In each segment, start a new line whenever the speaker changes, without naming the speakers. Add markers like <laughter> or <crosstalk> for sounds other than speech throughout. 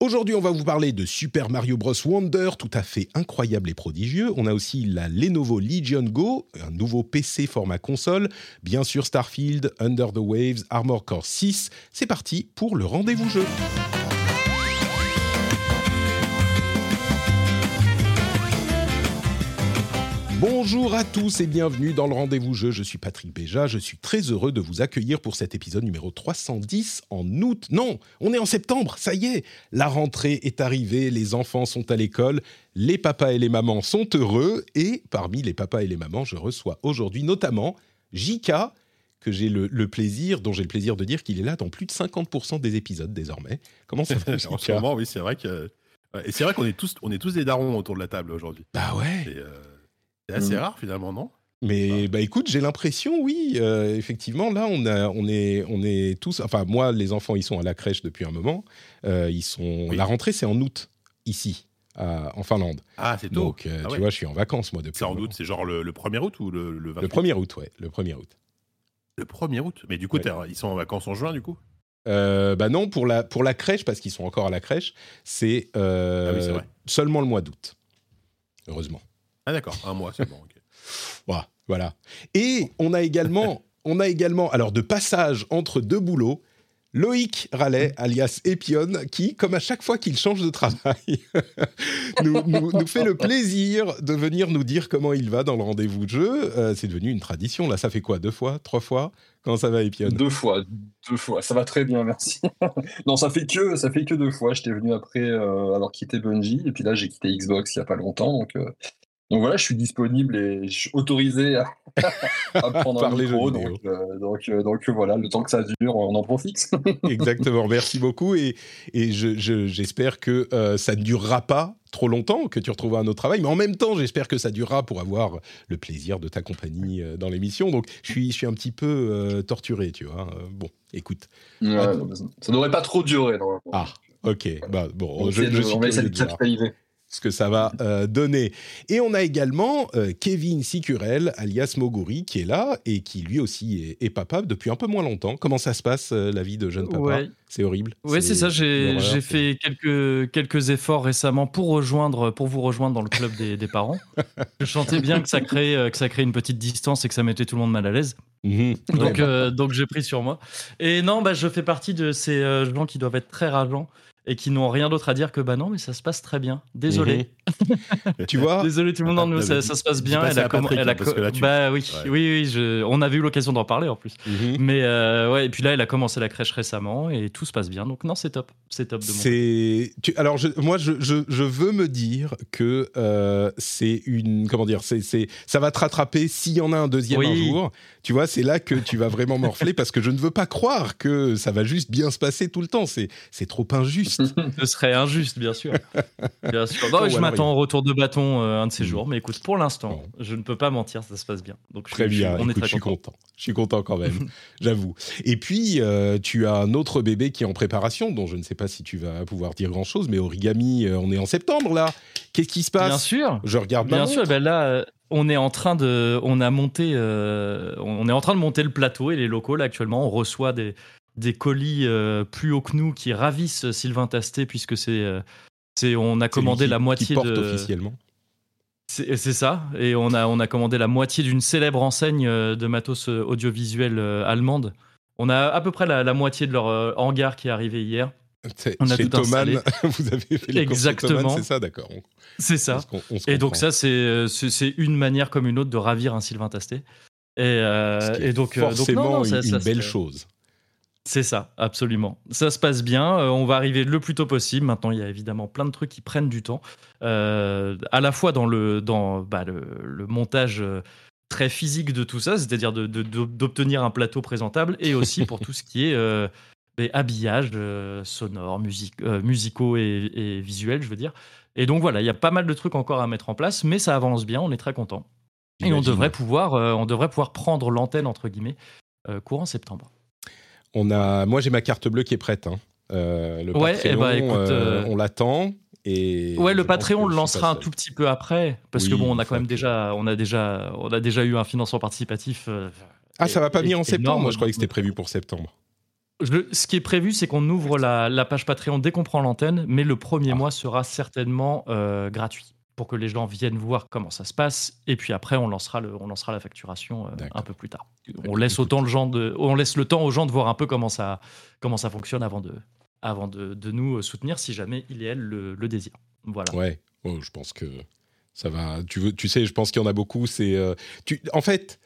Aujourd'hui, on va vous parler de Super Mario Bros. Wonder, tout à fait incroyable et prodigieux. On a aussi la Lenovo Legion Go, un nouveau PC format console. Bien sûr, Starfield, Under the Waves, Armor Core 6. C'est parti pour le rendez-vous jeu. Bonjour à tous et bienvenue dans le rendez-vous jeu. Je suis Patrick Béja. Je suis très heureux de vous accueillir pour cet épisode numéro 310 en août. Non, on est en septembre. Ça y est, la rentrée est arrivée. Les enfants sont à l'école. Les papas et les mamans sont heureux. Et parmi les papas et les mamans, je reçois aujourd'hui notamment Jika, que j'ai le, le plaisir, dont j'ai le plaisir de dire qu'il est là dans plus de 50% des épisodes désormais. Comment ça va, <laughs>
En ce moment, oui, c'est vrai que. ouais, Et c'est vrai qu'on est tous, on est tous des darons autour de la table aujourd'hui.
Bah ouais.
Euh, c'est assez
Mm.
rare finalement, non?
Mais bah écoute, j'ai l'impression, oui, euh, effectivement, là, on a, on est, on est tous. Enfin, moi, les enfants, ils sont à la crèche depuis un moment. Euh, ils sont.
Oui.
La rentrée, c'est en août ici, à- en Finlande.
Ah, c'est tôt.
Donc, euh,
Ah
tu
ouais.
vois, je suis en vacances moi depuis.
C'est en août, c'est genre le, le 1er août ou le, le 28
Le 1er août, ouais, le 1er août.
Le 1er août. Mais du coup,
Ouais.
ils sont en vacances en juin, du coup?
Bah non, pour la, pour la crèche, parce qu'ils sont encore à la crèche, c'est
Ah oui,
seulement le mois d'août. Heureusement.
Ah, d'accord, un mois seulement. ok. <laughs>
Voilà. voilà. Et on a également, on a également, alors de passage entre deux boulots, Loïc Rallet, alias Epion, qui, comme à chaque fois qu'il change de travail, <laughs> nous, nous- nous fait le plaisir de venir nous dire comment il va dans le rendez-vous de jeu. Euh, c'est devenu une tradition. Là, ça fait quoi Deux fois Trois fois? Comment ça va, Epion?
Deux fois, deux fois. Ça va très bien, merci. <laughs> non, ça fait que ça fait que deux fois. J'étais venu après euh, avoir quitté Bungie et puis là j'ai quitté Xbox il y a pas longtemps. Donc, euh, donc voilà, je suis disponible et je suis autorisé à, <laughs> à prendre un micro. Donc, euh, donc, euh, donc voilà, le temps que ça dure, on en profite. <laughs>
Exactement, merci beaucoup. Et, et je- je- j'espère que euh, ça ne durera pas trop longtemps, que tu retrouveras un autre travail. Mais en même temps, j'espère que ça durera pour avoir le plaisir de ta compagnie euh, dans l'émission. Donc, je suis, je suis un petit peu euh, torturé, tu vois. Euh, bon, écoute.
Ouais,
Ah,
ça- devrait pas trop normalement.
Ah, ok. Bah, bon,
on,
je, je
de-
suis
on va essayer de capitaliser.
Ce que ça va euh, donner. Et on a également euh, Kevin Sicurel, alias Moguri, qui est là et qui lui aussi est, est papa depuis un peu moins longtemps. Comment ça se passe, euh, la vie de jeune papa
Ouais.
C'est horrible.
Ouais, c'est ça. J'ai fait quelques, quelques efforts récemment pour rejoindre, pour vous rejoindre dans le club des, des parents. Je sentais bien que ça crée, euh, que ça une petite distance et que ça mettait tout le monde mal à l'aise.
Mhm.
Donc,
Ouais,
euh, donc j'ai pris sur moi. Et non, bah, je fais partie de ces gens qui doivent être très rageants et qui n'ont rien d'autre à dire que bah non, mais ça se passe très bien. Désolé.
tu vois <laughs>
Désolé tout le monde, nous,
Ah,
ça, ça se passe bien. Elle a
Patrick,
elle
hein, parce
co-
que là, tu-
Bah oui,
Ouais.
oui, oui, je- on avait eu l'occasion d'en parler en plus.
Mhm.
Mais euh, ouais, et puis là, elle a commencé la crèche récemment et tout se passe bien. Donc non, c'est top. C'est top de mon
C'est tu- alors je- moi je, je, je veux me dire que euh, c'est une comment dire c'est c'est ça va te rattraper s'il y en a un deuxième
Oui.
un jour tu vois c'est là que tu vas vraiment morfler parce que je ne veux pas croire que ça va juste bien se passer tout le temps c'est c'est trop injuste <laughs>
Ce serait injuste, bien sûr. bien sûr. Non, je m'attends au retour de bâton euh, un de ces
Mm.
jours. Mais écoute, pour l'instant,
Bon.
je ne peux pas mentir, ça se passe bien. Donc, je
très
je
bien
on
Écoute,
est très
je suis
content.
je suis content quand même <laughs> j'avoue et puis euh, tu as un autre bébé qui est en préparation dont je ne sais pas si tu vas pouvoir dire grand chose mais origami euh, on est en septembre là qu'est-ce qui se passe?
Bien sûr.
je regarde ma
Bien sûr,
montre.
ben là, on est en train de, on a monté, euh, on est en train de monter le plateau et les locaux là actuellement. On reçoit des, des colis euh, plus haut que nous qui ravissent Sylvain Tastet puisque c'est, euh, c'est, on a commandé
qui-
la
qui
moitié
porte
de,
officiellement
C'est c'est ça, et on a, on a commandé la moitié d'une célèbre enseigne euh, de matos audiovisuel allemande. On a à peu près la, la moitié de leur hangar qui est arrivé hier.
C'est-
On a
chez
tout <laughs>
vous avez fait les
Exactement.
C'est ça, d'accord.
C'est ça.
on
Et donc ça, c'est une manière comme une autre de ravir un Sylvain Tastet. Et, euh,
est
et donc, donc, non,
forcément
non, ça-
une,
ça
belle chose.
C'est ça, absolument. Ça se passe bien. euh, on va arriver le plus tôt possible. Maintenant, il y a évidemment plein de trucs qui prennent du temps, euh, à la fois dans le dans bah, le, le montage. euh, très physique de tout ça, c'est-à-dire de- de- de- d'obtenir un plateau présentable, et aussi pour tout ce qui est euh, euh, sonores, music- euh, musicaux et, et visuels, je veux dire. Et donc voilà, il y a pas mal de trucs encore à mettre en place, mais ça avance bien, on est très content. Et on devrait pouvoir, on devrait pouvoir prendre l'antenne entre guillemets courant septembre.
On a, moi, j'ai ma carte bleue qui est prête. hein. Euh, le
Ouais,
Patreon,
eh ben, écoute,
euh,
euh,
on l'attend. Et
Ouais, le Patreon, on le lancera un tout petit peu après, parce que bon, on a quand même déjà, on a déjà, on a déjà eu un financement participatif. euh,
Ah, ça va pas venir en septembre
énorme.
Moi, je croyais que c'était prévu pour septembre.
Je- ce qui est prévu, c'est qu'on ouvre la, la page Patreon dès qu'on prend l'antenne, mais le premier
Ah.
mois sera certainement euh, gratuit pour que les gens viennent voir comment ça se passe. Et puis après, on lancera, le, on lancera la facturation euh, un peu plus tard. On laisse, autant le, gens de, on laisse le temps aux gens de voir un peu comment ça, comment ça fonctionne avant de, avant de, de nous soutenir si jamais il et elle le, le désirent. Voilà.
Ouais, Oh, je pense que ça va. Tu, veux, tu sais, je pense qu'il y en a beaucoup. C'est, euh, tu, en fait,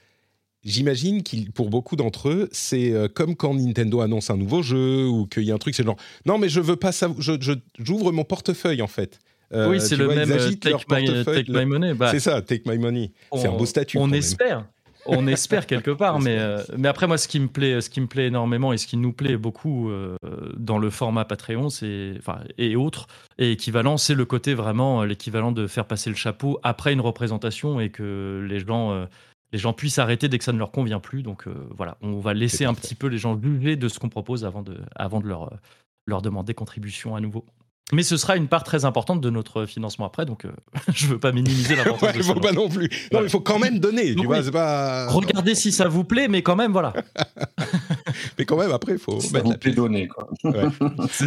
j'imagine qu'il, pour beaucoup d'entre eux, c'est euh, comme quand Nintendo annonce un nouveau jeu ou qu'il y a un truc, c'est genre, non, mais je veux pas ça. Je, je- j'ouvre mon portefeuille en fait. Euh,
oui, c'est le
vois,
même euh, take, my,
portefeuille,
take
le-
my money. Bah,
C'est ça, take my money. C'est un beau statut.
On espère. On espère quelque <laughs> part, mais, euh, mais après moi, ce qui me plaît, ce qui me plaît énormément et ce qui nous plaît beaucoup euh, dans le format Patreon, c'est enfin et autres et équivalent, c'est le côté vraiment euh, l'équivalent de faire passer le chapeau après une représentation et que les gens euh, les gens puissent arrêter dès que ça ne leur convient plus. Donc euh, voilà, on va laisser un
parfait.
petit peu les gens juger de ce qu'on propose avant de avant de leur euh, leur demander contribution à nouveau. Mais ce sera une part très importante de notre financement après, donc euh, <laughs> je veux pas minimiser <laughs> l'importance
Ouais,
de
faut
ça.
pas non plus. Non,
Voilà.
il faut quand même donner. tu
Donc
vois,
oui.
c'est pas.
Regardez si ça vous plaît, mais quand même, voilà. <laughs>
Mais quand même, après, il faut
Ça
mettre
vous
la
plaît donner, quoi.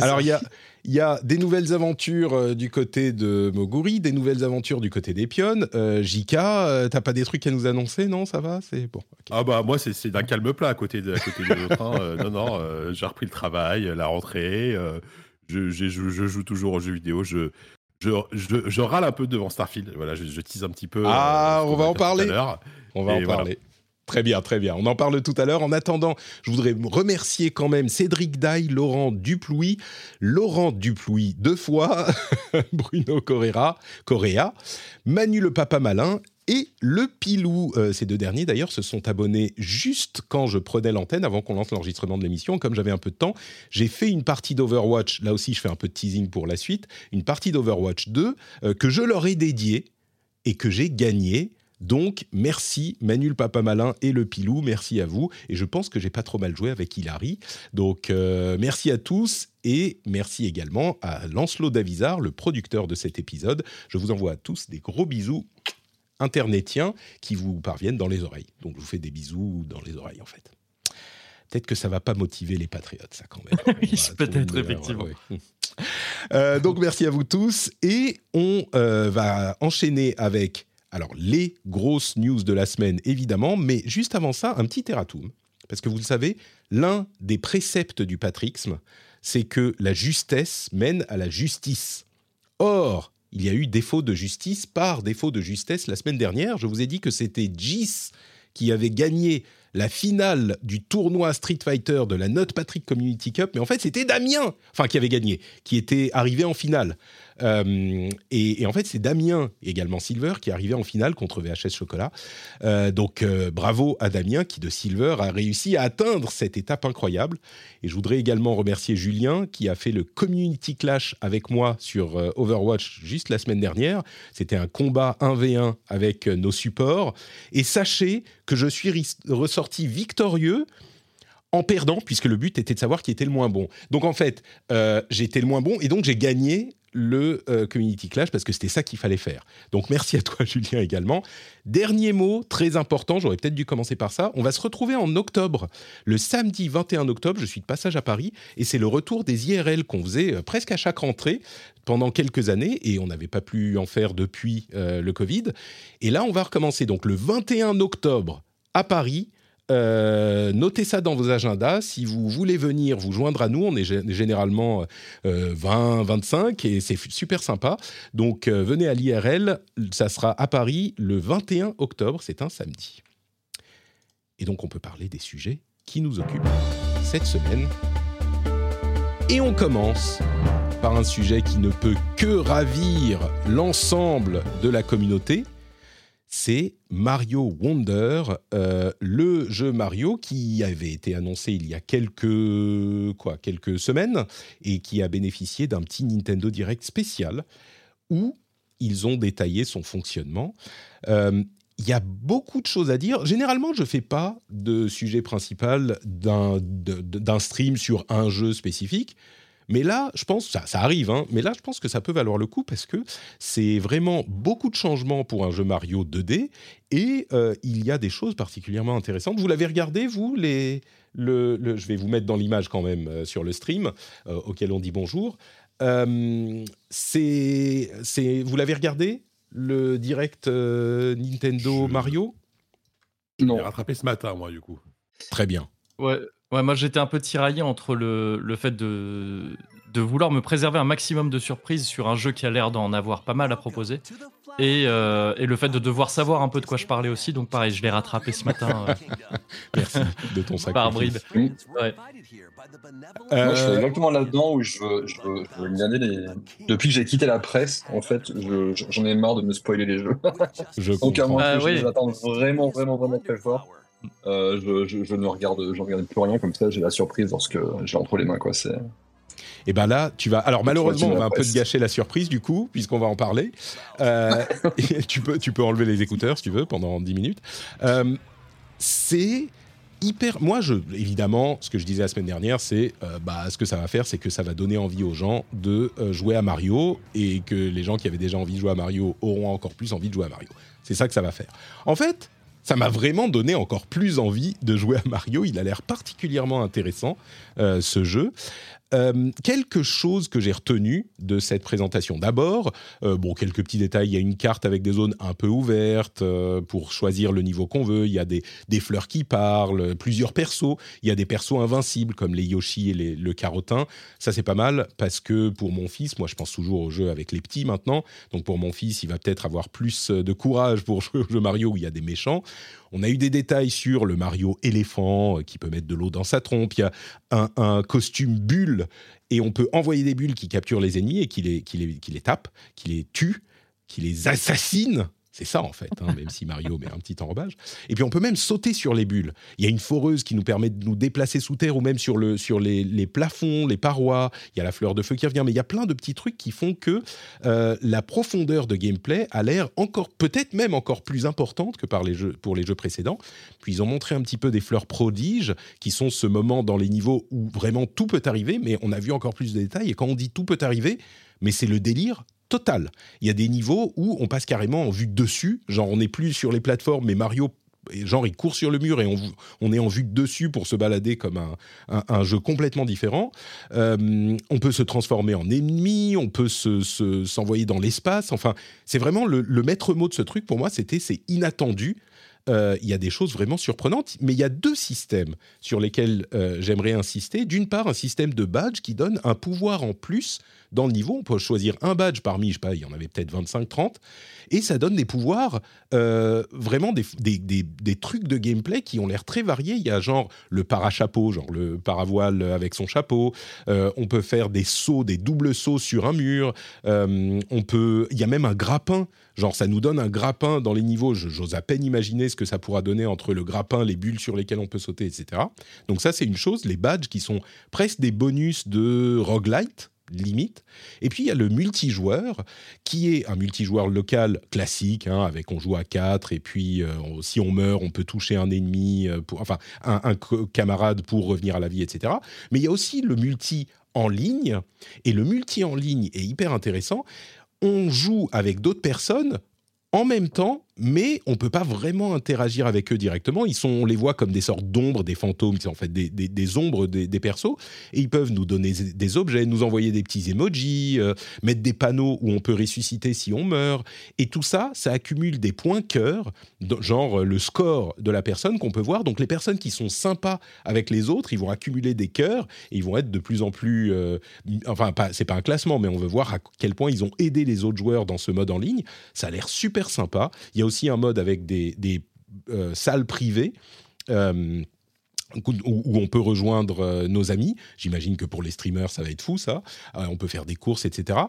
Alors, il y a, il y a des nouvelles aventures euh, du côté de Moguri, des nouvelles aventures du côté des pionnes. Euh, Jika, euh, t'as pas des trucs à nous annoncer Non, ça va C'est bon.
Ah bah moi c'est c'est d'un calme plat à côté de, à côté de l'autre. hein. Euh, non non, euh, j'ai repris le travail, la rentrée. Euh, je, j'ai- je- je joue toujours aux jeux vidéo. Je, je, je, je râle un peu devant Starfield. Voilà, je, tease un petit peu. euh,
Ah,
ce
on va en parler. On va en parler. Très bien, très bien. On en parle tout à l'heure. En attendant, je voudrais remercier quand même Cédric Daille, Laurent Duplouy, Laurent Duplouy deux fois, <laughs> Bruno Correa, Correa, Manu le Papa Malin et le Pilou. Euh, ces deux derniers, d'ailleurs, se sont abonnés juste quand je prenais l'antenne, avant qu'on lance l'enregistrement de l'émission. Comme j'avais un peu de temps, j'ai fait une partie d'Overwatch. Là aussi, je fais un peu de teasing pour la suite. Une partie d'Overwatch 2 euh, que je leur ai dédiée et que j'ai gagnée. Donc, merci Manu le Papa Malin et le Pilou, merci à vous. Et je pense que j'ai pas trop mal joué avec Hilary. Donc, euh, merci à tous et merci également à Lancelot Davizard, le producteur de cet épisode. Je vous envoie à tous des gros bisous internetiens qui vous parviennent dans les oreilles. Donc, je vous fais des bisous dans les oreilles, en fait. Peut-être que ça va pas motiver les patriotes, ça quand même. <laughs>
Oui, peut-être, effectivement.
ouais. <laughs> Euh, donc merci à vous tous et on euh, va enchaîner avec alors les grosses news de la semaine évidemment, mais juste avant ça un petit erratum parce que vous le savez l'un des préceptes du patrixme c'est que la justesse mène à la justice. Or il y a eu défaut de justice par défaut de justesse la semaine dernière. Je vous ai dit que c'était Gis qui avait gagné la finale du tournoi Street Fighter de la Note Patrick Community Cup, mais en fait c'était Damien, enfin qui avait gagné, qui était arrivé en finale. Euh, et, en fait c'est Damien, également Silver, qui est arrivé en finale contre VHS Chocolat. Euh, donc euh, bravo à Damien qui de Silver a réussi à atteindre cette étape incroyable. Et je voudrais également remercier Julien qui a fait le Community Clash avec moi sur Overwatch juste la semaine dernière. C'était un combat 1v1 avec nos supports. Et sachez que je suis ressorti victorieux en perdant, puisque le but était de savoir qui était le moins bon. Donc en fait, euh, j'étais le moins bon et donc j'ai gagné le euh, Community Clash parce que c'était ça qu'il fallait faire. Donc merci à toi <laughs> Julien également. Dernier mot très important, j'aurais peut-être dû commencer par ça. On va se retrouver en octobre, le samedi 21 octobre, je suis de passage à Paris et c'est le retour des IRL qu'on faisait euh, presque à chaque rentrée pendant quelques années et on n'avait pas pu en faire depuis euh, le Covid. Et là, on va recommencer donc le 21 octobre à Paris. Euh, notez ça dans vos agendas. Si vous voulez venir vous joindre à nous, on est gé- généralement euh, 20, 25 et c'est super sympa. Donc euh, venez à l'IRL, ça sera à Paris le 21 octobre, c'est un samedi. Et donc on peut parler des sujets qui nous occupent cette semaine. Et on commence par un sujet qui ne peut que ravir l'ensemble de la communauté. C'est Mario Wonder, euh, le jeu Mario qui avait été annoncé il y a quelques, quoi, quelques semaines et qui a bénéficié d'un petit Nintendo Direct spécial où ils ont détaillé son fonctionnement. Euh, il y a beaucoup de choses à dire. Généralement, je ne fais pas de sujet principal d'un stream sur un jeu spécifique. Mais là, je pense, ça, ça arrive, hein, mais là, je pense que ça peut valoir le coup parce que c'est vraiment beaucoup de changements pour un jeu Mario 2D et euh, il y a des choses particulièrement intéressantes. Vous l'avez regardé, vous les, le, Je vais vous mettre dans l'image quand même euh, sur le stream euh, auquel on dit bonjour. c'est, vous l'avez regardé le direct Nintendo Mario?
Non. J'ai rattrapé ce matin, moi, du coup.
Très bien.
Ouais, Ouais, moi j'étais un peu tiraillé entre le, le fait de, de vouloir me préserver un maximum de surprises sur un jeu qui a l'air d'en avoir pas mal à proposer. Et, euh, et, le fait de devoir savoir un peu de quoi je parlais aussi. Donc pareil, je l'ai rattrapé ce matin.
Euh, <laughs> Merci de ton sac.
Par bride.
Ouais. Euh... Moi, je suis exactement là-dedans où je veux, je veux, je veux les... Depuis que j'ai quitté la presse, en fait, j'en ai marre de me spoiler les jeux.
je Donc à
moi, ah, oui. j'attends vraiment, vraiment, vraiment très fort. Euh, je, je, ne regarde, je regarde plus rien comme ça. J'ai la surprise lorsque j'ai entre les mains, quoi. C'est.
Et ben là, tu vas. Alors malheureusement, on va un peu te gâcher la surprise du coup, puisqu'on va en parler. Euh, <laughs> tu peux, tu peux enlever les écouteurs si tu veux pendant 10 minutes. Euh, c'est hyper. Moi, je, évidemment, ce que je disais la semaine dernière, c'est bah, ce que ça va faire, c'est que ça va donner envie aux gens de jouer à Mario et que les gens qui avaient déjà envie de jouer à Mario auront encore plus envie de jouer à Mario. C'est ça que ça va faire. En fait, ça m'a vraiment donné encore plus envie de jouer à Mario. Il a l'air particulièrement intéressant, euh, ce jeu. Euh, quelque chose que j'ai retenu de cette présentation. D'abord, euh, bon, quelques petits détails. Il y a une carte avec des zones un peu ouvertes euh, pour choisir le niveau qu'on veut. Il y a des, des, fleurs qui parlent, plusieurs persos. Il y a des persos invincibles comme les Yoshi et le carotin. Ça, c'est pas mal parce que pour mon fils, moi, je pense toujours au jeu avec les petits maintenant. Donc, pour mon fils, il va peut-être avoir plus de courage pour <laughs> jouer au Mario où il y a des méchants. On a eu des détails sur le Mario éléphant qui peut mettre de l'eau dans sa trompe. Il y a un, costume bulle et on peut envoyer des bulles qui capturent les ennemis et qui les, qui les tapent, qui les tuent, qui les assassinent c'est ça en fait, hein, même si Mario met un petit enrobage. Et puis on peut même sauter sur les bulles. Il y a une foreuse qui nous permet de nous déplacer sous terre ou même sur, le, sur les, les plafonds, les parois. Il y a la fleur de feu qui revient, mais il y a plein de petits trucs qui font que euh, la profondeur de gameplay a l'air encore, peut-être même encore plus importante que par les jeux, pour les jeux précédents. Puis ils ont montré un petit peu des fleurs prodiges, qui sont ce moment dans les niveaux où vraiment tout peut arriver, mais on a vu encore plus de détails. Et quand on dit tout peut arriver, mais c'est le délire total. Il y a des niveaux où on passe carrément en vue de dessus, genre on n'est plus sur les plateformes, mais Mario genre il court sur le mur et on, est en vue de dessus pour se balader comme un, jeu complètement différent. Euh, on peut se transformer en ennemi, on peut s'envoyer se, dans l'espace. Enfin, c'est vraiment le, le, maître mot de ce truc pour moi, c'était c'est inattendu. Euh, il y a des choses vraiment surprenantes, mais il y a deux systèmes sur lesquels euh, j'aimerais insister. D'une part, un système de badge qui donne un pouvoir en plus dans le niveau. On peut choisir un badge parmi, je sais pas, il y en avait peut-être 25, 30, et ça donne des pouvoirs, euh, vraiment des, des, des, trucs de gameplay qui ont l'air très variés. Il y a genre le parachapeau, genre le paravoile avec son chapeau. on peut faire des sauts, des doubles sauts sur un mur. on peut, il y a même un grappin Genre, ça nous donne un grappin dans les niveaux. J'ose à peine imaginer ce que ça pourra donner entre le grappin, les bulles sur lesquelles on peut sauter, etc. Donc ça, c'est une chose. Les badges qui sont presque des bonus de roguelite, limite. Et puis il y a le multijoueur, qui est un multijoueur local classique, hein, avec on joue à 4, et puis euh, si on meurt, on peut toucher un ennemi, euh, pour, enfin un, un, camarade pour revenir à la vie, etc. Mais il y a aussi le multi en ligne, et le multi en ligne est hyper intéressant on joue avec d'autres personnes en même temps mais on peut pas vraiment interagir avec eux directement. Ils sont, on les voit comme des sortes d'ombres, des fantômes, en fait des, des, ombres des, des, persos, et ils peuvent nous donner des objets, nous envoyer des petits emojis, euh, mettre des panneaux où on peut ressusciter si on meurt, et tout ça, ça accumule des points cœur, genre le score de la personne qu'on peut voir. Donc les personnes qui sont sympas avec les autres, ils vont accumuler des cœurs, et ils vont être de plus en plus, euh, enfin pas, c'est pas un classement, mais on veut voir à quel point ils ont aidé les autres joueurs dans ce mode en ligne. Ça a l'air super sympa. Il y a aussi un mode avec des, euh, salles privées. Euh, où, on peut rejoindre euh, nos amis. J'imagine que pour les streamers, ça va être fou, ça. on peut faire des courses, etc.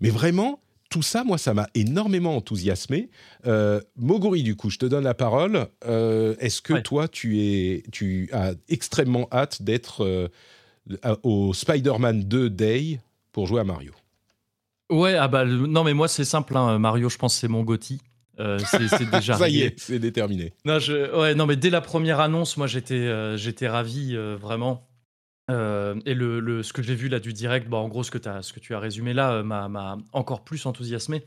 Mais vraiment, tout ça, moi, ça m'a énormément enthousiasmé. Euh, Moguri, du coup, je te donne la parole. Euh, est-ce que toi, tu, es, tu as extrêmement hâte d'être euh, au Spider-Man 2 Day pour jouer à Mario?
Ouais, ah bah, non, mais moi, c'est simple. Hein, Mario, je pense c'est mon Gotti. C'est déjà <laughs>
Ça y est, c'est déterminé.
Non, je, ouais, non, mais dès la première annonce, moi, j'étais j'étais ravi, vraiment. et le, ce que j'ai vu là du direct, bon, en gros, ce que, as, ce que tu as résumé là m'a encore plus enthousiasmé.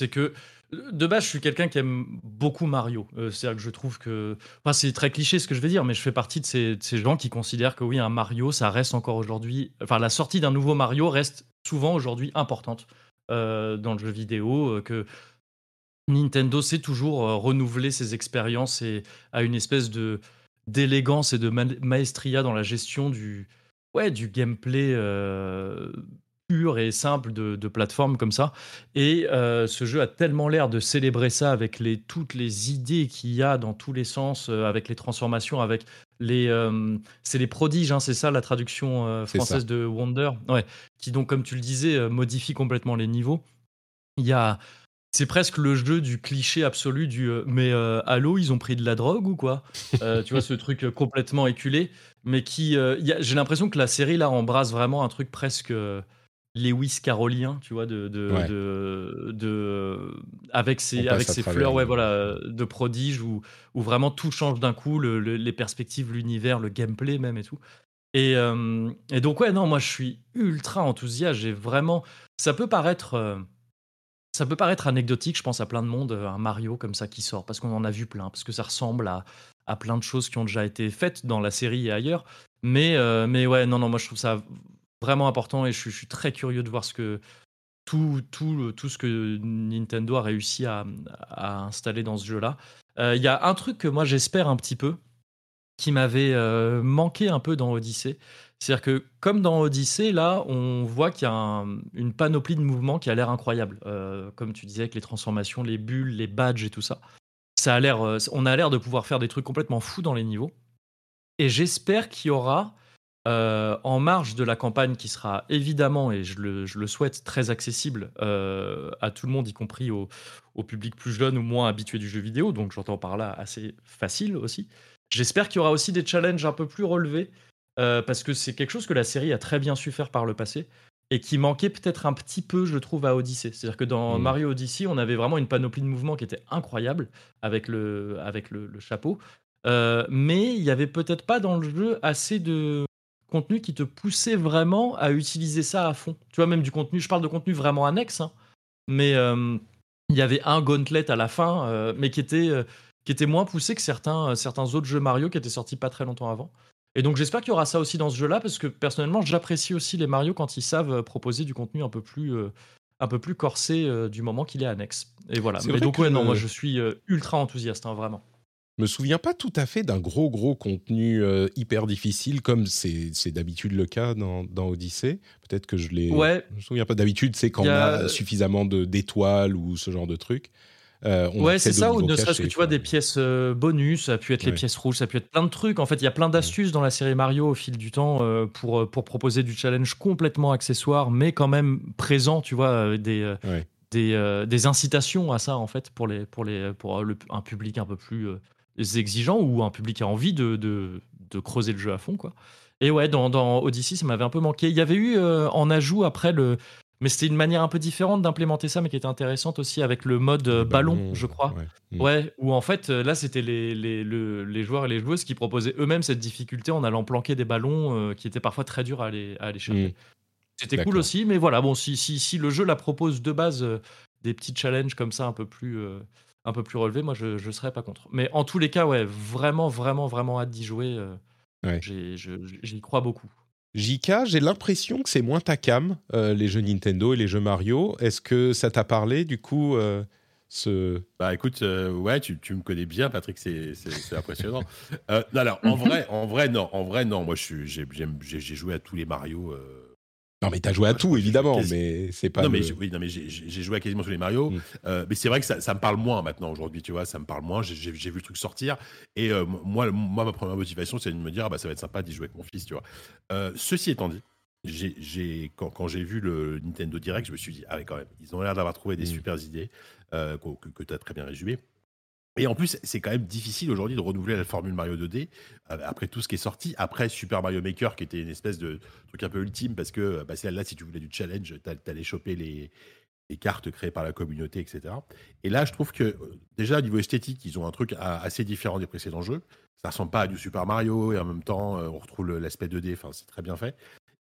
C'est que de base, je suis quelqu'un qui aime beaucoup Mario. C'est-à-dire que je trouve que. Enfin, c'est très cliché ce que je vais dire, mais je fais partie de ces, de ces gens qui considèrent que oui, un Mario, ça reste encore aujourd'hui. Enfin, la sortie d'un nouveau Mario reste souvent aujourd'hui importante dans le jeu vidéo. Que Nintendo sait toujours renouveler ses expériences et a une espèce de d'élégance et de maestria dans la gestion du, ouais, du gameplay pur et simple de, de plateforme comme ça. Et ce jeu a tellement l'air de célébrer ça avec les, toutes les idées qu'il y a dans tous les sens, avec les transformations, avec les. c'est les prodiges, hein, c'est ça la traduction française de Wonder, ouais, qui donc, comme tu le disais, modifie complètement les niveaux. Il y a c'est presque le jeu du cliché absolu du euh, mais euh, Halo, ils ont pris de la drogue ou quoi? Euh, Tu vois, ce truc complètement éculé, mais qui. J'ai l'impression que la série là embrasse vraiment un truc presque. Lewis carolien, tu vois, de, de, de, avec ses, avec ses fleurs, ouais, voilà, de prodige où, où vraiment tout change d'un coup, les perspectives, l'univers, le gameplay même et tout. Et, et, donc ouais, non, moi je suis ultra enthousiaste. J'ai vraiment, ça peut paraître ça peut paraître anecdotique, je pense à plein de monde, un Mario comme ça qui sort, parce qu'on en a vu plein, parce que ça ressemble à, à, plein de choses qui ont déjà été faites dans la série et ailleurs. Mais, euh, mais ouais, non, non, moi je trouve ça vraiment important et je, suis très curieux de voir ce que tout, tout, tout ce que Nintendo a réussi à, à installer dans ce jeu-là. Euh, il y a un truc que moi j'espère un petit peu, qui m'avait euh, manqué un peu dans Odyssey, c'est-à-dire que, comme dans Odyssey, là, on voit qu'il y a une panoplie de mouvements qui a l'air incroyable. Euh, comme tu disais, avec les transformations, les bulles, les badges et tout ça. ça l'air, euh, on a l'air de pouvoir faire des trucs complètement fous dans les niveaux. Et j'espère qu'il y aura, euh, en marge de la campagne, qui sera évidemment, et je le, souhaite, très accessible à tout le monde, y compris au, au, public plus jeune ou moins habitué du jeu vidéo, donc j'entends par là assez facile aussi. J'espère qu'il y aura aussi des challenges un peu plus relevés euh, parce que c'est quelque chose que la série a très bien su faire par le passé et qui manquait peut-être un petit peu, je trouve, à Odyssey. C'est-à-dire que dans mmh. Mario Odyssey, on avait vraiment une panoplie de mouvements qui était incroyable avec le, avec le, chapeau. Euh, mais il n'y avait peut-être pas dans le jeu assez de contenu qui te poussait vraiment à utiliser ça à fond. Tu vois, même du contenu, je parle de contenu vraiment annexe, hein, mais euh, il y avait un gauntlet à la fin, mais qui était, qui était moins poussé que certains, certains autres jeux Mario qui étaient sortis pas très longtemps avant. Et donc j'espère qu'il y aura ça aussi dans ce jeu-là, parce que personnellement, j'apprécie aussi les Mario quand ils savent euh, proposer du contenu un peu plus, euh, un peu plus corsé euh, du moment qu'il est annexe. Et voilà. Mais donc ouais, non, moi je suis ultra enthousiaste, hein, vraiment.
Je me souviens pas tout à fait d'un gros gros contenu hyper difficile comme c'est d'habitude le cas dans, dans Odyssey. Peut-être que je l'ai.
Ouais.
Je me souviens pas d'habitude, c'est quand on a suffisamment d'étoiles ou ce genre de trucs.
Euh, ouais, c'est ça, ou ne serait-ce que tu vois des pièces euh, bonus, ça a pu être les pièces rouges, ça a pu être plein de trucs. En fait, il y a plein d'astuces dans la série Mario au fil du temps euh, pour, pour proposer du challenge complètement accessoire, mais quand même présent, tu vois, des, des, des, incitations à ça, en fait, pour, les, pour, les, pour un public un peu plus exigeant ou un public qui a envie de, de, de, creuser le jeu à fond, quoi. Et ouais, dans, dans Odyssey, ça m'avait un peu manqué. Il y avait eu en ajout après le, mais c'était une manière un peu différente d'implémenter ça, mais qui était intéressante aussi avec le mode euh, ballon, je crois. Mm. Ouais. où en fait, euh, là, c'était les, les, les, joueurs et les joueuses qui proposaient eux-mêmes cette difficulté en allant planquer des ballons euh, qui étaient parfois très durs à aller, à aller chercher. Mm. C'était cool aussi, mais voilà, bon, si, si, si, le jeu la propose de base des petits challenges comme ça un peu plus, un peu plus relevés, moi, je ne serais pas contre. Mais en tous les cas, ouais, vraiment, vraiment, vraiment hâte d'y jouer. J'y crois beaucoup.
JK, j'ai l'impression que c'est moins ta cam, euh, les jeux Nintendo et les jeux Mario. Est-ce que ça t'a parlé du coup euh, ce...
Bah écoute, euh, ouais, tu, me connais bien, Patrick, c'est impressionnant. alors, en vrai, en vrai, non, en vrai, non. Moi, j'ai joué à tous les Mario
non, mais t'as joué à tout, évidemment, mais c'est pas.
Non, mais oui, non, mais j'ai joué à quasiment tous les Mario. Mm. Euh, mais c'est vrai que ça, ça, me parle moins maintenant aujourd'hui, tu vois, ça me parle moins. J'ai vu le truc sortir. Et euh, moi, moi, ma première motivation, c'est de me dire, ah, bah, ça va être sympa d'y jouer avec mon fils, tu vois. Euh, ceci étant dit, quand, quand j'ai vu le Nintendo Direct, je me suis dit, ah ouais, quand même, ils ont l'air d'avoir trouvé des
Mm.
super idées que, que tu as très bien résumé. Et en plus, c'est quand même difficile aujourd'hui de renouveler la formule Mario 2D euh, après tout ce qui est sorti. Après Super Mario Maker, qui était une espèce de truc un peu ultime, parce que bah, là, si tu voulais du challenge, t'a- t'allais choper les, cartes créées par la communauté, etc. Et là, je trouve que euh, déjà, au niveau esthétique, ils ont un truc a- assez différent des précédents jeux. Ça ressemble pas à du Super Mario, et en même temps, euh, on retrouve l'aspect 2D, enfin, c'est très bien fait.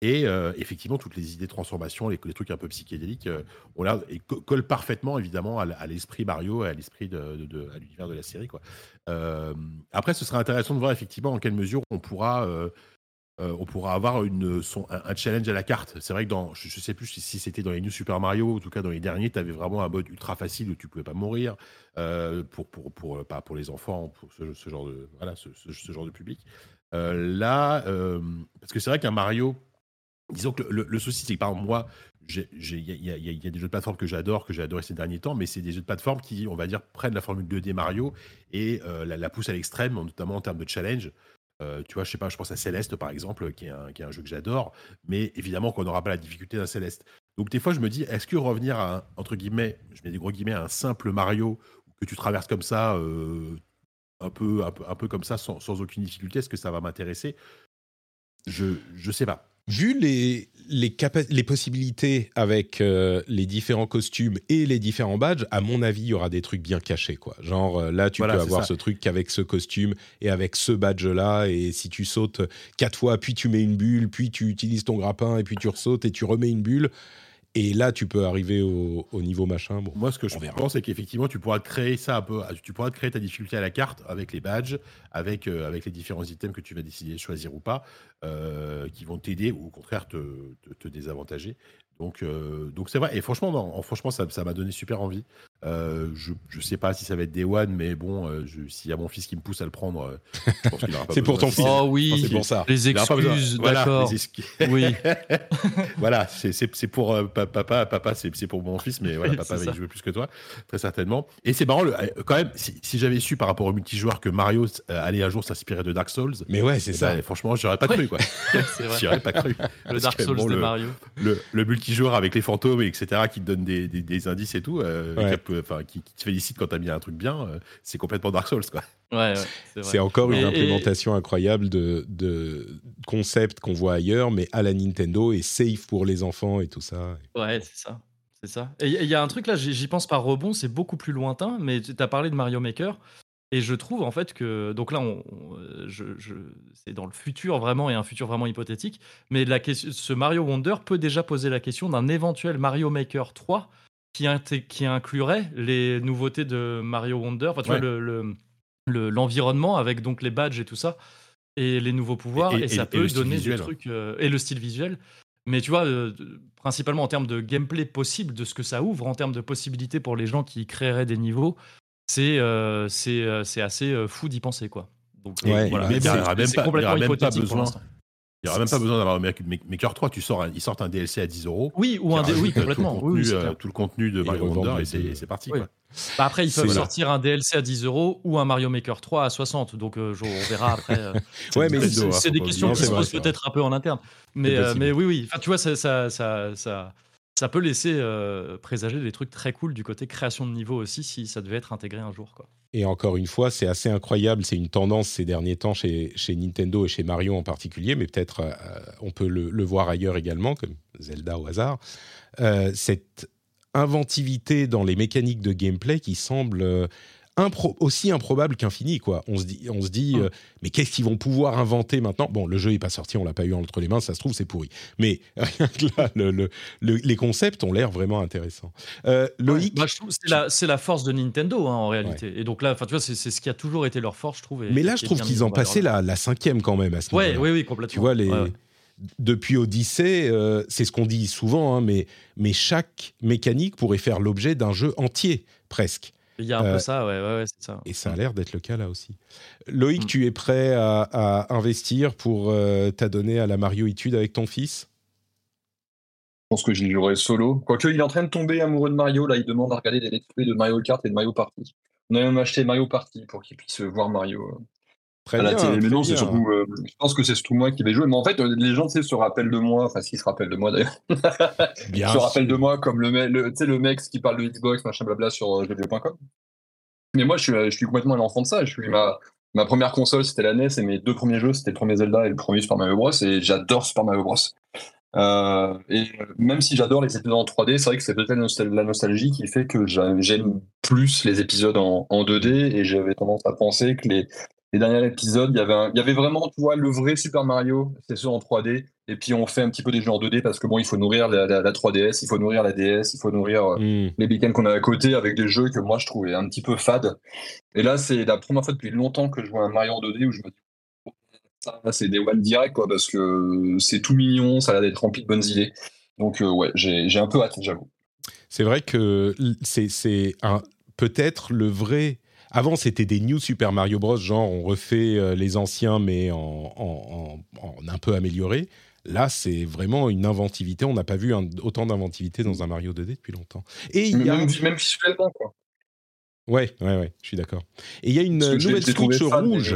Et euh, effectivement, toutes les idées de transformation, les, trucs un peu psychédéliques, euh, ont l'air et co- collent parfaitement évidemment à, l'esprit Mario et à l'esprit de, de- de- l'univers de la série. Quoi. Euh, après, ce sera intéressant de voir effectivement en quelle mesure on pourra, on pourra avoir une, un, challenge à la carte. C'est vrai que dans, je, ne sais plus si, si c'était dans les New Super Mario, ou en tout cas dans les derniers, tu avais vraiment un mode ultra facile où tu pouvais pas mourir pour, pour, pour, pas pour les enfants, pour ce, genre de voilà, ce, ce- genre de public. Là, parce que c'est vrai qu'un Mario, disons que le, souci, c'est que par exemple, moi, il y, a- des jeux de plateforme que j'adore, que j'ai adoré ces derniers temps, mais c'est des jeux de plateforme qui, on va dire, prennent la formule 2D Mario et euh, la, poussent à l'extrême, notamment en termes de challenge. Euh, tu vois, je sais pas, je pense à Céleste par exemple, qui est un, jeu que j'adore, mais évidemment qu'on n'aura pas la difficulté d'un Céleste. Donc des fois, je me dis, est-ce que revenir à entre guillemets, je mets des gros guillemets, un simple Mario que tu traverses comme ça, euh, un peu, comme ça, sans, sans aucune difficulté, est-ce que ça va m'intéresser? Je, je sais pas.
Vu les, les, les possibilités avec euh, les différents costumes et les différents badges, à mon avis, il y aura des trucs bien cachés. Quoi. Genre euh, là, tu
Voilà,
peux avoir
ça.
ce truc qu'avec ce costume et avec ce badge-là. Et si tu sautes quatre fois, puis tu mets une bulle, puis tu utilises ton grappin, et puis tu ressautes et tu remets une bulle. Et là, tu peux arriver au, au niveau machin. Bon,
Moi, ce que je
verra.
pense, c'est qu'effectivement, tu pourras créer ça un peu. Tu pourras créer ta difficulté à la carte avec les badges, avec, euh, avec les différents items que tu vas décider de choisir ou pas, euh, qui vont t'aider ou au contraire te, te, te désavantager. Donc, euh, donc c'est vrai. Et franchement, non, franchement, ça ça m'a donné super envie. Euh, je, sais pas si ça va être Day One, mais bon, euh, s'il y a mon fils qui me pousse à le prendre, euh, je pense qu'il aura pas <laughs>
C'est pour ton fils.
Oh
c'est
oui,
pour ça.
les excuses,
Voilà,
d'accord.
excuses. <laughs>
Oui, <laughs>
voilà, c'est- c'est c'est pour euh, pa- papa, papa, c'est c'est pour mon fils, mais voilà,
Oui,
papa
c'est
va y jouer plus que toi, très certainement. Et c'est marrant, le- quand même, si, si j'avais su par rapport au multijoueur que Mario allait un jour s'inspirer de Dark Souls,
Mais ouais, c'est
eh
ça.
ben, franchement, j'aurais pas cru, quoi.
c'est vrai.
J'y aurais pas cru.
Le Dark Souls
bon,
de
le-
Mario.
Le, le multijoueur avec les fantômes, etc., qui te donne des, des- des indices et tout, euh,
Ouais.
Enfin, qui, qui te félicite quand t'as mis un truc bien, euh, c'est complètement Dark Souls, quoi.
Ouais, ouais, c'est
encore une
Et- et-
implémentation incroyable de, de concepts qu'on voit ailleurs, mais à la Nintendo et safe pour les enfants et tout ça.
Ouais, c'est ça. C'est ça. Et il y a un truc là, j'y pense par rebond, c'est beaucoup plus lointain, mais tu as parlé de Mario Maker. Et je trouve en fait que. Donc là, on, on- euh, je, je- c'est dans le futur vraiment et un futur vraiment hypothétique. Mais la question, ce Mario Wonder peut déjà poser la question d'un éventuel Mario Maker 3 qui, inclurait les nouveautés de Mario Wonder. Enfin, tu
Ouais.
vois, le- le- le- l'environnement avec donc les badges et tout ça. Et les nouveaux pouvoirs.
Et-
Et,
et-
ça
et
peut
le style
donner des
visuel.
trucs. euh, et le style visuel. Mais tu vois, euh, principalement en termes de gameplay possible, de ce que ça ouvre, en termes de possibilités pour les gens qui créeraient des niveaux, c'est euh, c'est euh, c'est assez euh, fou d'y penser, quoi. Donc
Ouais,
voilà,
mais
Mais
il y
c'est-
aura même pas- même besoin. Il n'y aura même pas besoin d'avoir un Maker Maker 3, tu sors un- ils sortent un DLC à 10 euros.
Oui, ou un oui,
euh,
complètement.
Tout le
Oui, oui,
contenu, euh, tout le contenu de Mario Wonder, et c'est parti,
Oui.
quoi.
Bah, après, ils peuvent
voilà.
sortir un DLC à 10 euros ou un Mario Maker 3 à 60. Donc, euh, on verra après. euh, <laughs>
Ouais, mais
Nintendo,
c'est
hein,
des questions qui se posent peut-être un peu en interne. Mais, euh, mais oui, oui. Enfin, tu vois, ça, ça, ça, ça, ça peut laisser euh, présager des trucs très cool du côté création de niveau aussi, si ça devait être intégré un jour. Quoi.
Et encore une fois, c'est assez incroyable. C'est une tendance ces derniers temps chez, chez Nintendo et chez Mario en particulier, mais peut-être euh, on peut le, voir ailleurs également, comme Zelda au hasard. Euh, cette inventivité dans les mécaniques de gameplay qui semble euh, impro- aussi improbable qu'infini. Quoi. On se dit, on se dit
Mm.
euh, mais qu'est-ce qu'ils vont pouvoir inventer maintenant? Bon, le jeu n'est pas sorti, on l'a pas eu entre les mains, ça se trouve, c'est pourri. Mais <laughs> rien que là, le- le- le- les concepts ont l'air vraiment intéressants. Euh, Loïc,
Bah, c'est la, force de Nintendo hein, en réalité. Et donc là, enfin, tu vois, c'est ce qui a toujours été leur force, je trouve. et
mais là, je trouve qu'ils ont passé la, la cinquième quand même à ce
Ouais, oui, oui, complètement.
Tu vois, les...
Ouais, ouais.
depuis Odyssey, euh, c'est ce qu'on dit souvent, hein, mais, mais chaque mécanique pourrait faire l'objet d'un jeu entier, presque.
Il y a un
Euh,
peu ça, ouais, ouais, ouais, c'est ça.
Et ça a l'air d'être le cas là aussi. Loïc,
Mm.
tu es prêt à, à investir pour euh, t'adonner à la Mario étude avec ton fils?
Je pense que j'y jouerai solo. Quoique, il est en train de tomber amoureux de Mario. Là, il demande à regarder des let's play de Mario Kart et de Mario Party. On a même acheté Mario Party pour qu'il puisse voir Mario.
Très
à la
bien,
télé. Mais non, c'est surtout. euh, je pense que c'est surtout moi qui vais jouer. Mais en fait, euh, les gens, se rappellent de moi. Enfin, s'ils se rappellent de moi d'ailleurs. <laughs>
Bien
se rappellent de moi comme le, mec- le, tu sais, le mec qui parle de Xbox, machin blabla sur euh, jeuxvideo.com. Mais moi, je suis, je suis complètement un enfant de ça. Je suis ma, ma première console, c'était la NES, et mes deux premiers jeux, c'était le premier Zelda et le premier Super Mario Bros. Et j'adore Super Mario Bros. Euh, et même si j'adore les épisodes en 3D, c'est vrai que c'est peut-être la, nostal- la nostalgie qui fait que j'a- j'aime plus les épisodes en, en 2D. Et j'avais tendance à penser que les, les derniers épisodes, il y avait, un- il y avait vraiment, tu vois, le vrai Super Mario, c'est ceux en 3D. Et puis on fait un petit peu des jeux en 2D parce que bon, il faut nourrir la, la- la 3DS, il faut nourrir la DS, il faut nourrir euh,
Hmm.
les week-ends qu'on a à côté avec des jeux que moi je trouvais un petit peu fades. Et là, c'est la première fois depuis longtemps que je vois un Mario en 2D où je me dis, oh, ça, c'est des one direct, quoi, parce que c'est tout mignon, ça a l'air d'être rempli de bonnes idées. Donc, euh, ouais, j'ai un peu hâte, j'avoue.
C'est vrai que c'est c'est un- peut-être le vrai. Avant, c'était des New Super Mario Bros. Genre, on refait euh, les anciens, mais en, en- en- en un peu amélioré. Là, c'est vraiment une inventivité. On n'a pas vu un- autant d'inventivité dans un Mario 2D depuis longtemps. Et il y a.
Même, même visuellement, quoi.
Ouais, ouais, ouais, je suis d'accord. Et il y a une nouvelle Switch rouge.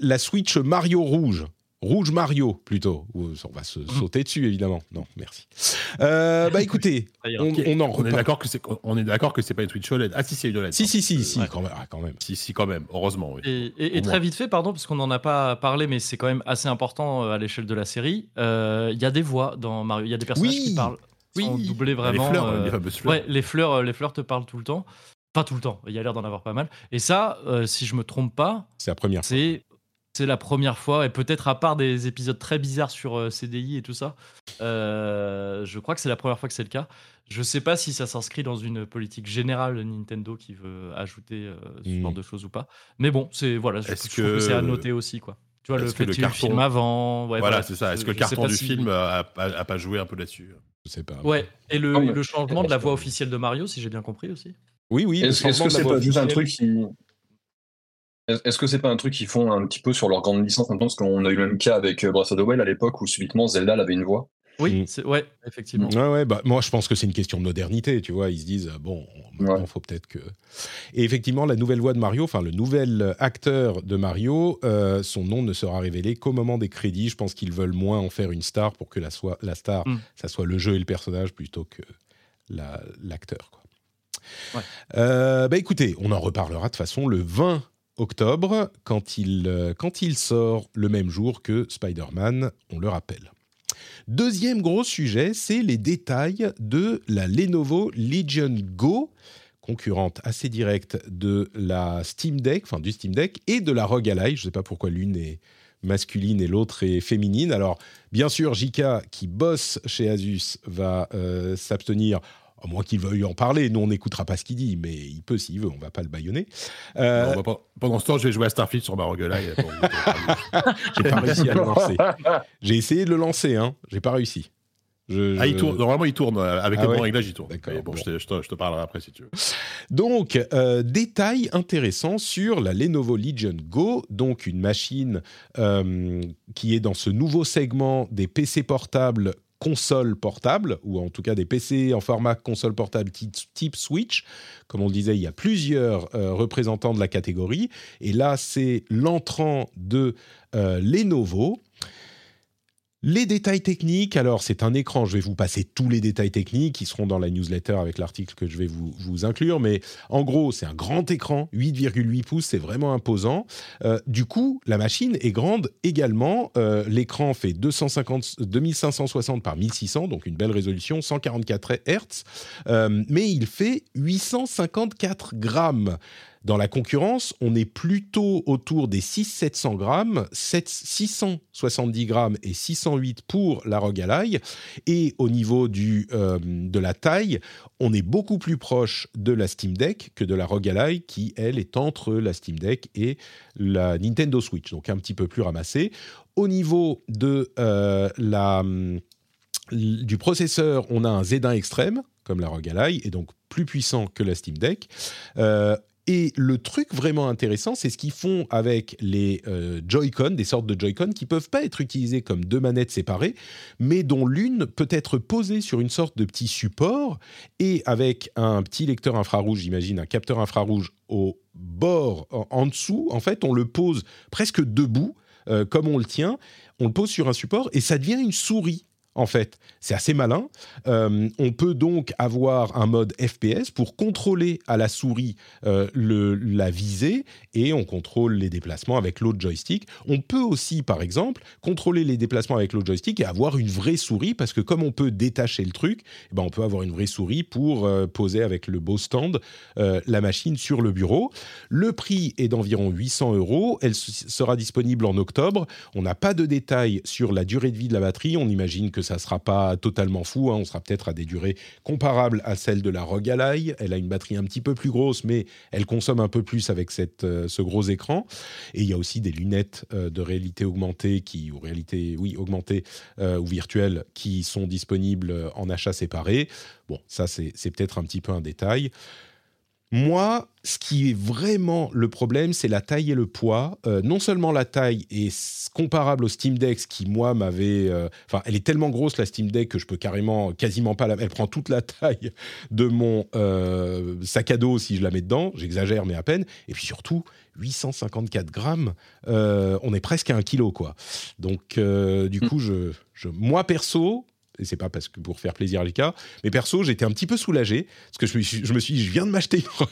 la Switch Mario rouge. Rouge Mario, plutôt. On va
Mmh.
se sauter dessus, évidemment. Non, merci. Euh, bah écoutez, on,
Ok,
on en
On est
reparle.
d'accord que c'est on est d'accord que c'est pas une Switch OLED. Ah si c'est une OLED.
Si, si, si, si,
Ouais.
quand même. ah, quand même.
Si si quand même. Heureusement oui.
Et, et- et
Au
très vite fait, pardon, parce qu'on n'en a pas parlé, mais c'est quand même assez important euh, à l'échelle de la série. euh, Il y a des voix dans Mario, il y a des personnages
Oui.
qui parlent,
Oui.
sont doublés
Les
vraiment.
fleurs,
euh,
les fleurs.
ouais, les fleurs, les fleurs te parlent tout le temps. Pas tout le temps. Il y a l'air d'en avoir pas mal. Et ça, euh, si je me trompe pas,
C'est la première fois.
c'est c'est la première fois, et peut-être à part des épisodes très bizarres sur euh, CDI et tout ça, euh, je crois que c'est la première fois que c'est le cas. Je sais pas si ça s'inscrit dans une politique générale de Nintendo qui veut ajouter euh, ce genre de choses ou pas. Mais bon, c'est voilà, je,
Est-ce
je trouve que
que-
c'est à noter aussi quoi. Tu vois le
Est-ce que
fait
le
qu'il y ait le
carton-
film avant, ouais,
voilà, c'est ça. Est-ce que le carton du
si-
film a, a- a pas joué un peu là-dessus?
Je sais pas.
Ouais, et le, changement de la voix officielle de Mario, si j'ai bien compris aussi.
Oui, oui.
Est-ce que c'est pas juste un truc qui. Est-ce que c'est pas un truc qu'ils font un petit peu sur leur grande licence? Maintenant Parce qu'on a eu le même cas avec euh, Breath of the Wild à l'époque où subitement Zelda avait une voix.
Oui,
Mm.
ouais, effectivement.
Ouais, ouais, bah, moi je pense que c'est une question de modernité, tu vois. Ils se disent, euh, bon, maintenant
Ouais.
faut peut-être que. Et effectivement, la nouvelle voix de Mario, enfin le nouvel acteur de Mario, euh, son nom ne sera révélé qu'au moment des crédits. Je pense qu'ils veulent moins en faire une star pour que la, soit, la star,
Mm.
ça soit le jeu et le personnage plutôt que la- l'acteur. quoi.
Ouais.
Euh, bah écoutez, on en reparlera de toute façon le 20 octobre, quand il, euh, quand il sort le même jour que Spider-Man, on le rappelle. Deuxième gros sujet, c'est les détails de la Lenovo Legion Go, concurrente assez directe de la Steam Deck, enfin du Steam Deck, et de la ROG Ally. Je ne sais pas pourquoi l'une est masculine et l'autre est féminine. Alors, bien sûr, Jika, qui bosse chez Asus, va euh, s'abstenir, à moins qu'il veuille en parler. Nous, on n'écoutera pas ce qu'il dit, mais il peut s'il veut, on va pas le baïonner. Euh,
pendant ce temps, je vais jouer à Starfield sur ma roguelike. pour- <laughs>
J'ai pas réussi à le lancer. J'ai essayé de le lancer, hein. J'ai pas réussi. Je-
Ah, il tourne. Normalement, il tourne. euh, Avec
Ah
le bon réglage, il tourne. Bon,
bon.
Je, te, je te- je te parlerai après si tu veux.
Donc, euh, détail intéressant sur la Lenovo Legion Go, donc une machine euh, qui est dans ce nouveau segment des PC portables console portable, ou en tout cas des PC en format console portable type, Switch. Comme on le disait, il y a plusieurs euh, représentants de la catégorie. Et là, c'est l'entrant de euh, Lenovo. Les détails techniques, alors c'est un écran, je vais vous passer tous les détails techniques qui seront dans la newsletter avec l'article que je vais vous, inclure, mais en gros c'est un grand écran, 8,8 pouces, c'est vraiment imposant. Euh, du coup, la machine est grande également, Euh, l'écran fait 250, 2560 par 1600, donc une belle résolution, 144 Hz, Euh, mais il fait 854 grammes. Dans la concurrence, on est plutôt autour des 600-700 grammes, 7 670 grammes et 608 pour la ROG Ally. Et au niveau du, euh, de la taille, on est beaucoup plus proche de la Steam Deck que de la ROG Ally, qui, elle, est entre la Steam Deck et la Nintendo Switch, donc un petit peu plus ramassée. Au niveau de euh, la du processeur, on a un Z1 extrême, comme la ROG Ally, et donc plus puissant que la Steam Deck. Euh, Et le truc vraiment intéressant, c'est ce qu'ils font avec les euh, Joy-Con, des sortes de Joy-Con qui peuvent pas être utilisées comme deux manettes séparées, mais dont l'une peut être posée sur une sorte de petit support et avec un petit lecteur infrarouge, j'imagine, un capteur infrarouge au bord, en, dessous, en fait, on le pose presque debout, euh, comme on le tient, on le pose sur un support et ça devient une souris en fait. C'est assez malin. Euh, on peut donc avoir un mode FPS pour contrôler à la souris euh, la visée et on contrôle les déplacements avec l'autre joystick. On peut aussi, par exemple, contrôler les déplacements avec l'autre joystick et avoir une vraie souris parce que comme on peut détacher le truc, eh ben on peut avoir une vraie souris pour euh, poser avec le beau stand la machine sur le bureau. Le prix est d'environ 800 euros. Elle sera disponible en octobre. On n'a pas de détails sur la durée de vie de la batterie. On imagine que ça sera pas totalement fou. Hein. On sera peut-être à des durées comparables à celles de la Rogue Ally. Elle a une batterie un petit peu plus grosse, mais elle consomme un peu plus avec cette, euh, ce gros écran. Et il y a aussi des lunettes euh, de réalité augmentée qui, ou réalité, oui, augmentée euh, ou virtuelle, qui sont disponibles en achat séparé. Bon, ça c'est peut-être un petit peu un détail. Moi, ce qui est vraiment le problème, c'est la taille et le poids. Euh, non seulement la taille est comparable au Steam Deck, qui moi m'avait, euh, enfin, elle est tellement grosse la Steam Deck que je peux carrément, quasiment pas la, elle prend toute la <laughs> taille de mon euh, sac à dos si je la mets dedans. J'exagère, mais à peine. Et puis surtout, 854 grammes, on est presque à un kilo, quoi. Donc, du hmm. coup, je, je, moi perso, et c'est pas parce que pour faire plaisir à Lika, mais perso, j'étais un petit peu soulagé, parce que je me suis, je dit, je viens de m'acheter une Rogue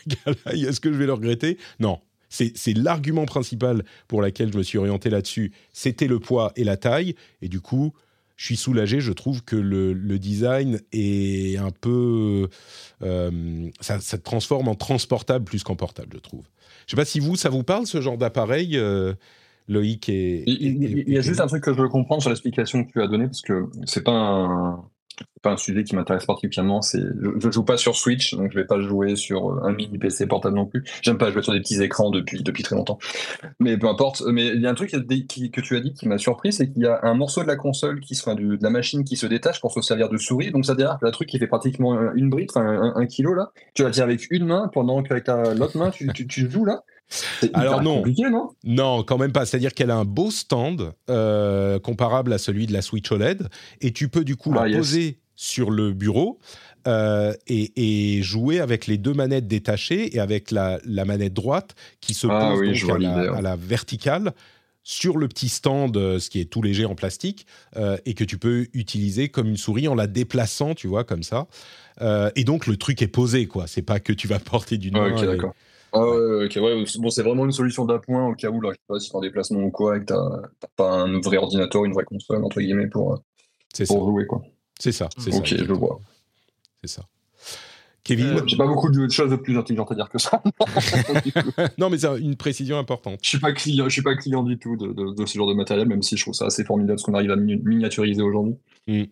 est-ce que je vais le regretter? Non. C'est l'argument principal pour lequel je me suis orienté là-dessus. C'était le poids et la taille. Et du coup, je suis soulagé. Je trouve que le, design est un peu. Euh, ça, ça, transforme en transportable plus qu'en portable, je trouve. Je sais pas si vous, ça vous parle, ce genre d'appareil euh, Loïc et.
Il, y a juste un truc que je veux comprendre sur l'explication que tu as donnée, parce que c'est pas un, pas un sujet qui m'intéresse particulièrement. C'est, je, ne joue pas sur Switch, donc je vais pas jouer sur un mini PC portable non plus. J'aime pas jouer sur des petits écrans depuis, depuis très longtemps. Mais peu importe. Mais il y a un truc que tu as dit qui m'a surpris, c'est qu'il y a un morceau de la console qui de, la machine qui se détache pour se servir de souris. Donc ça veut dire que le truc qui fait pratiquement une brique, un, un, kilo là, tu la tiens avec une main pendant qu'avec l'autre main tu, tu, tu joues là.
Alors non, non, quand même pas. C'est-à-dire qu'elle a un beau stand euh, comparable à celui de la Switch OLED, et tu peux du coup la ah, poser sur le bureau euh, et, jouer avec les deux manettes détachées et avec la, manette droite qui se ah pose à, la, verticale sur le petit stand, euh, ce qui est tout léger en plastique, et que tu peux utiliser comme une souris en la déplaçant, tu vois, comme ça. et donc le truc est posé, quoi. C'est pas que tu vas <laughs> porter d'une
ah, main. Ah ouais, ok, ouais. Bon, c'est vraiment une solution d'appoint au cas où, là, je sais pas, si t'es en déplacement ou quoi, et que t'as pas un vrai ordinateur, une vraie console, entre guillemets, pour, euh, pour jouer, quoi.
C'est ça, c'est
Ok, je vois.
C'est ça. Kevin
euh, J'ai pas beaucoup de choses plus intelligentes à dire que ça. <laughs> <laughs>
non, mais c'est une précision importante.
Je suis pas client, je suis pas client du tout de, de, ce genre de matériel, même si je trouve ça assez formidable ce qu'on arrive à miniaturiser aujourd'hui. Mm.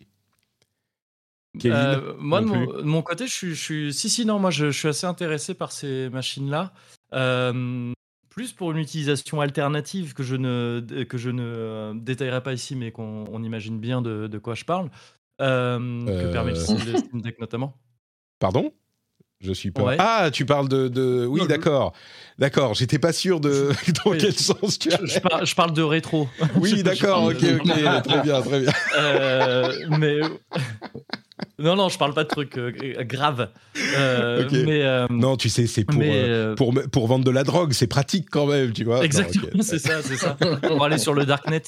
Euh, moi, de mon, côté, je suis, Si, si, non, moi, je, suis assez intéressé par ces machines-là. Euh, plus pour une utilisation alternative que je ne, que je ne euh, détaillerai pas ici, mais qu'on imagine bien de, de, quoi je parle, que permet le Steam Deck notamment.
Pardon? Je suis pas. Ah, tu parles de. de... Oui, d'accord. D'accord, j'étais pas sûr de. <laughs> Dans quel sens tu
as. Je, parle, je, parle, de rétro.
Oui, <laughs> d'accord, ok, ok, très bien, très bien.
mais. Non, non, je parle pas de trucs euh, graves. Euh, mais, euh,
non, tu sais, c'est pour, pour, pour, vendre de la drogue, c'est pratique quand même, tu vois.
Exactement, c'est ça, c'est ça. Pour aller sur le darknet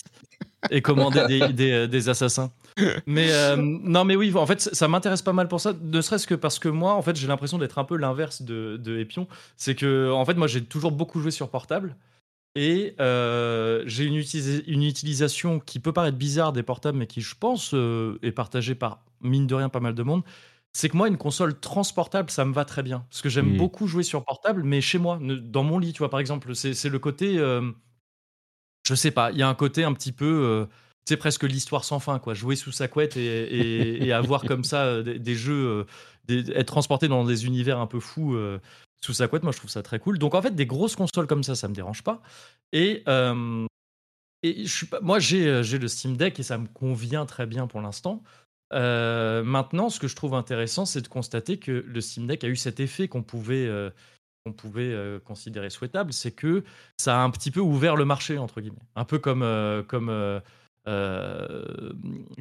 et commander des, des, des assassins. Mais non, mais oui, en fait, ça m'intéresse pas mal pour ça, ne serait-ce que parce que moi, en fait, j'ai l'impression d'être un peu l'inverse de, de Epion. C'est que, en fait, moi, j'ai toujours beaucoup joué sur portable. Et j'ai une, une, utilisation qui peut paraître bizarre des portables, mais qui, je pense, est partagée par mine de rien pas mal de monde, c'est que moi, une console transportable, ça me va très bien. Parce que j'aime mmh. beaucoup jouer sur portable, mais chez moi, dans mon lit, tu vois, par exemple, c'est le côté. je sais pas, il y a un côté un petit peu. c'est presque l'histoire sans fin, quoi. Jouer sous sa couette et, <laughs> avoir comme ça des, jeux, être transporté dans des univers un peu fous sous sa couette, moi je trouve ça très cool. Donc en fait, des grosses consoles comme ça, ça me dérange pas. Et, et je suis pas, moi j'ai le Steam Deck et ça me convient très bien pour l'instant. Euh, maintenant, ce que je trouve intéressant, c'est de constater que le Steam a eu cet effet qu'on pouvait, euh, pouvait considérer souhaitable, c'est que ça a un petit peu ouvert le marché, entre guillemets. Un peu comme, comme euh,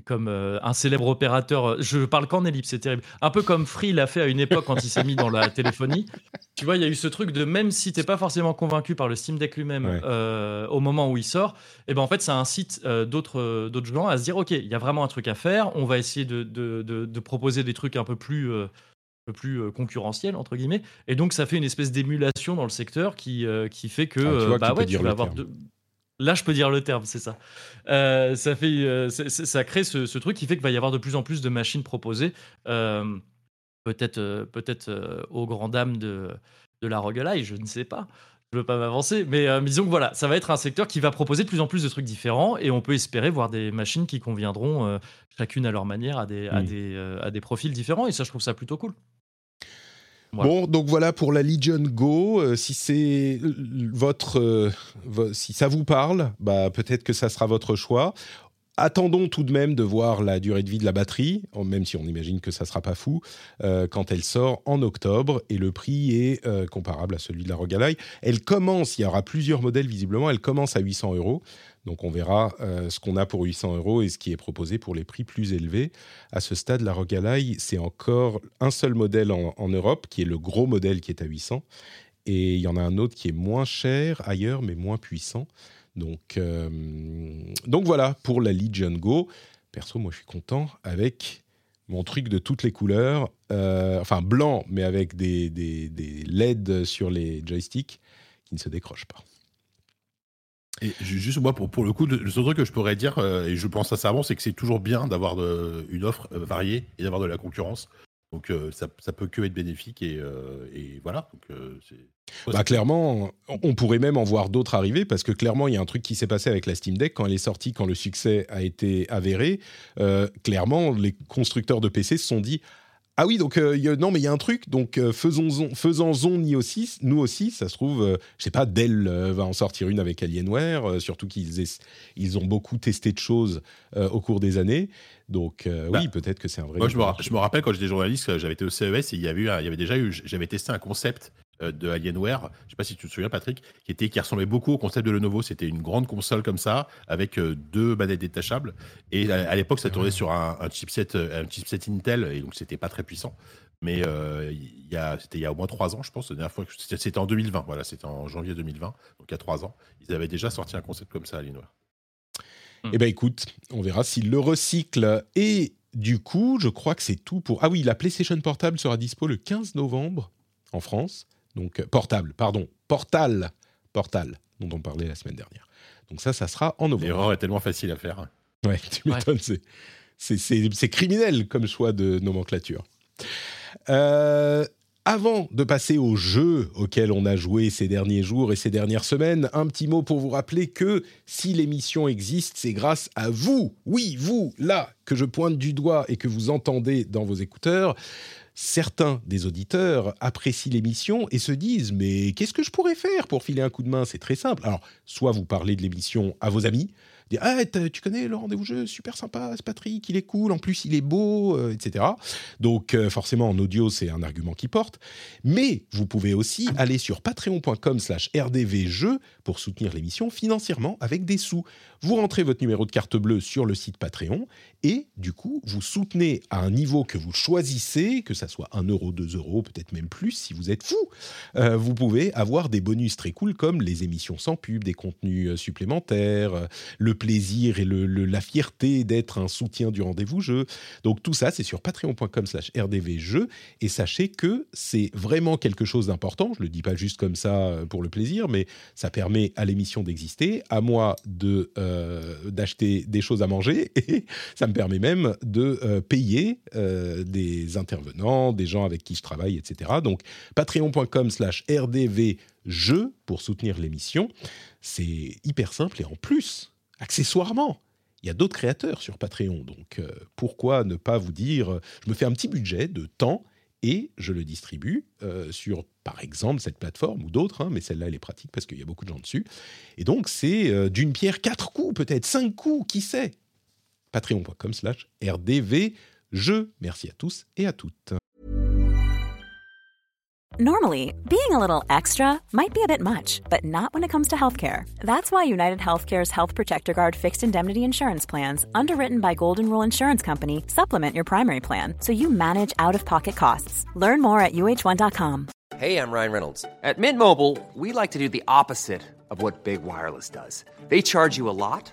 comme euh, un célèbre opérateur. Je parle qu'en ellipse, c'est terrible. Un peu comme Free l'a fait à une époque quand il s'est mis dans la téléphonie. Tu vois, il y a eu ce truc de même si t'es pas forcément convaincu par le Steam Deck lui-même euh, au moment où il sort, et eh ben en fait ça incite d'autres d'autres gens à se dire ok, il y a vraiment un truc à faire. On va essayer de, de, de, proposer des trucs un peu plus plus concurrentiels entre guillemets et donc ça fait une espèce d'émulation dans le secteur qui, qui fait que
ah, tu, vois,
bah
ouais, tu
vas avoir Là, je peux dire le terme, c'est ça. Euh, ça, fait, euh, ça crée ce, truc qui fait qu'il va y avoir de plus en plus de machines proposées. Euh, peut-être peut-être aux grandes dames de, de la roguelite, je ne sais pas. Je ne veux pas m'avancer, mais, disons que voilà, ça va être un secteur qui va proposer de plus en plus de trucs différents et on peut espérer voir des machines qui conviendront chacune à leur manière à des, à, des, à des profils différents et ça, je trouve ça plutôt cool.
Bon, donc voilà pour la Legion Go. Euh, si c'est votre, euh, si ça vous parle, bah peut-être que ça sera votre choix. Attendons tout de même de voir la durée de vie de la batterie, même si on imagine que ça sera pas fou, euh, quand elle sort en octobre et le prix est comparable à celui de la Rogalai. Elle commence, il y aura plusieurs modèles visiblement, elle commence à 800 euros. Donc on verra euh, ce qu'on a pour 800 euros et ce qui est proposé pour les prix plus élevés. À ce stade, la Rogalai, c'est encore un seul modèle en, Europe, qui est le gros modèle qui est à 800. Et il y en a un autre qui est moins cher ailleurs, mais moins puissant. Donc, euh, donc voilà pour la Legion Go. Perso, moi je suis content avec mon truc de toutes les couleurs, euh, enfin blanc, mais avec des, des LED sur les joysticks qui ne se décrochent pas.
Et juste moi, pour, pour le coup, le seul truc que je pourrais dire, euh, et je pense sincèrement, c'est que c'est toujours bien d'avoir une offre euh, variée et d'avoir de la concurrence. Donc euh, ça, ça, peut que être bénéfique et, et voilà. Donc,
bah, clairement, on pourrait même en voir d'autres arriver parce que clairement, il y a un truc qui s'est passé avec la Steam Deck quand elle est sortie, quand le succès a été avéré. clairement, les constructeurs de PC se sont dit ah oui, donc euh, non, mais il y a un truc, donc euh, faisons-en faisons nous aussi, nous aussi, ça se trouve, euh, je sais pas, Dell va en sortir une avec Alienware, surtout qu'ils ils ont beaucoup testé de choses au cours des années. Donc bah, oui, peut-être que c'est un vrai.
Moi, je me, je me, rappelle quand j'étais journaliste, j'avais été au CES et il y avait, il y avait déjà eu, j'avais testé un concept euh, de Alienware, je sais pas si tu te souviens Patrick, qui était qui ressemblait beaucoup au concept de Lenovo. C'était une grande console comme ça avec euh, deux manettes détachables. Et à, l'époque, ça tournait sur un, chipset, euh, un chipset Intel et donc c'était pas très puissant. Mais c'était il y a au moins trois ans, je pense. La dernière fois, c'était en 2020. Voilà, c'était en janvier 2020, donc il y a trois ans. Ils avaient déjà sorti un concept comme ça, Alienware.
Eh ben écoute, on verra s'il le recycle. Et du coup, je crois que c'est tout pour. Ah oui, la PlayStation Portable sera dispo le 15 novembre en France. Donc, euh, portable, pardon, portal, portal, dont on parlait la semaine dernière. Donc ça, ça sera en novembre.
L'erreur est tellement facile à faire.
Ouais, tu m'étonnes, c'est criminel comme choix de nomenclature. Euh, avant de passer au jeu auquel on a joué ces derniers jours et ces dernières semaines, un petit mot pour vous rappeler que si l'émission existe, c'est grâce à vous, oui, vous, là, que je pointe du doigt et que vous entendez dans vos écouteurs certains des auditeurs apprécient l'émission et se disent mais qu'est-ce que je pourrais faire pour filer un coup de main? C'est très simple. Alors, soit vous parlez de l'émission à vos amis, ah, tu connais le rendez-vous jeu, super sympa, c'est Patrick, il est cool, en plus il est beau, euh, etc. Donc euh, forcément en audio c'est un argument qui porte. Mais vous pouvez aussi aller sur patreon.com/slash rdvjeux pour soutenir l'émission financièrement avec des sous. Vous rentrez votre numéro de carte bleue sur le site Patreon et du coup vous soutenez à un niveau que vous choisissez, que ça soit 1 euro, 2 euros, peut-être même plus si vous êtes fou. Euh, vous pouvez avoir des bonus très cool comme les émissions sans pub, des contenus supplémentaires, le plaisir et la fierté d'être un soutien du rendez-vous jeu. Donc tout ça, c'est sur patreon.com slash rdvjeux. Et sachez que c'est vraiment quelque chose d'important. Je le dis pas juste comme ça euh, pour le plaisir, mais ça permet à l'émission d'exister, à moi de euh, d'acheter des choses à manger, <laughs> et ça me permet même de euh, payer des intervenants, des gens avec qui je travaille, etc. Donc patreon.com slash rdvjeux pour soutenir l'émission. C'est hyper simple et en plus, accessoirement, il y a d'autres créateurs sur Patreon. Donc euh, pourquoi ne pas vous dire, euh, je me fais un petit budget de temps et je le distribue euh, sur, par exemple, cette plateforme ou d'autres, hein, mais celle-là, elle est pratique parce qu'il y a beaucoup de gens dessus. Et donc, c'est d'une pierre quatre coups, peut-être cinq coups, qui sait? Patreon.com slash rdv. Je merci à tous et à toutes.
Normally, being a little extra might be a bit much, but not when it comes to healthcare. That's why United Healthcare's Health Protector Guard fixed indemnity insurance plans, underwritten by Golden Rule Insurance Company, supplement your primary plan so you manage out of pocket costs. Learn more at uh1.com.
Hey, I'm Ryan Reynolds. At Mint Mobile, we like to do the opposite of what Big Wireless does. They charge you a lot,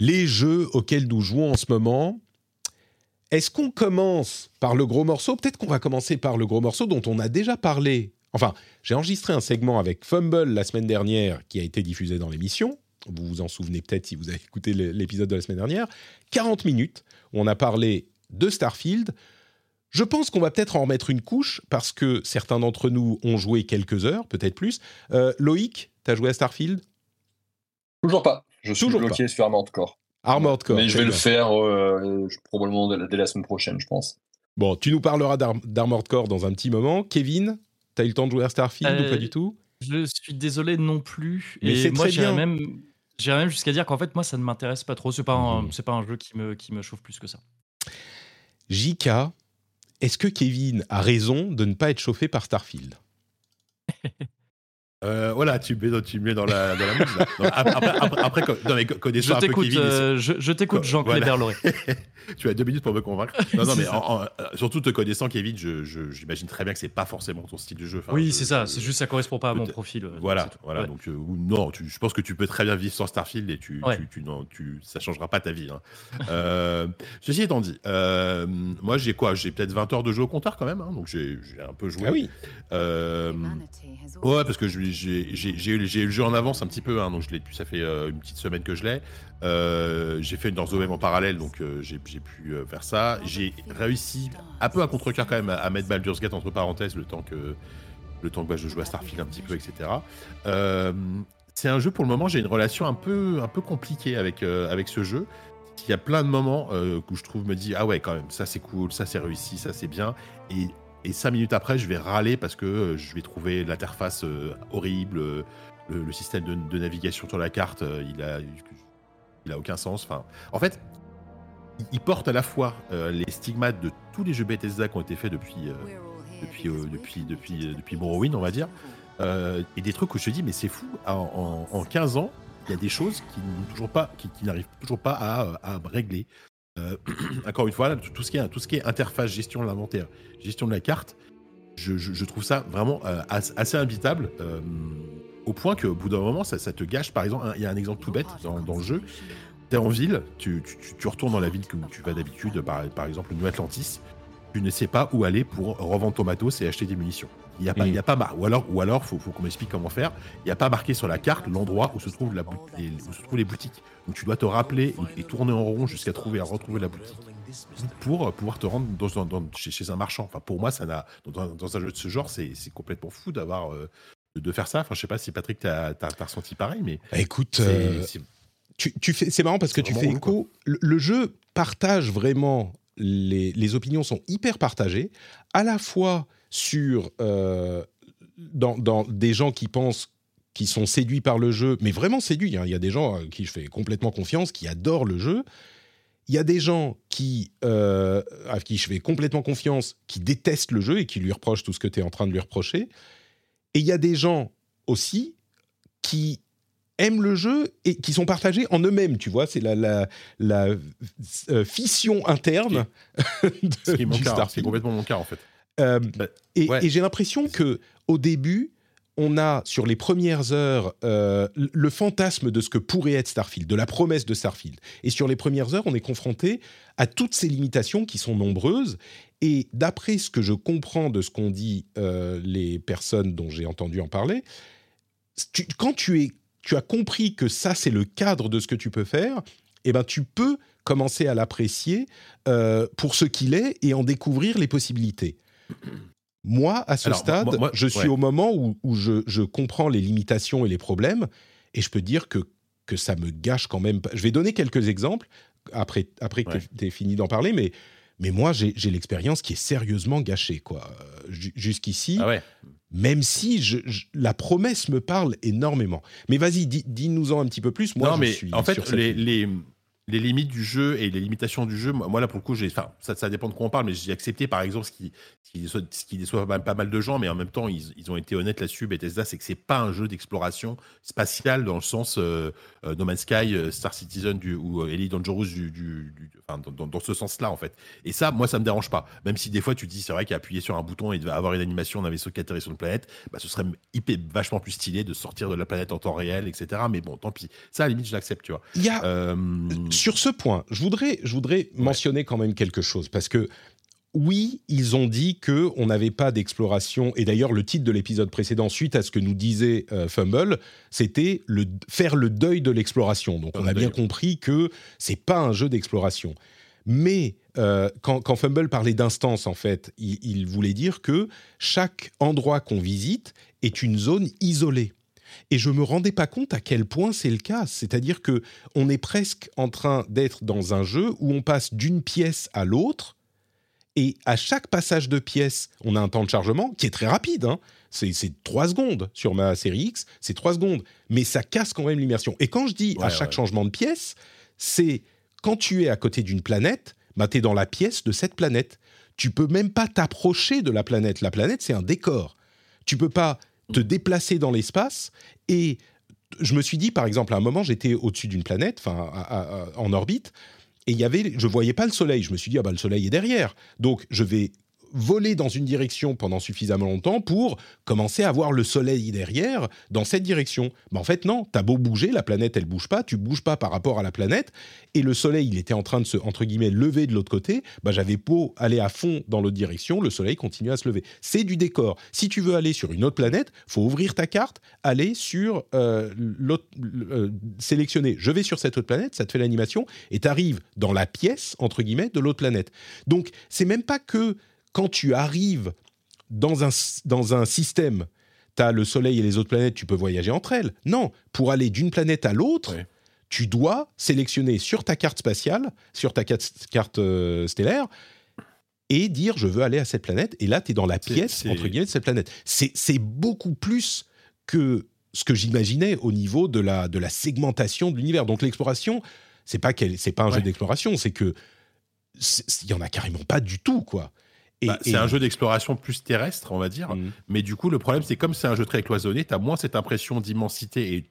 Les jeux auxquels nous jouons en ce moment, est-ce qu'on commence par le gros morceau? Peut-être qu'on va commencer par le gros morceau dont on a déjà parlé. Enfin, j'ai enregistré un segment avec Fumble la semaine dernière qui a été diffusé dans l'émission. Vous vous en souvenez peut-être si vous avez écouté l'épisode de la semaine dernière. 40 minutes où on a parlé de Starfield. Je pense qu'on va peut-être en remettre une couche parce que certains d'entre nous ont joué quelques heures, peut-être plus. Euh, Loïc, tu as joué à Starfield?
Toujours pas. Je suis
Toujours
bloqué sur Armored Core.
Armored Core.
Mais je vais le faire euh, je- probablement dès la, dès la semaine prochaine, je pense.
Bon, tu nous parleras d'Ar- d'Armored Core dans un petit moment. Kevin, tu as eu le temps de jouer à Starfield ou
Euh,
pas du tout?
Je suis désolé non plus.
Mais
et
c'est
moi,
très
j'irais
bien.
même, j'irais même jusqu'à dire qu'en fait, moi, ça ne m'intéresse pas trop. C'est pas, un, c'est pas un jeu qui me, qui me chauffe plus que ça.
JK, est-ce que Kevin a raison de ne pas être chauffé par Starfield? <laughs>
Euh, voilà, tu me mets dans, tu me mets dans la, dans la mouise, là. Non, après, après, après, mais co-
Je
connaissant un peu
t'écoute, euh, je, je t'écoute,
Quoi,
Jean-Claude
voilà.
Berloré. <laughs>
tu as deux minutes pour me convaincre. <laughs> Non, non, mais
ça.
en- en- euh, surtout te connaissant, Kevin, je- je- j'imagine très bien que c'est pas forcément ton style de jeu. Enfin,
oui, c'est ça. C'est juste ça correspond pas à mon profil. euh,
Voilà, voilà.
Ouais.
Donc, euh, non, tu- je pense que tu peux très bien vivre sans Starfield et tu,
Ouais.
tu, tu, non, tu, ça changera pas ta vie. hein. <laughs> Euh, ceci étant dit, euh, moi j'ai quoi? J'ai peut-être 20 heures de jeu au compteur quand même, hein, donc j'ai j'ai un peu joué.
Ah oui
Euh, Ouais, parce que je- j'ai eu le jeu en avance un petit peu, hein, donc je l'ai depuis, ça fait euh, une petite semaine que je l'ai. Euh, j'ai fait une Danzo même en parallèle, donc euh, j'ai pu faire ça. J'ai réussi, un peu à contre-cœur quand même, à, mettre Baldur's Gate entre parenthèses le temps que, le temps que bah, je joue à Starfield un petit peu, etc. C'est un jeu, pour le moment, j'ai une relation un peu, un peu compliquée avec, avec ce jeu. Il y a plein de moments où je trouve, me dis, ah ouais, quand même, ça c'est cool, ça c'est réussi, ça c'est bien. Et, et cinq minutes après, je vais râler parce que euh, je vais trouver l'interface euh, horrible, euh, le, système de, navigation sur la carte, il a, il a aucun sens. Enfin, en fait, il, porte à la fois les stigmates de tous les jeux Bethesda qui ont été faits depuis, euh, depuis, depuis, depuis, Morrowind, on va dire, et des trucs où je te dis, mais c'est fou, en, en- en 15 ans, il y a des choses qui n'ont toujours pas, qui, n'arrivent toujours pas à régler. Euh, <clears throat> encore une fois, tout ce qui est, tout ce qui est interface, gestion de l'inventaire, gestion de la carte, je, je- je trouve ça vraiment euh, as- assez imbitable, euh, au point qu'au bout d'un moment, ça, ça te gâche. Par exemple, il y a un exemple tout bête dans, dans le jeu. Tu es en ville, tu, tu- tu- tu retournes dans la ville que tu vas d'habitude, par, par exemple New Atlantis, tu ne sais pas où aller pour revendre ton matos et acheter des munitions. Il y a pas,
Mm.
il y a pas mar- ou alors, ou alors, faut, faut qu'on m'explique comment faire. Il n'y a pas marqué sur la carte l'endroit où se la les, où se trouvent les boutiques. Donc tu dois te rappeler et, et tourner en rond jusqu'à trouver, à retrouver la boutique pour euh, pouvoir te rendre dans, dans- chez, chez un marchand. Enfin, pour moi, ça n'a dans, un- jeu de ce genre, c'est complètement fou d'avoir euh, de, faire ça. Enfin, je sais pas si Patrick t'as as, ressenti pareil, mais
Bah, Écoute,
c'est
euh, tu, tu fais, c'est marrant parce que tu fais écho. Le, le jeu partage vraiment. Les, les opinions sont hyper partagées, à la fois sur euh, dans, dans des gens qui pensent qui sont séduits par le jeu, mais vraiment séduits. hein. Il y a des gens à qui je fais complètement confiance, qui adorent le jeu. Il y a des gens qui, euh, à qui je fais complètement confiance, qui détestent le jeu et qui lui reprochent tout ce que tu es en train de lui reprocher. Et il y a des gens aussi qui aiment le jeu et qui sont partagés en eux-mêmes, tu vois. C'est la, la, la euh, fission interne de,
ce qui est <laughs> mon
du
cas, hein. c'est complètement mon cas en fait.
Euh,
Bah,
et
ouais.
et j'ai l'impression que au début, on a sur les premières heures euh, le fantasme de ce que pourrait être Starfield, de la promesse de Starfield. Et sur les premières heures, on est confronté à toutes ces limitations qui sont nombreuses. Et d'après ce que je comprends de ce qu'ont dit euh, les personnes dont j'ai entendu en parler, tu- quand tu, es, tu as compris que ça, c'est le cadre de ce que tu peux faire, eh ben, tu peux commencer à l'apprécier euh, pour ce qu'il est et en découvrir les possibilités. Moi, à ce
Alors,
stade,
moi- moi-
je suis
ouais.
au moment où, où je, je comprends les limitations et les problèmes, et je peux dire que, que ça me gâche quand même. Je vais donner quelques exemples après, après que tu aies fini d'en parler, mais, mais moi, j'ai l'expérience qui est sérieusement gâchée. quoi. Euh, ju- Jusqu'ici,
Ah ouais.
même si je- je- la promesse me parle énormément. Mais vas-y, dis- dis-nous-en un petit peu plus. Moi,
non,
je
mais
suis
en fait,
sur cette
les,
ligne.
les, les limites du jeu et les limitations du jeu, moi, là, pour le coup, j'ai, enfin, ça, ça dépend de quoi on parle, mais j'ai accepté, par exemple, ce qui, ce qui, déçoit, ce qui déçoit pas, mal- pas mal de gens, mais en même temps, ils, ils ont été honnêtes là-dessus, Bethesda, c'est que c'est pas un jeu d'exploration spatiale dans le sens euh, euh, No Man's Sky, euh, Star Citizen du, ou euh, Elite Dangerous du, du, du- enfin, dans, dans- dans ce sens-là, en fait. Et ça, moi, ça me dérange pas. Même si des fois, tu dis, c'est vrai qu'appuyer sur un bouton et avoir une animation d'un vaisseau qui atterrit sur une planète, bah, ce serait hyper, vachement plus stylé de sortir de la planète en temps réel, etc. Mais bon, tant pis. Ça, à la limite, je l'accepte, tu vois.
Sur ce point, je voudrais, je voudrais mentionner quand même quelque chose parce que oui, ils ont dit que on n'avait pas d'exploration et d'ailleurs le titre de l'épisode précédent, suite à ce que nous disait euh, Fumble, c'était le faire le deuil de l'exploration. Donc on a bien compris que c'est pas un jeu d'exploration. Mais euh, quand, quand Fumble parlait d'instance, en fait, il, il voulait dire que chaque endroit qu'on visite est une zone isolée. Et je me rendais pas compte à quel point c'est le cas. C'est-à-dire que on est presque en train d'être dans un jeu où on passe d'une pièce à l'autre. Et à chaque passage de pièce, on a un temps de chargement qui est très rapide. hein. C'est c'est 3 secondes sur ma série X, c'est 3 secondes. Mais ça casse quand même l'immersion. Et quand je dis à chaque
ouais.
changement de pièce, c'est quand tu es à côté d'une planète, bah, tu es dans la pièce de cette planète. Tu peux même pas t'approcher de la planète. La planète, c'est un décor. Tu peux pas te déplacer dans l'espace. Et je me suis dit, par exemple, à un moment, j'étais au-dessus d'une planète, en orbite, et il y avait, je voyais pas le soleil. Je me suis dit, ah bah le soleil est derrière, donc je vais voler dans une direction pendant suffisamment longtemps pour commencer à voir le soleil derrière dans cette direction. Mais en fait non, t'as beau bouger, la planète elle bouge pas, tu bouges pas par rapport à la planète et le soleil il était en train de se entre guillemets lever de l'autre côté, bah j'avais beau aller à fond dans l'autre direction, le soleil continue à se lever. C'est du décor. Si tu veux aller sur une autre planète, faut ouvrir ta carte, aller sur euh, l'autre, euh, sélectionner. Je vais sur cette autre planète, ça te fait l'animation et t'arrives dans la pièce entre guillemets de l'autre planète. Donc c'est même pas que quand tu arrives dans un, dans un système, tu as le Soleil et les autres planètes, tu peux voyager entre elles. Non, pour aller d'une planète à l'autre,
Ouais.
tu dois sélectionner sur ta carte spatiale, sur ta carte, carte, euh, stellaire, et dire je veux aller à cette planète. Et là, tu es dans la pièce, entre guillemets, de cette planète. C'est c'est beaucoup plus que ce que j'imaginais au niveau de la, de la segmentation de l'univers. Donc l'exploration, c'est pas, c'est pas un jeu
Ouais.
d'exploration, c'est que il y en a carrément pas du tout, quoi.
Bah, c'est
et-
un jeu d'exploration plus terrestre, on va dire.
Mm.
Mais du coup, le problème, c'est comme c'est un jeu très cloisonné, tu as moins cette impression d'immensité et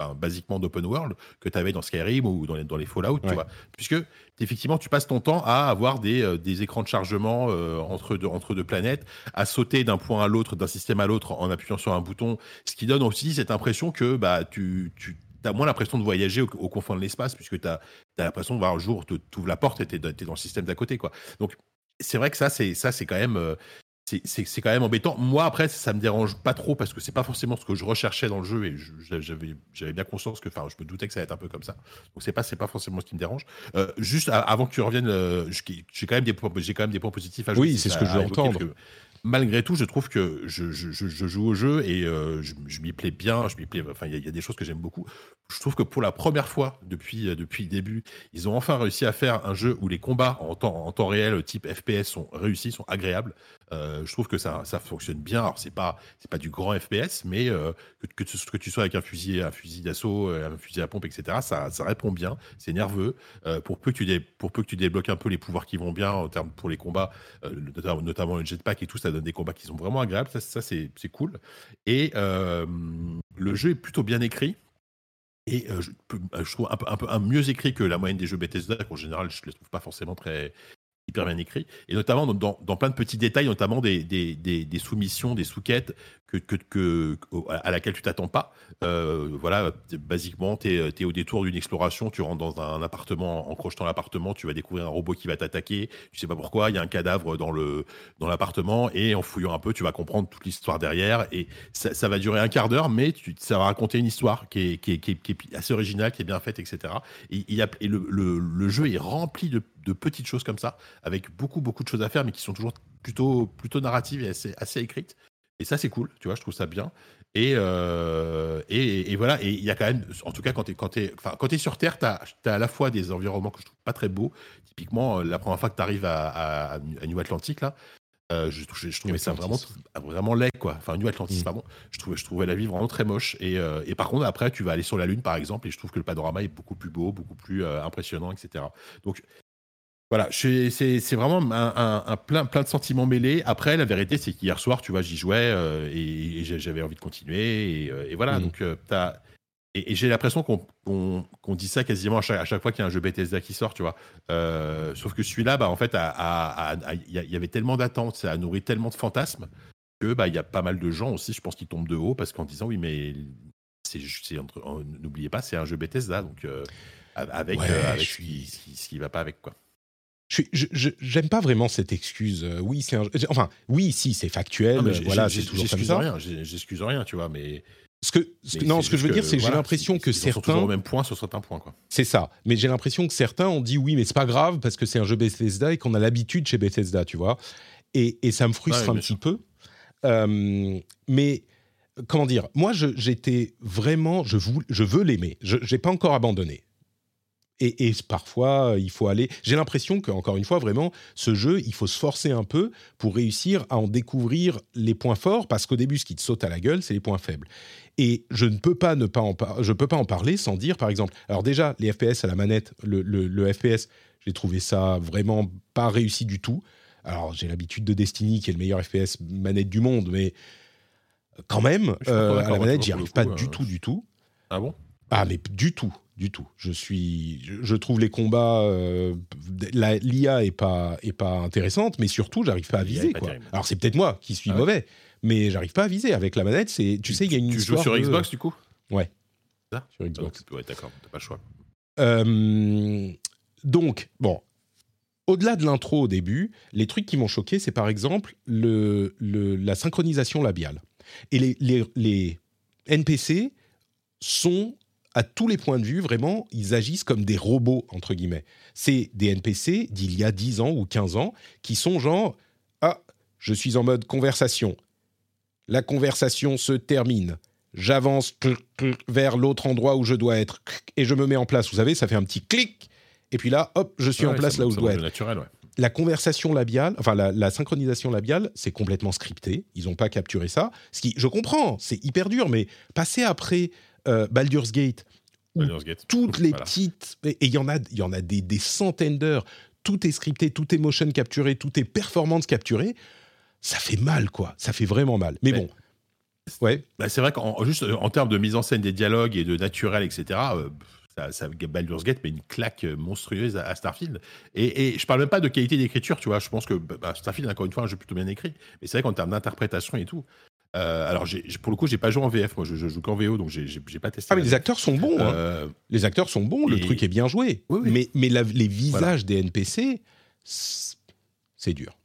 enfin, basiquement d'open world que tu avais dans Skyrim ou dans les, dans les Fallout, tu vois. Puisque effectivement, tu passes ton temps à avoir des, euh, des écrans de chargement euh, entre, deux, entre deux planètes, à sauter d'un point à l'autre, d'un système à l'autre en appuyant sur un bouton, ce qui donne aussi cette impression que bah, tu, tu as moins l'impression de voyager au, au confins de l'espace, puisque tu as, l'impression de voir un jour, tu ouvres la porte et tu es, dans le système d'à côté. Quoi. Donc, c'est vrai que ça, c'est ça, c'est quand même. euh, c'est- quand même embêtant. Moi, après, ça me dérange pas trop parce que c'est pas forcément ce que je recherchais dans le jeu et je- j'avais j'avais bien conscience que, enfin, je me doutais que ça allait être un peu comme ça. Donc, c'est pas c'est pas forcément ce qui me dérange. Euh, juste avant que tu reviennes, euh, je- j'ai quand même des points, j'ai quand même des points positifs à
Oui,
ajouter,
c'est ce que je veux entendre.
Malgré tout, je trouve que je, joue au jeu et euh, je, m'y plais bien. Je m'y plais. Enfin, il y, a- des choses que j'aime beaucoup. Je trouve que pour la première fois depuis euh, depuis le début, ils ont enfin réussi à faire un jeu où les combats en temps en temps réel, type FPS, sont réussis, sont agréables. Euh, je trouve que ça, ça fonctionne bien. Alors c'est pas pas du grand FPS, mais que, que, tu, sois avec un fusil un fusil d'assaut, un fusil à pompe, etc. Ça, ça répond bien. C'est nerveux. Pour peu que tu dé- pour peu que tu débloques un peu les pouvoirs qui vont bien en termes pour les combats, notamment le jetpack et tout, ça donne des combats qui sont vraiment agréables. Ça, c'est cool. Et euh, le jeu est plutôt bien écrit. Et euh, je, euh, trouve un peu, mieux écrit que la moyenne des jeux Bethesda, qu'en général, je ne les trouve pas forcément très hyper bien écrits. Et notamment dans, plein de petits détails, notamment des soumissions, des sous-quêtes que, à laquelle tu t'attends pas. Euh, voilà, basiquement, tu es, au détour d'une exploration, tu rentres dans un appartement, en crochetant l'appartement, tu vas découvrir un robot qui va t'attaquer, tu sais pas pourquoi, il y a un cadavre dans le dans l'appartement, et en fouillant un peu, tu vas comprendre toute l'histoire derrière, et ça, va durer un quart d'heure, mais ça va raconter une histoire qui est, qui, est, qui, est, assez originale, qui est bien faite, etc. Et, le, jeu est rempli de, de petites choses comme ça, avec beaucoup, beaucoup de choses à faire, mais qui sont toujours plutôt, plutôt narratives et assez, assez écrites. Et ça, c'est cool, tu vois, je trouve ça bien. Et, euh, et, et voilà, et il y a quand même, en tout cas, quand tu es, quand quand t'es sur Terre, tu as, à la fois des environnements que je trouve pas très beaux. Typiquement, euh, la première fois que tu arrives à, à, à New Atlantique, là, euh, je, je, je trouvais ça vraiment,
Atlantis.
vraiment laid, quoi. Enfin, New Atlantis,
Mm.
pardon. Je trouvais, je trouvais la vie vraiment très moche. Et, euh, et par contre, après, tu vas aller sur la Lune, par exemple, et je trouve que le panorama est beaucoup plus beau, beaucoup plus impressionnant, etc. Donc, voilà, c'est vraiment un, un- un plein, plein de sentiments mêlés. Après, la vérité, c'est qu'hier soir, tu vois, j'y jouais euh, et, j'avais envie de continuer. Et, euh, et voilà,
Mhm.
donc euh, Et, et j'ai l'impression qu'on dit ça quasiment à chaque, à chaque fois qu'il y a un jeu Bethesda qui sort, tu vois. Euh, sauf que celui-là, bah, en fait, il y, avait tellement d'attentes, ça a nourri tellement de fantasmes que bah, il y a pas mal de gens aussi, je pense, qui tombent de haut parce qu'en disant oui, mais n'oubliez pas, c'est un jeu Bethesda, donc avec,
Ouais,
avec
je
ce, qui,
suis-
ce qui- ce qui va pas avec quoi.
Je suis- je- je- J'aime pas vraiment cette excuse. Euh, oui, c'est Enfin, oui, si, c'est factuel.
Non,
euh, voilà, c'est toujours comme
j'excuse
ça.
rien, j'excuse rien, tu vois, mais.
Ce que, ce que-
mais
non, ce que je veux dire, c'est que j'ai l'impression que
ils sont toujours au
certains.
même point sur certains points, quoi.
C'est ça. Mais j'ai l'impression que certains ont dit oui, mais c'est pas grave parce que c'est un jeu Bethesda et qu'on a l'habitude chez Bethesda, tu vois. Et, et ça me frustre un petit
sûr.
peu. Euh, mais comment dire Moi, j'étais vraiment. Je, vou- je veux l'aimer. Je n'ai pas encore abandonné. Et, et parfois, il faut aller. J'ai l'impression qu'encore une fois, vraiment, ce jeu, il faut se forcer un peu pour réussir à en découvrir les points forts, parce qu'au début, ce qui te saute à la gueule, c'est les points faibles. Et je ne peux pas ne pas en par- je peux pas en parler sans dire, par exemple, alors déjà, les FPS à la manette, le, le- le FPS, j'ai trouvé ça vraiment pas réussi du tout. Alors, j'ai l'habitude de Destiny, qui est le meilleur FPS manette du monde, mais quand même, euh, à la manette, j'y arrive pas
coup,
du
euh,
tout, du tout.
Ah bon?
Ah, mais du tout, du tout. Je suis, je, trouve les combats, euh, l'IA est pas est pas intéressante, mais surtout, j'arrive pas à viser quoi. Alors c'est peut-être moi qui suis
Ah ouais
mauvais, mais j'arrive pas à viser avec la manette. C'est, tu sais, il y a une
Tu joues sur
de-
Xbox, du coup?
Ouais.
Ça?
Sur Xbox.
Ouais, d'accord, t'as pas le choix.
Euh, donc, bon, au-delà de l'intro au début, les trucs qui m'ont choqué, c'est par exemple le, le- la synchronisation labiale. Et les, les, les NPC sont, à tous les points de vue, vraiment, ils agissent comme des robots, entre guillemets. C'est des NPC d'il y a 10 ans ou 15 ans qui sont genre, ah, je suis en mode conversation. La conversation se termine j'avance vers l'autre endroit où je dois être et je me mets en place. Vous savez, ça fait un petit clic, et puis là, hop, je suis
Ouais,
en place là où je dois être.
naturel, ouais.
La conversation labiale, enfin la, la synchronisation labiale, c'est complètement scripté. Ils n'ont pas capturé ça. Ce qui, je comprends, c'est hyper dur, mais passer après euh, Baldur's Gate, Toutes les
Voilà.
petites, et il y en a, y en a des, des centaines d'heures. Tout est scripté, tout est motion capturé, tout est performance capturée. Ça fait mal, quoi. Ça fait vraiment mal. Mais
Mais-
bon, ouais.
Bah, c'est vrai qu'en juste euh, en termes de mise en scène des dialogues et de naturel, etc., euh, ça, ça, Baldur's Gate met une claque euh, monstrueuse à, à Starfield. Et, et je parle même pas de qualité d'écriture, tu vois. Je pense que bah, Starfield, encore une fois, un jeu plutôt bien écrit. Mais c'est vrai qu'en termes d'interprétation et tout. Euh, alors, j'ai- pour le coup, j'ai pas joué en VF. Moi, je, je joue qu'en VO, donc j'ai j'ai- pas testé.
Ah, mais les acteurs sont bons. hein.
Euh,
Les acteurs sont bons, le truc est bien joué.
Oui, oui.
Mais, mais la- les visages des NPC, c'est dur.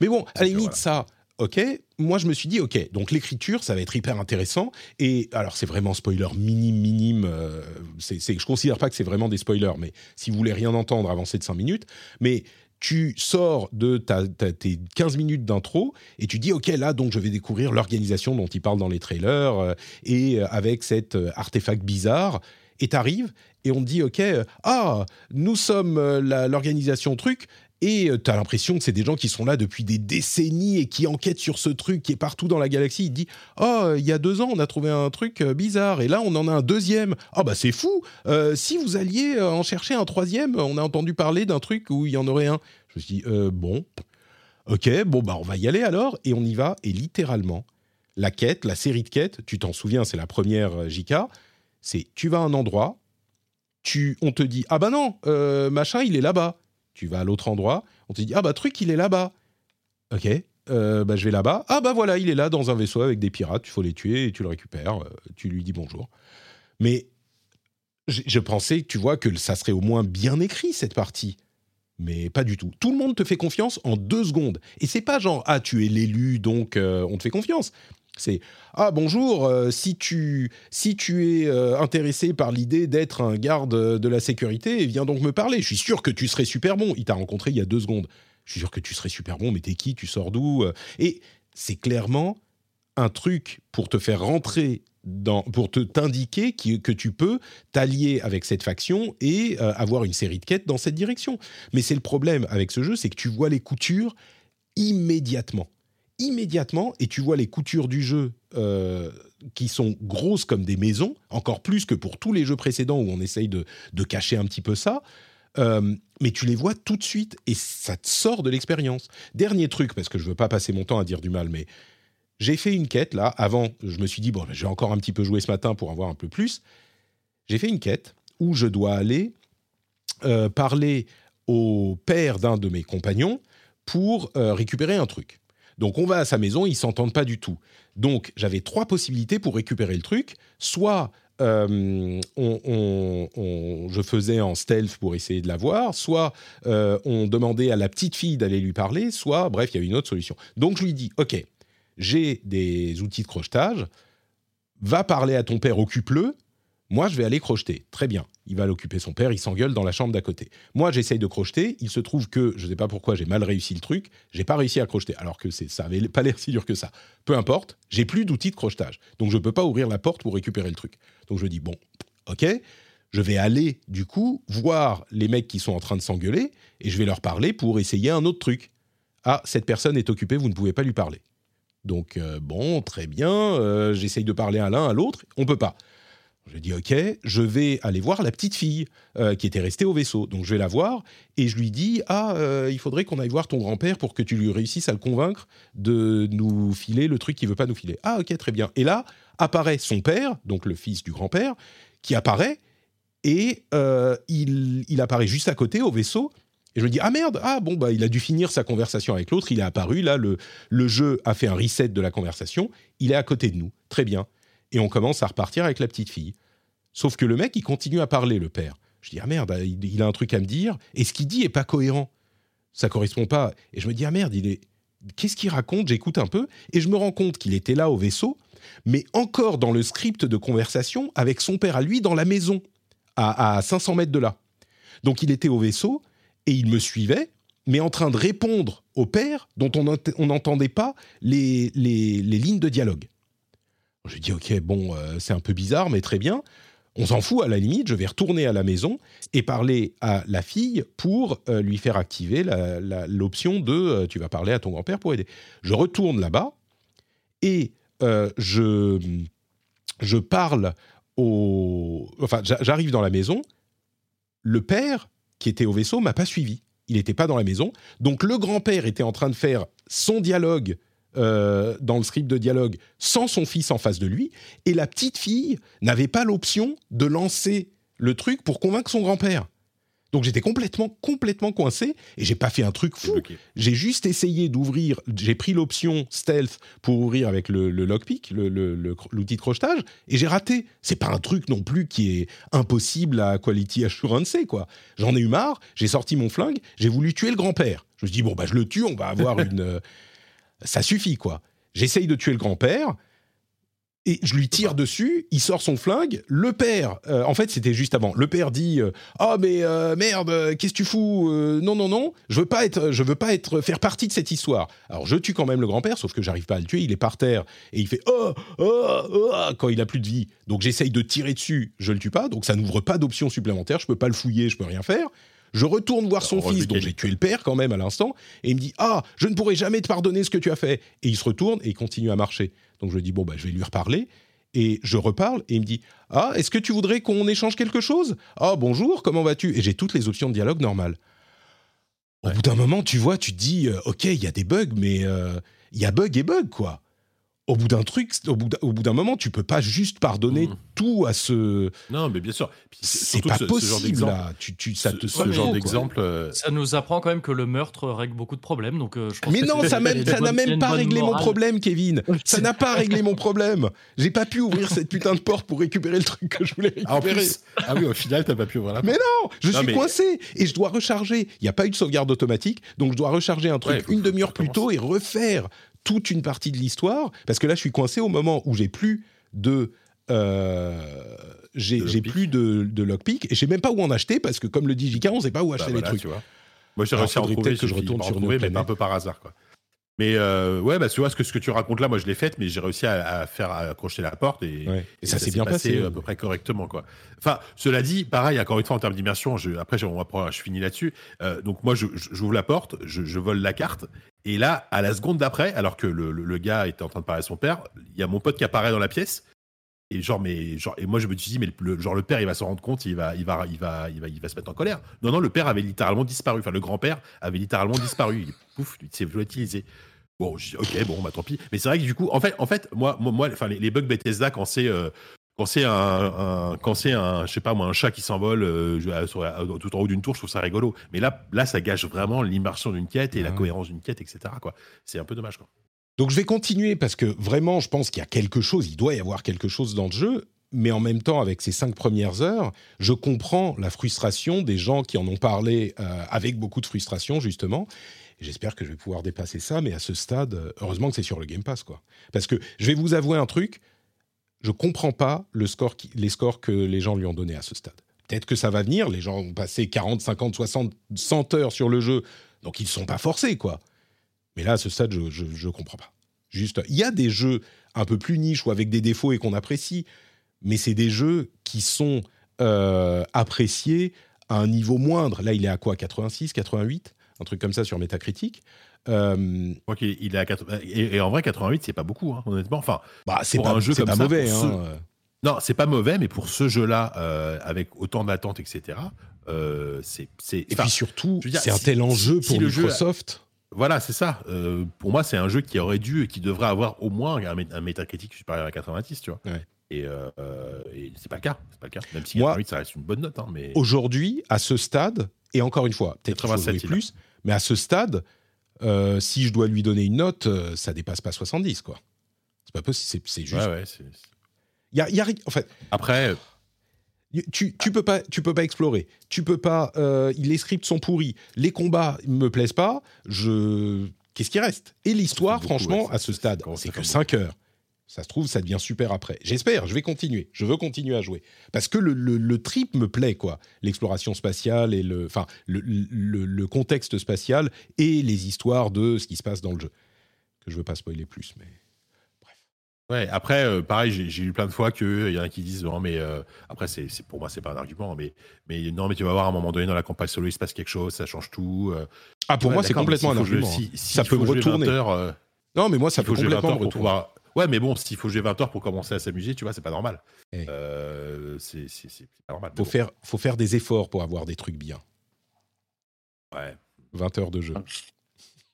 Mais bon, à la limite,
voilà.
ça, ok. Moi, je me suis dit, ok, donc l'écriture, ça va être hyper intéressant. Et alors, c'est vraiment spoiler minime, minime. euh, c'est, c'est- je considère pas que c'est vraiment des spoilers, mais si vous voulez rien entendre, avancez de 5 minutes. Mais tu sors de ta, tes 15 minutes d'intro et tu dis, ok, là, donc je vais découvrir l'organisation dont il parle dans les trailers euh, et euh, avec cet euh, artefact bizarre. Et t'arrives et on te dit, ok, ah, nous sommes l'organisation truc. Et tu as l'impression que c'est des gens qui sont là depuis des décennies et qui enquêtent sur ce truc qui est partout dans la galaxie. Il dit Oh, il y a deux ans, on a trouvé un truc euh, bizarre. Et là, on en a un deuxième. Ah, bah c'est fou Euh, Si vous alliez euh, en chercher un troisième, on a entendu parler d'un truc où il y en aurait un. Je me suis dit Euh, Bon, ok, bon, bah on va y aller alors. Et on y va. Et littéralement, la quête, la série de quêtes, tu t'en souviens, c'est la première euh, JK, c'est tu vas à un endroit, tu, on te dit Ah bah non, euh, machin, il est là-bas. Tu vas à l'autre endroit, on te dit Ah bah truc, il est là-bas. Ok. euh, bah, je vais là-bas. Ah bah voilà, il est là dans un vaisseau avec des pirates, il faut les tuer et tu le récupères, euh, tu lui dis bonjour. Mais je, pensais, tu vois, que ça serait au moins bien écrit cette partie. Mais pas du tout. Tout le monde te fait confiance en deux secondes. Et c'est pas genre ah tu es l'élu donc euh, on te fait confiance. C'est ah bonjour euh, si tu si tu es euh, intéressé par l'idée d'être un garde de la sécurité viens donc me parler. Je suis sûr que tu serais super bon. Il t'a rencontré il y a deux secondes. Je suis sûr que tu serais super bon. Mais t'es qui? Tu sors d'où? Et c'est clairement un truc pour te faire rentrer dans, pour te t'indiquer que tu peux t'allier avec cette faction et euh, avoir une série de quêtes dans cette direction. Mais c'est le problème avec ce jeu, c'est que tu vois les coutures immédiatement. Immédiatement, et tu vois les coutures du jeu euh, qui sont grosses comme des maisons, encore plus que pour tous les jeux précédents où on essaye de, de cacher un petit peu ça. Euh, mais tu les vois tout de suite et ça te sort de l'expérience. Dernier truc, parce que je veux pas passer mon temps à dire du mal, mais j'ai fait une quête là. Avant, je me suis dit, bon, j'ai encore un petit peu joué ce matin pour avoir un peu plus. J'ai fait une quête où je dois aller euh, parler au père d'un de mes compagnons pour récupérer un truc. Donc on va à sa maison, ils s'entendent pas du tout. Donc j'avais trois possibilités pour récupérer le truc. Soit euh, je faisais en stealth pour essayer de la voir, soit euh, on demandait à la petite fille d'aller lui parler, soit bref, il y avait une autre solution. Donc je lui dis, ok, j'ai des outils de crochetage, va parler à ton père, occupe-le, moi je vais aller crocheter. Très bien, il va l'occuper son père, il s'engueule dans la chambre d'à côté. Moi j'essaye de crocheter, il se trouve que, je ne sais pas pourquoi j'ai mal réussi le truc, j'ai pas réussi à crocheter, alors que ça avait pas l'air si dur que ça. Peu importe, j'ai plus d'outils de crochetage, donc je peux pas ouvrir la porte pour récupérer le truc. Donc je dis, bon, ok, je vais aller du coup voir les mecs qui sont en train de s'engueuler, et je vais leur parler pour essayer un autre truc. Ah, cette personne est occupée, vous ne pouvez pas lui parler. Donc, euh, bon, très bien, euh, j'essaye de parler à l'un, à l'autre, on peut pas. Je dis, ok, je vais aller voir la petite fille euh, qui était restée au vaisseau. Donc, je vais la voir et je lui dis, ah, euh, il faudrait qu'on aille voir ton grand-père pour que tu lui réussisses à le convaincre de nous filer le truc qu'il veut pas nous filer. Ah, ok, très bien. Et là, apparaît son père, donc le fils du grand-père, qui apparaît et euh, il, il apparaît juste à côté au vaisseau. Et je me dis, ah merde, ah bon, bah, il a dû finir sa conversation avec l'autre, il est apparu, là, le, le jeu a fait un reset de la conversation, il est à côté de nous, très bien. Et on commence à repartir avec la petite fille. Sauf que le mec, il continue à parler, le père. Je dis, ah merde, il, il a un truc à me dire, et ce qu'il dit est pas cohérent. Ça correspond pas. Et je me dis, ah merde, il est... Qu'est-ce qu'il raconte? J'écoute un peu, et je me rends compte qu'il était là au vaisseau, mais encore dans le script de conversation avec son père à lui dans la maison, à, à 500 mètres de là. Donc il était au vaisseau, et il me suivait, mais en train de répondre au père dont on n'entendait pas les, les- les lignes de dialogue. Je dis ok, bon, euh, c'est un peu bizarre, mais très bien. On s'en fout à la limite, je vais retourner à la maison et parler à la fille pour euh, lui faire activer l'option de euh, tu vas parler à ton grand-père pour aider. Je retourne là-bas et je, je parle au... Enfin, j'a- j'arrive dans la maison, le père qui était au vaisseau m'a pas suivi. Il n'était pas dans la maison. Donc le grand-père était en train de faire son dialogue euh, dans le script de dialogue sans son fils en face de lui. Et la petite fille n'avait pas l'option de lancer le truc pour convaincre son grand-père. Donc j'étais complètement, complètement coincé et j'ai pas fait un truc fou. J'ai juste essayé d'ouvrir, j'ai pris l'option stealth pour ouvrir avec le, le lockpick, le- le- le- l'outil de crochetage, et j'ai raté. C'est pas un truc non plus qui est impossible à quality assurance, quoi. J'en ai eu marre, j'ai sorti mon flingue, j'ai voulu tuer le grand-père. Je me suis dit, bon, bah je le tue, on va avoir <laughs> une... Ça suffit, quoi. J'essaye de tuer le grand-père, et je lui tire dessus, il sort son flingue, le père, euh, en fait c'était juste avant, le père dit "Ah mais euh, merde, qu'est-ce que tu fous Non non non, je veux pas être je veux pas être faire partie de cette histoire." Alors je tue quand même le grand-père sauf que j'arrive pas à le tuer, il est par terre et il fait "Oh oh oh" quand il a plus de vie. Donc j'essaye de tirer dessus, je le tue pas, donc ça n'ouvre pas d'option supplémentaire, je peux pas le fouiller, je peux rien faire. Je retourne voir son
Alors,
fils, dont j'ai tué le père quand même à l'instant, et il me dit Ah, je ne pourrai jamais te pardonner ce que tu as fait. Et il se retourne et il continue à marcher. Donc je lui dis Bon, bah, je vais lui reparler. Et je reparle et il me dit Ah, est-ce que tu voudrais qu'on échange quelque chose Ah, bonjour, comment vas-tu? Et j'ai toutes les options de dialogue normales. Au bout d'un moment, tu vois, tu te dis euh, Ok, il y a des bugs, mais euh, il y a bug et bug, quoi. Au bout d'un truc, au bout d'un, moment, tu peux pas juste pardonner
Mhm.
tout à ce.
Non, mais bien sûr.
C'est pas
ce- ce genre
possible
d'exemple-
là. Tu, tu, ça
ce,
te
ce
saute
genre d'exemple. euh,
Ça nous apprend quand même que le meurtre règle beaucoup de problèmes. Donc, euh, je pense
Mais
que
non, ça, n'a même pas réglé mon problème, Kevin. <laughs> Ça n'a pas réglé mon problème. J'ai pas pu ouvrir cette putain de porte pour récupérer le truc que je voulais
Ah, en
récupérer.
plus, ah oui, au final, t'as pas pu ouvrir la
Mais
porte.
Je
Non,
suis
mais-
coincé et je dois recharger. Il n'y a pas eu de sauvegarde automatique, donc je dois recharger un truc
Ouais,
une demi-heure plus tôt et refaire toute une partie de l'histoire. Parce que là, je suis coincé au moment où j'ai plus de. euh, j'ai plus de, de lockpick et je sais même pas où en acheter parce que comme le dit JK, on sait pas où
Bah,
acheter
voilà,
les trucs.
tu vois. Moi, j'ai réussi à en trouver.
que je retourne sur
trouver, mais un peu par hasard, quoi. Mais euh, ouais, bah, tu vois, ce que, ce que tu racontes là, moi, je l'ai fait, mais j'ai réussi à, à faire accrocher la porte et,
Ouais. Et ça s'est bien
passé
passé.
euh, à peu près correctement, quoi. Enfin, cela dit, pareil, encore une fois, en termes d'immersion, je, après, je, on va prendre- je finis là-dessus. Euh, donc, moi, je- je- j'ouvre la porte, je, je vole la carte, et là, à la seconde d'après, alors que le, le- le gars était en train de parler à son père, il y a mon pote qui apparaît dans la pièce. Et genre, mais genre, et moi je me suis dit, mais le, genre le père, il va s'en rendre compte, il va, il va, il va, il va, il va se mettre en colère. Non, non, le père avait littéralement disparu. Enfin, le grand-père avait littéralement disparu. Il pouf, il s'est volatilisé. Bon, je dis, ok, bon, bah tant pis. Mais c'est vrai que du coup, en fait, en fait, moi, moi, enfin, les, les bugs Bethesda quand c'est euh, quand c'est un, un- quand c'est un, je sais pas moi, un chat qui s'envole euh, sur la- tout en haut d'une tour, je trouve ça rigolo. Mais là, là, ça gâche vraiment l'immersion d'une quête et la
Ouais.
cohérence d'une quête, etc. Quoi. C'est un peu dommage. Quoi.
Donc je vais continuer parce que vraiment, je pense qu'il y a quelque chose, il doit y avoir quelque chose dans le jeu. Mais en même temps, avec ces cinq premières heures, je comprends la frustration des gens qui en ont parlé euh, avec beaucoup de frustration, justement. J'espère que je vais pouvoir dépasser ça, mais à ce stade, heureusement que c'est sur le Game Pass, quoi. Parce que je vais vous avouer un truc, je comprends pas le score les scores que les gens lui ont donnés à ce stade. Peut-être que ça va venir, les gens ont passé 40, 50, 60, 100 heures sur le jeu, donc ils ne sont pas forcés, quoi. Mais là, à ce stade, je, je comprends pas. Juste, il y a des jeux un peu plus niches ou avec des défauts et qu'on apprécie, mais c'est des jeux qui sont euh, appréciés à un niveau moindre. Là, il est à quoi? 86, 88 Un truc comme ça sur Metacritic. Euh,
Je crois qu'il il est à 80 et, et en vrai, 88, c'est pas beaucoup, hein, honnêtement. Enfin,
bah, c'est pas,
un jeu comme
pas
ça,
mauvais.
pour
hein.
Non, c'est pas mauvais, mais pour ce jeu-là, euh, avec autant d'attentes, etc., euh, c'est.
Et puis surtout, c'est un
si-
tel enjeu
si
pour
le jeu-
Microsoft.
Voilà, c'est ça. Euh, pour moi, c'est un jeu qui aurait dû et qui devrait avoir au moins un, un métacritique supérieur à 90, tu vois.
Ouais.
Et, euh, et c'est pas le cas. C'est pas le cas. Même si
Moi-
88, ça reste une bonne note. hein, mais...
Aujourd'hui, à ce stade, et encore une fois, peut-être qu'il faut
87,
jouer
il a.
plus, mais à ce stade, euh, si je dois lui donner une note, euh, ça dépasse pas 70, quoi. C'est pas possible, c'est, juste.
Ouais, ouais,
y a, y en fait,
Après,
tu, tu peux pas, tu peux pas explorer. Tu peux pas. euh, les scripts sont pourris. Les combats me plaisent pas. Je. Qu'est-ce qui reste? Et l'histoire,
beaucoup,
franchement,
ouais,
à ce stade, c'est que
beaucoup.
5 heures. Ça se trouve, ça devient super après. J'espère. Je vais continuer. Je veux continuer à jouer parce que le, le- le trip me plaît, quoi. L'exploration spatiale et le, enfin, le, le- le contexte spatial et les histoires de ce qui se passe dans le jeu. Que je veux pas spoiler plus, mais.
Ouais, après, euh, pareil, j'ai j'ai eu plein de fois qu'il y en a qui disent non, mais euh, après, c'est c'est- pour moi, c'est pas un argument, mais, mais non, mais tu vas voir à un moment donné dans la campagne solo, il se passe quelque chose, ça change tout. euh.
Ah, pour
Ouais,
moi, c'est
d'accord, mais
complètement
s'il
un
faut jouer-
argument.
si-
hein.
s'il
ça peut
faut
me
jouer 20
retourner.
heures, euh,
Non, mais moi, ça
s'il
peut
faut jouer 20
complètement
heures
me
pour
retourner.
pouvoir. Ouais, mais bon, s'il faut jouer 20 heures pour commencer à s'amuser, tu vois, c'est pas normal.
Eh.
Euh, c'est c'est- c'est pas normal. mais
Faut
bon.
faire, faut faire des efforts pour avoir des trucs bien.
Ouais.
20 heures de jeu.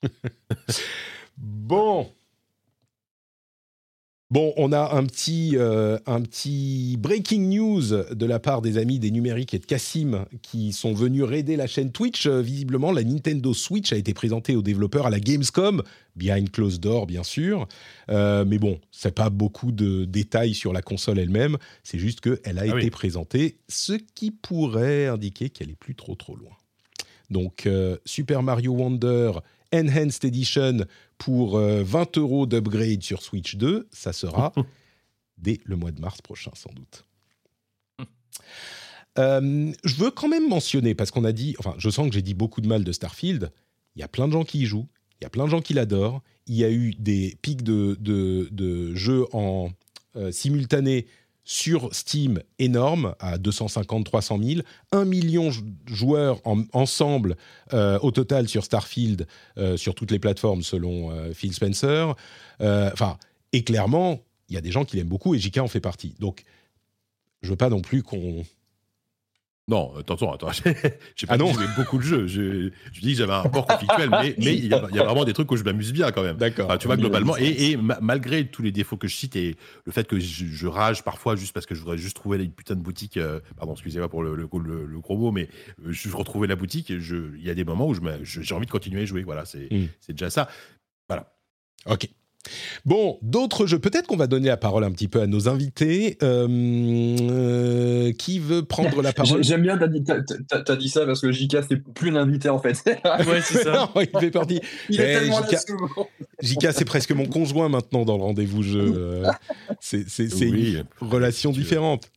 <laughs> bon. Bon, on a un petit, euh, un petit breaking news de la part des amis des numériques et de Cassim qui sont venus raider la chaîne Twitch. Euh, visiblement, la Nintendo Switch a été présentée aux développeurs à la Gamescom, behind closed door bien sûr. Euh, mais bon, c'est pas beaucoup de détails sur la console elle-même. C'est juste qu'elle a
Ah
été
oui.
présentée, ce qui pourrait indiquer qu'elle est plus trop trop loin. Donc Super Mario Wonder Enhanced Edition pour euh, 20 euros d'upgrade sur Switch 2, ça sera <laughs> dès le mois de mars prochain sans doute. Euh, je veux quand même mentionner, parce qu'on a dit, enfin je sens que j'ai dit beaucoup de mal de Starfield, il y a plein de gens qui y jouent, il y a plein de gens qui l'adorent, il y a eu des pics de, de, de jeux en euh, simultané sur Steam énormes, à 250, 300 000, 1 million joueurs en- ensemble euh, au total sur Starfield, euh, sur toutes les plateformes selon euh, Phil Spencer. Et clairement, il y a des gens qui l'aiment beaucoup et JK en fait partie. Donc, je veux pas non plus qu'on
Non, attention, attends, <laughs> j'ai pas
Ah
dit
non
que beaucoup de jeux. Je, je dis que j'avais un rapport <laughs> conflictuel, mais il y, a il y a vraiment des trucs où je m'amuse bien quand même.
D'accord.
Enfin, tu vois, globalement, et, et ma- malgré tous les défauts que je cite et le fait que je, je rage parfois juste parce que je voudrais juste trouver une putain de boutique, euh, pardon, excusez-moi pour le, le, le- le gros mot, mais euh, je retrouvais la boutique, il y a des moments où j'ai envie de continuer à jouer. Voilà, c'est
Mm.
c'est déjà ça.
Ok. Bon, d'autres jeux. Peut-être qu'on va donner la parole un petit peu à nos invités. Euh, euh, qui veut prendre la <laughs> parole?
J'ai- J'aime bien, t'as dit, t'as- t'as- t'as dit ça parce que JK, c'est plus l'invité en fait. <laughs>
Ouais, c'est ça. <laughs>
Non, il fait partie.
Il est
Eh,
tellement
JK. c'est presque mon conjoint maintenant dans le rendez-vous jeu. Euh, c'est c'est- c'est
Oui.
une relation différente.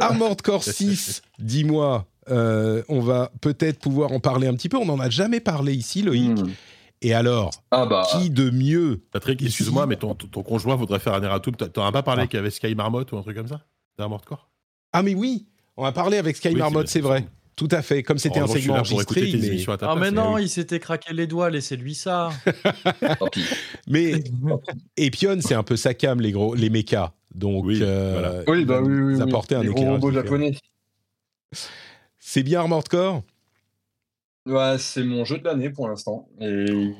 Armored Core 6, dis-moi, euh, on va peut-être pouvoir en parler un petit peu. On n'en a jamais parlé ici, Loïc.
Hmm.
Et alors,
Ah bah.
qui de mieux
Patrick, excuse-moi, mais ton, ton, ton conjoint voudrait faire un erratum. T'en t'en as pas parlé
Ah.
qu'il y avait Sky Marmot ou un truc comme ça? D'Armored Core
Ah mais oui, on a parlé avec Sky
Oui,
Marmot,
c'est
vrai. Tout à fait. Comme c'était un segment enregistré, mais,
Ah,
place,
mais non,
oui.
il s'était craqué les doigts, laissez-lui ça. <laughs>
mais Epion, c'est un peu sa cam, les gros, les mechas. Donc,
Oui,
euh,
voilà.
Oui, bah oui, oui. oui.
apporter un
Les gros robots japonais.
C'est bien Armored Core
Ouais, c'est mon jeu de l'année pour l'instant. Et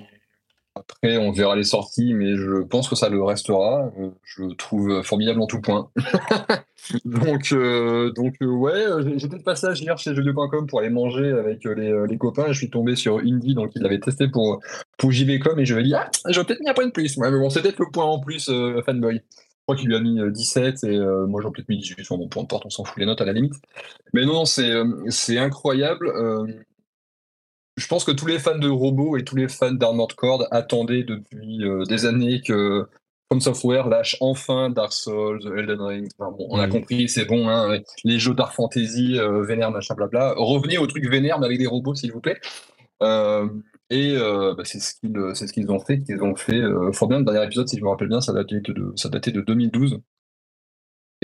après, on verra les sorties, mais je pense que ça le restera. Euh, Je le trouve formidable en tout point. <laughs> donc, euh, donc euh, ouais, j'étais de passage hier chez jeuxvideo.com pour aller manger avec les, les copains je suis tombé sur Indie, donc il avait testé pour, pour JVcom et je lui ai dit, ah, j'aurais peut-être mis un point de plus. Ouais, mais bon, c'était le point en plus, fanboy. Je crois qu'il lui a mis euh, 17 et moi j'aurais peut-être mis 18. Enfin, bon, peu importe, on s'en fout les notes à la limite. Mais non, c'est c'est incroyable. Je pense que tous les fans de robots et tous les fans d'Armored Core attendaient depuis euh, des années que From Software lâche enfin Dark Souls, Elden Ring. Enfin, bon, on a
Mhm.
compris, c'est bon, hein, les jeux Dark Fantasy, euh, vénère, machin, blabla. Revenez au truc vénère, mais avec des robots, s'il vous plaît. Euh, et euh, bah, c'est ce qu'ils ce qu'ils ont fait, qu'ils ont fait fort bien. Le dernier épisode, si je me rappelle bien, ça datait de, ça datait de 2012.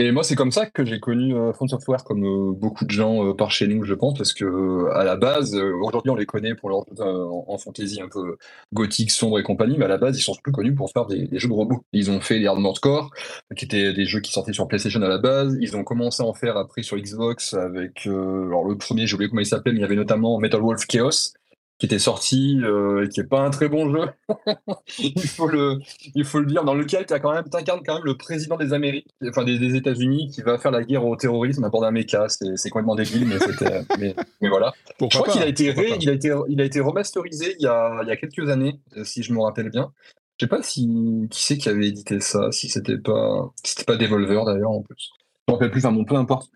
Et moi, c'est comme ça que j'ai connu euh, From Software, comme euh, beaucoup de gens euh, par chez nous, je pense, parce que euh, à la base, aujourd'hui, on les connaît pour leur en, fantasy un peu gothique, sombre et compagnie, mais à la base, ils sont plus connus pour faire des, des jeux de robots. Ils ont fait les Armored Core, qui étaient des jeux qui sortaient sur PlayStation à la base. Ils ont commencé à en faire après sur Xbox avec, alors le premier, j'ai oublié comment il s'appelait, mais il y avait notamment Metal Wolf Chaos, qui était sorti, euh, et qui est pas un très bon jeu. <laughs> il faut le, il faut le dire, dans lequel tu as quand même, t'incarnes quand même le président des Amériques, enfin des, des États-Unis, qui va faire la guerre au terrorisme à bord d'un méca. C'est complètement débile, mais c'était, <laughs> mais, mais voilà. Je
Pourquoi
crois qu'il a été, ré- il a été, il a été remasterisé il y a, il y a quelques années, euh, si je me rappelle bien. Je sais pas si, qui c'est qui avait édité ça, si c'était pas, si c'était pas Devolver d'ailleurs en plus. Je me rappelle plus, enfin bon, peu importe.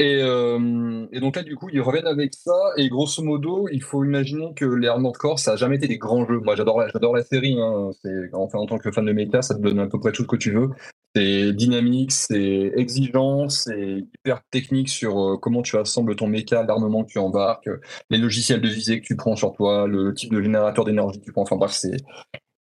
Et, euh, et donc là, du coup, ils reviennent avec ça. Et grosso modo, il faut imaginer que les Armored Core, ça a jamais été des grands jeux. Moi, j'adore, la- la série. Hein. Enfin, en tant que fan de mecha, ça te donne à peu près tout ce que tu veux. C'est dynamique, c'est exigeant, c'est hyper technique sur euh, comment tu assembles ton mecha, l'armement que tu embarques, les logiciels de visée que tu prends sur toi, le type de générateur d'énergie que tu prends. Enfin bref, c'est,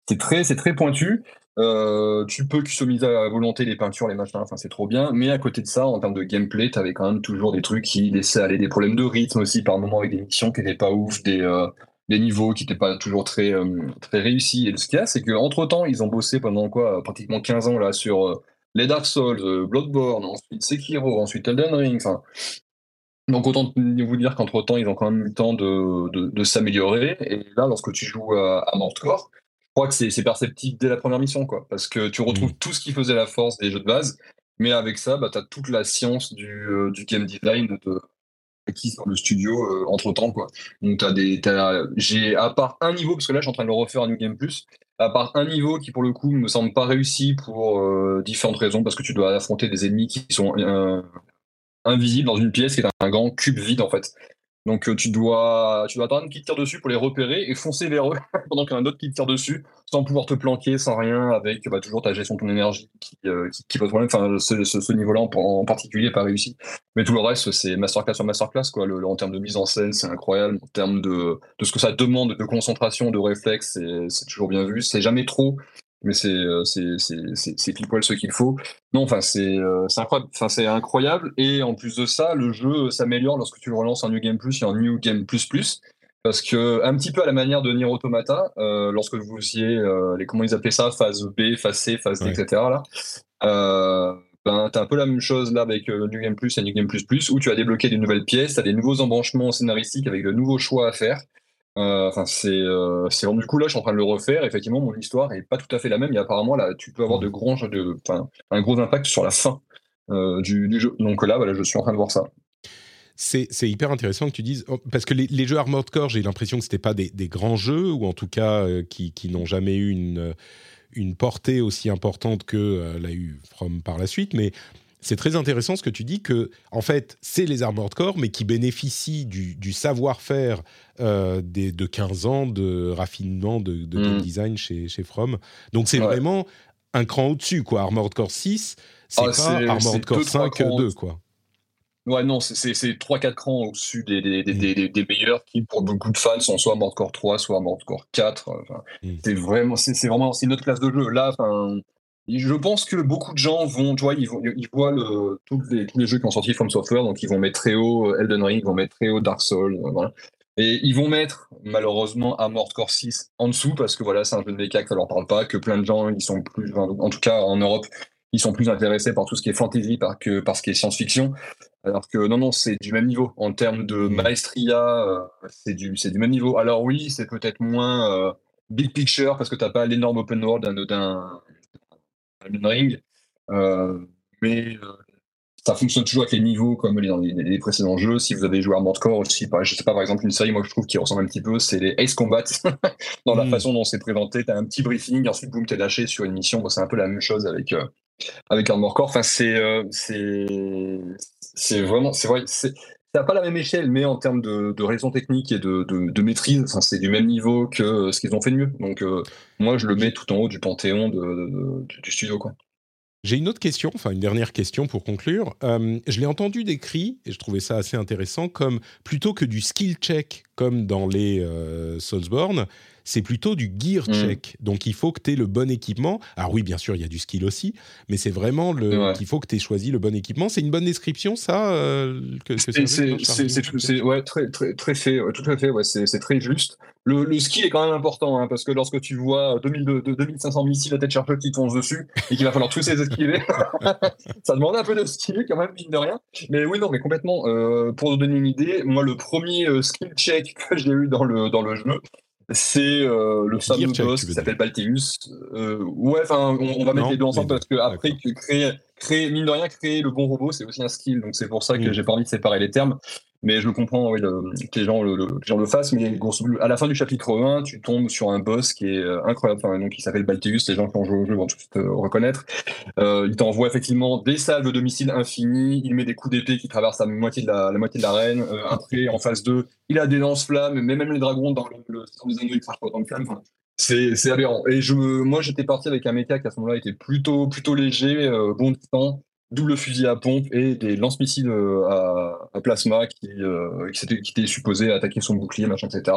c'est très, c'est très pointu. Euh, tu peux customiser à volonté les peintures, les machins, enfin c'est trop bien. Mais à côté de ça, en termes de gameplay, t'avais quand même toujours des trucs qui laissaient aller des problèmes de rythme aussi par moment avec des missions qui étaient pas ouf, des, euh, niveaux qui étaient pas toujours très, euh, très réussis. Et ce qu'il y a, c'est qu'entre temps, ils ont bossé pendant quoi, pratiquement 15 ans là sur euh, les Dark Souls, Bloodborne, ensuite Sekiro, ensuite Elden Ring, enfin. Donc autant vous dire qu'entre temps, ils ont quand même eu le temps de, de, s'améliorer. Et là, lorsque tu joues à, à Mordcore, je crois que c'est perceptible dès la première mission, quoi. Parce que tu retrouves tout ce qui faisait la force des jeux de base, mais avec ça, bah, tu as toute la science du, euh, du game design de acquis dans le studio entre temps, quoi. Donc t'as des, t'as- j'ai à part un niveau, parce que là je suis en train de le refaire à New Game Plus, à part un niveau qui pour le coup me semble pas réussi pour euh, différentes raisons, parce que tu dois affronter des ennemis qui sont euh, invisibles dans une pièce qui est un grand cube vide en fait. Donc euh, tu dois, tu dois attendre qu'ils te tirent dessus pour les repérer et foncer vers eux <laughs> pendant qu'il autre qui te tire dessus sans pouvoir te planquer, sans rien, avec bah, toujours ta gestion de ton énergie qui, euh, pose problème. Enfin, ce, niveau-là en, particulier pas réussi. Mais tout le reste, c'est masterclass sur masterclass. Quoi. En termes de mise en scène, c'est incroyable. En termes de, de ce que ça demande de concentration, de réflexe, c'est toujours bien vu. C'est jamais trop, mais c'est euh, c'est- pile poil ce qu'il faut. Non, enfin, c'est euh, c'est incroyable. Enfin, c'est incroyable. Et en plus de ça, le jeu s'améliore lorsque tu le relances en New Game Plus et en New Game Plus Plus. Parce que, un petit peu à la manière de Nier Automata, euh, lorsque vous faisiez euh, les, comment ils appelaient ça, phase B, phase C, phase D,
Ouais.
etc. Là, euh, ben, tu as un peu la même chose là avec euh, New Game Plus et New Game Plus Plus, où tu as débloqué des nouvelles pièces, tu as des nouveaux embranchements scénaristiques avec de nouveaux choix à faire. Euh, Enfin, c'est euh, c'est du coup là, je suis en train de le refaire. Effectivement, mon histoire est pas tout à fait la même. Et apparemment, là, tu peux avoir de grands, de, un gros impact sur la fin euh, du, jeu. Donc là, je suis en train de voir ça.
C'est hyper intéressant que tu dises oh, parce que les, les jeux Armored Core, j'ai l'impression que c'était pas des, des grands jeux ou en tout cas qui, qui n'ont jamais eu une une portée aussi importante que euh, l'a eu From par la suite, mais c'est très intéressant ce que tu dis que en fait c'est les Armored Core mais qui bénéficient du, du savoir-faire euh, des- de 15 ans de raffinement de, de game
Mm.
design chez, chez From. Donc c'est
Ouais.
vraiment un cran au-dessus quoi. Armored Core 6, c'est
Ah,
pas Armored Core
deux, trois
5
crans
2 quoi.
Ouais, non, c'est- c'est c'est 3-4 crans au-dessus des, des, des,
Mm.
des- des- meilleurs qui, pour beaucoup de fans, sont soit Armored Core 3, soit Armored Core 4. Enfin,
Mm.
C'est vraiment, c'est vraiment une autre classe de jeu. Là, enfin, je pense que beaucoup de gens vont, tu vois, ils, vont, ils voient le, tous, les, tous les jeux qui ont sorti From Software, donc ils vont mettre très haut euh, Elden Ring, ils vont mettre très haut Dark Souls, euh, voilà. Et ils vont mettre, malheureusement, Armored Core 6 en dessous, parce que voilà, c'est un jeu de méca que ça leur parle pas, que plein de gens, ils sont plus, en tout cas en Europe, ils sont plus intéressés par tout ce qui est fantasy par que par ce qui est science-fiction. Alors que non, non, c'est du même niveau. En termes de maestria, euh, c'est du, du même niveau. Alors oui, c'est peut-être moins euh, big picture parce que t'as pas l'énorme open world d'un Ring, euh, mais euh, ça fonctionne toujours avec les niveaux comme les, dans les, les précédents jeux. Si vous avez joué à Armored Core aussi, par- je sais pas, par exemple, une série, moi je trouve qui ressemble un petit peu, c'est les Ace Combat. <laughs> dans la
Mm.
façon dont c'est présenté, t'as un petit briefing, ensuite boum, t'es lâché sur une mission. Bon, c'est un peu la même chose avec euh, avec Armored Core. Enfin, c'est euh, c'est c'est vraiment, c'est vrai, c'est ça n'a pas la même échelle, mais en termes de, de raison technique et de, de, de maîtrise, enfin, c'est du même niveau que euh, ce qu'ils ont fait de mieux. Donc, euh, moi, je le mets tout en haut du panthéon du studio. Quoi.
J'ai une autre question, enfin une dernière question pour conclure. Euh, je l'ai entendu décrit, et je trouvais ça assez intéressant, comme plutôt que du skill check comme dans les euh, Soulsborne, c'est plutôt du gear
Mm.
check. Donc il faut que tu aies le bon équipement. Alors oui, bien sûr, il y a du skill aussi, mais c'est vraiment le
Ouais.
qu'il faut que tu aies choisi le bon équipement. C'est une bonne description, ça euh,
C'est- ouais, très, très, très fait, ouais, tout à fait, ouais, c'est très juste. Le, le ski est quand même important, hein, parce que lorsque tu vois 2000, de, de 2500 missiles à tête chercheuse qui te foncent dessus et qu'il va falloir tous les esquiver, <laughs> ça demande un peu de skill quand même, mine de rien. Mais oui, non, mais complètement. euh, pour vous donner une idée, moi, le premier euh, skill check <laughs> que j'ai eu dans le, dans le jeu, c'est euh, le fameux boss qui s'appelle Balteus. Euh, ouais, enfin, on, on va
Non,
mettre les deux ensemble parce que après, que créer, créer, mine de rien, créer le bon robot, c'est aussi un skill. Donc c'est pour ça que
Mm.
j'ai pas envie de séparer les termes. Mais je comprends oui, que, les gens le, fassent. Mais à la fin du chapitre 1, tu tombes sur un boss qui est euh, incroyable. Donc, il s'appelle Balteus. Les gens qui ont joué au jeu vont tout de suite euh, reconnaître. Euh, il t'envoie effectivement des salves de missiles infinis. Il met des coups d'épée qui traversent la moitié de la, moitié de l'arène. Après, en phase 2, il a des lance-flammes. Mais même les dragons dans le, dans les anneaux, ils crachent pas autant de flammes. C'est aberrant. Et moi, j'étais parti avec un méca qui à ce moment-là était plutôt, plutôt léger, bon temps, double fusil à pompe et des lance-missiles euh, à, plasma qui, euh, qui, étaient supposés attaquer son bouclier, machin, etc.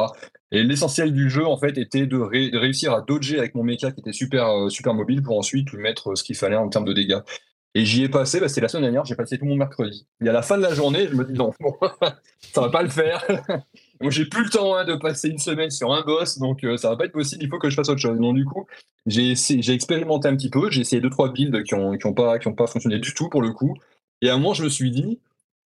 Et l'essentiel du jeu, en fait, était de, ré- de réussir à dodger avec mon méca qui était super, euh, super mobile pour ensuite lui mettre ce qu'il fallait en termes de dégâts. Et j'y ai passé, bah, c'était la semaine dernière, j'ai passé tout mon mercredi. Et à la fin de la journée, je me dis non, bon, <laughs> ça va pas le faire. Moi, j'ai plus le temps hein, de passer une semaine sur un boss, donc euh, ça va pas être possible. Il faut que je fasse autre chose. Donc du coup, j'ai expérimenté un petit peu. J'ai essayé deux trois builds qui ont qui ont pas pas fonctionné du tout pour le coup. Et à un moment, je me suis dit,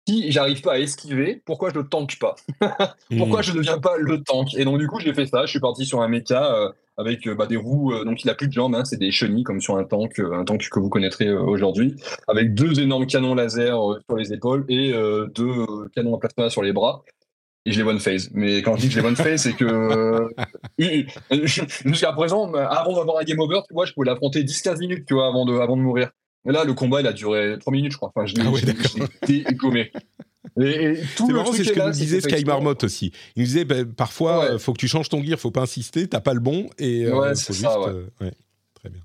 si j'arrive pas à esquiver, pourquoi je ne tank pas? <laughs> Pourquoi je ne deviens pas le tank? Et donc du coup, j'ai fait ça. Je suis parti sur un mecha euh, avec euh, bah, des roues. euh, donc il a plus de jambes, hein, c'est des chenilles comme sur un tank, un tank que vous connaîtrez aujourd'hui, avec deux énormes canons laser sur les épaules et deux canons à plasma sur les bras. Et je les one phase. Mais quand je dis que je les one phase, c'est que euh, jusqu'à présent, avant d'avoir un game over, tu vois, je pouvais l'affronter 10-15 minutes, tu vois, avant de, avant de mourir. Là, le combat, il a duré 3 minutes, je crois. Enfin, je l'ai
Ah ouais.
Et, et tout
C'est
le
marrant, c'est ce que nous disait Sky
qu'effectivement-
Marmot aussi. Il nous disait ben, parfois,
Ouais.
euh, faut que tu changes ton gear, faut pas insister, t'as pas le bon et euh,
Ouais, c'est
juste.
ça, ouais.
Très bien.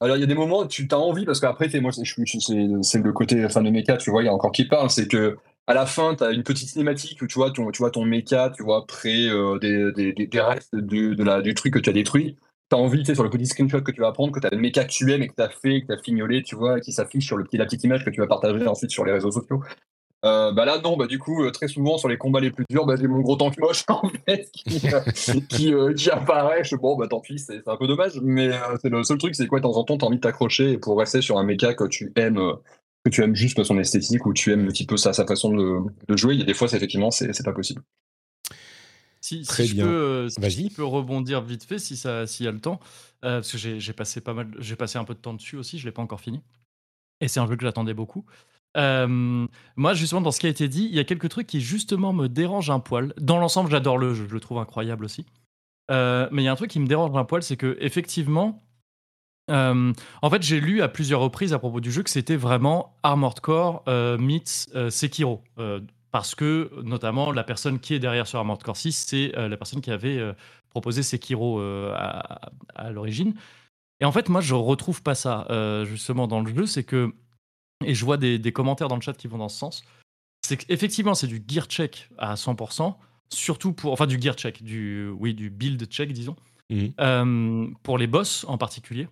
Alors, il y a des moments où tu as envie, parce qu'après, moi, c'est le côté fan de méca, tu vois, il y a encore qui parle, c'est que à la fin, tu as une petite cinématique où tu vois ton, tu vois ton méca, tu vois, près euh, des, des, restes de la, du truc que tu as détruit. Tu as envie, tu sais, sur le petit screenshot que tu vas prendre, que tu as le méca que tu aimes et que tu as fait, que tu as fignolé, tu vois, qui s'affiche sur le petit, la petite image que tu vas partager ensuite sur les réseaux sociaux. Euh, bah là non bah du coup euh, très souvent sur les combats les plus durs bah, j'ai mon gros tank moche <laughs> qui, euh, qui, apparaît je bon bah tant pis c'est un peu dommage mais c'est le seul truc c'est quoi de temps en temps t'as envie de t'accrocher et pour rester sur un mecha que tu aimes que tu aimes juste son esthétique ou tu aimes un petit peu sa, sa façon de, de jouer. Il y a des fois, c'est effectivement, c'est c'est pas possible.
Si, si
Très
je
bien.
peux, euh, si
Vas-y.
je peux rebondir vite fait, si ça, s'il y a le temps, euh, parce que j'ai j'ai passé pas mal, j'ai passé un peu de temps dessus aussi, je l'ai pas encore fini. Et c'est un jeu que j'attendais beaucoup. Euh, moi, justement, dans ce qui a été dit, il y a quelques trucs qui justement me dérangent un poil. Dans l'ensemble, j'adore le jeu, je le trouve incroyable aussi. Euh, mais il y a un truc qui me dérange un poil, c'est que effectivement, euh, en fait, j'ai lu à plusieurs reprises à propos du jeu que c'était vraiment Armored Core euh, meets euh, Sekiro. Euh, parce que, notamment, la personne qui est derrière sur Armored Core 6, c'est la personne qui avait proposé Sekiro à, à l'origine. Et en fait, moi, je retrouve pas ça, justement, dans le jeu. C'est que, et je vois des, des commentaires dans le chat qui vont dans ce sens, c'est qu'effectivement, c'est du gear check à 100%, surtout pour. Enfin, du gear check, du, oui, du build check, disons, euh, pour les boss en particulier.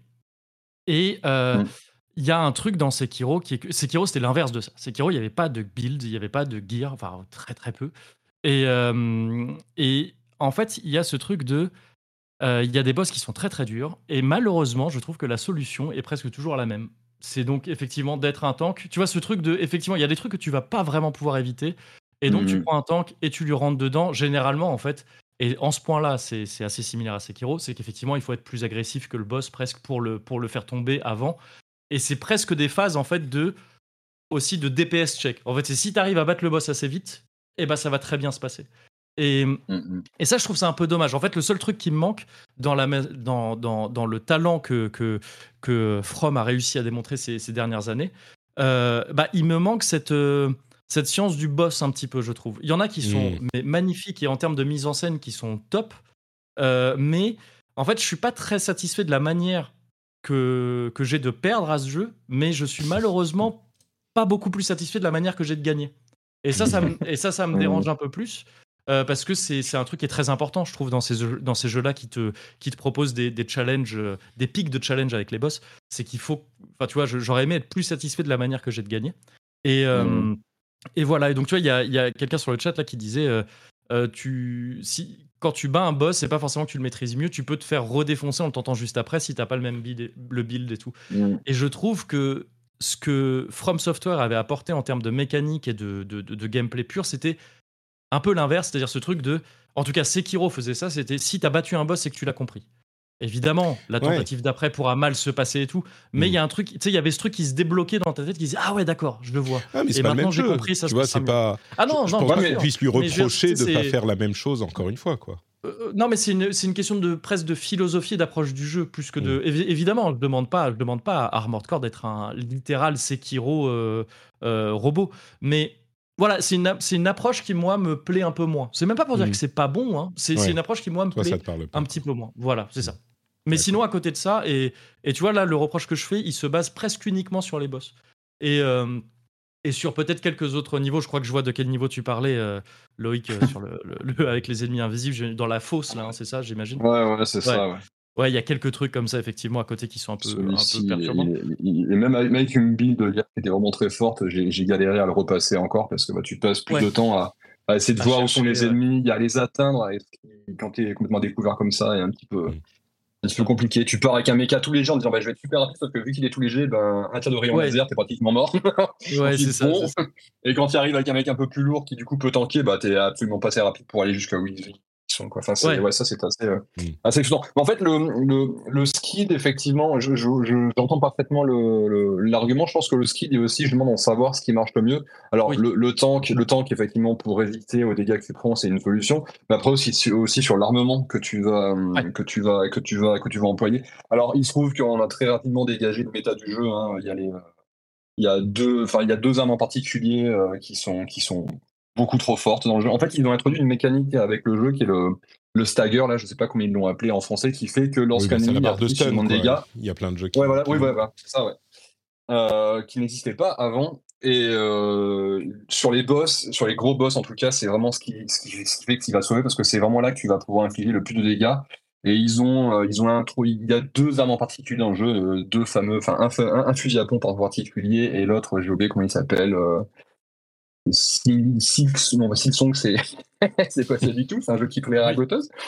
Et euh,
Mm.
il y a un truc dans Sekiro qui est que Sekiro, c'était l'inverse de ça. Sekiro, il n'y avait pas de build, il n'y avait pas de gear, enfin, très très peu. Et, euh, et en fait, il y a ce truc de. euh, Il y a des boss qui sont très très durs, et malheureusement, je trouve que la solution est presque toujours la même. C'est donc effectivement d'être un tank. Tu vois, ce truc de. Effectivement, il y a des trucs que tu vas pas vraiment pouvoir éviter, et donc tu
Mhm.
prends un tank et tu lui rentres dedans. Généralement, en fait, et en ce point-là, c'est assez similaire à Sekiro, c'est qu'effectivement, il faut être plus agressif que le boss presque pour le, pour le faire tomber avant. Et c'est presque des phases, en fait, de aussi de DPS check. En fait, c'est si tu arrives à battre le boss assez vite, et ben ça va très bien se passer. Et,
Mhm.
et ça, je trouve ça un peu dommage. En fait, le seul truc qui me manque dans, la, dans, dans, dans le talent que, que, que From a réussi à démontrer ces, ces dernières années, euh, bah, il me manque cette, euh, cette science du boss un petit peu, je trouve. Il y en a qui sont
Mm.
mais magnifiques et en termes de mise en scène qui sont top, euh, mais en fait, je suis pas très satisfait de la manière que, que j'ai de perdre à ce jeu, mais je suis malheureusement pas beaucoup plus satisfait de la manière que j'ai de gagner. Et ça, ça me, <laughs> et ça, ça me
Mm.
dérange un peu plus. euh, parce que c'est un truc qui est très important, je trouve, dans ces, dans ces jeux-là qui te, qui te proposent des, des challenges, euh, des pics de challenge avec les boss. C'est qu'il faut. Enfin, tu vois, j'aurais aimé être plus satisfait de la manière que j'ai de gagner. Et, euh,
Mhm.
Et voilà. Et donc, tu vois, il y a, y a quelqu'un sur le chat là qui disait euh, euh, tu, si, quand tu bats un boss, c'est pas forcément que tu le maîtrises mieux, tu peux te faire redéfoncer en le tentant juste après si t'as pas le même build, et- le build et tout.
Mhm.
Et je trouve que ce que From Software avait apporté en termes de mécanique et de, de, de- de gameplay pur, c'était un peu l'inverse, c'est-à-dire ce truc de. En tout cas, Sekiro faisait ça, c'était si t'as battu un boss, c'est que tu l'as compris. Évidemment, la
Ouais.
tentative d'après pourra mal se passer et tout, mais il
Mm.
y a un truc, tu sais, il y avait ce truc qui se débloquait dans ta tête qui disait Ah ouais, d'accord, je le vois.
Ah, mais c'est
Et
pas le
maintenant,
même
j'ai
jeu.
compris, ça
tu
se
vois, c'est pas.
Ah non,
je
non,
pense
bien
pas qu'on puisse lui
je-
reprocher de pas
c'est-
faire la même chose encore une fois, quoi.
Euh, non, mais c'est une, question de presque de philosophie et d'approche du jeu, plus que
Mm.
de. évi- évidemment, je demande pas, je demande pas à Armored Core d'être un littéral Sekiro euh, euh, robot, mais voilà, c'est une, une approche qui moi me plaît un peu moins. C'est même pas pour dire
Mm.
que c'est pas bon, hein. c'est
Ouais.
une approche qui moi me
Toi,
plaît un petit peu moins. Voilà, c'est ça. Mais
D'accord.
sinon, à côté de ça, et, et tu vois, là, le reproche que je fais, il se base presque uniquement sur les boss. Et, euh, et sur peut-être quelques autres niveaux. Je crois que je vois de quel niveau tu parlais, euh, Loïc, euh, sur le, le- le- avec les ennemis invisibles, dans la fosse, là, hein, c'est ça, j'imagine?
Ouais, ouais, c'est ça, ouais.
Ouais, il y a quelques trucs comme ça, effectivement, à côté qui sont un peu, un
Celui-ci,
peu perturbants.
il il- et même avec, une build qui était vraiment très forte, j'ai galéré à le repasser encore parce que bah, tu passes plus
Ouais.
de temps à, à essayer de
À
voir où sont les
ouais.
ennemis, à les atteindre. Et quand tu es complètement découvert comme ça, c'est un petit peu.
Mm.
Un petit peu compliqué. Tu pars avec un méca tous les gens en disant bah, je vais être super rapide, sauf que vu qu'il est tout léger, ben, un tir de rayon
Ouais.
laser, t'es pratiquement mort. <laughs>
Ouais, c'est ça.
Et quand tu arrives avec un mec un peu plus lourd qui du coup peut tanker, bah t'es absolument pas assez rapide pour aller jusqu'à où ils Quoi. Enfin, c'est-
Ouais.
ouais. ça c'est assez, euh,
Mm.
assez. Mais en fait, le, le, le skid, effectivement, je, je, je- j'entends parfaitement le, le- l'argument. Je pense que le skid est aussi justement d'en savoir ce qui marche le mieux. Alors
Oui.
le, le tank, le tank effectivement pour résister aux dégâts que tu prends, c'est une solution. Mais après aussi, sur- aussi sur l'armement que tu vas,
Ouais.
que tu vas, que tu vas, que tu vas employer. Alors il se trouve qu'on a très rapidement dégagé le méta du jeu. hein. Il y a les, il y a deux, enfin il y a deux armes en particulier euh, qui sont qui sont beaucoup trop fortes dans le jeu. En fait, ils ont introduit une mécanique avec le jeu qui est le le stagger là, je sais pas comment ils l'ont appelé en français, qui fait que
Oui,
lorsqu'un
la
ennemi
de stun.
de dégâts,
Il y a plein de jeux qui.
ouais voilà, oui voilà, c'est ça ouais, Euh, qui n'existait pas avant. Et euh, sur les boss, sur les gros boss en tout cas, c'est vraiment ce qui, ce qui, ce qui fait que tu vas sauver parce que c'est vraiment là que tu vas pouvoir infliger le plus de dégâts. Et ils ont, euh, ils ont intro, il y a deux armes en particulier dans le jeu, euh, deux fameux, enfin un, un fusil à pompe en particulier et l'autre, j'ai oublié comment il s'appelle. Silks- non, bah, Silksong, c'est <laughs> c'est pas ça du tout, c'est un jeu qui plaît à la goteuse. <laughs>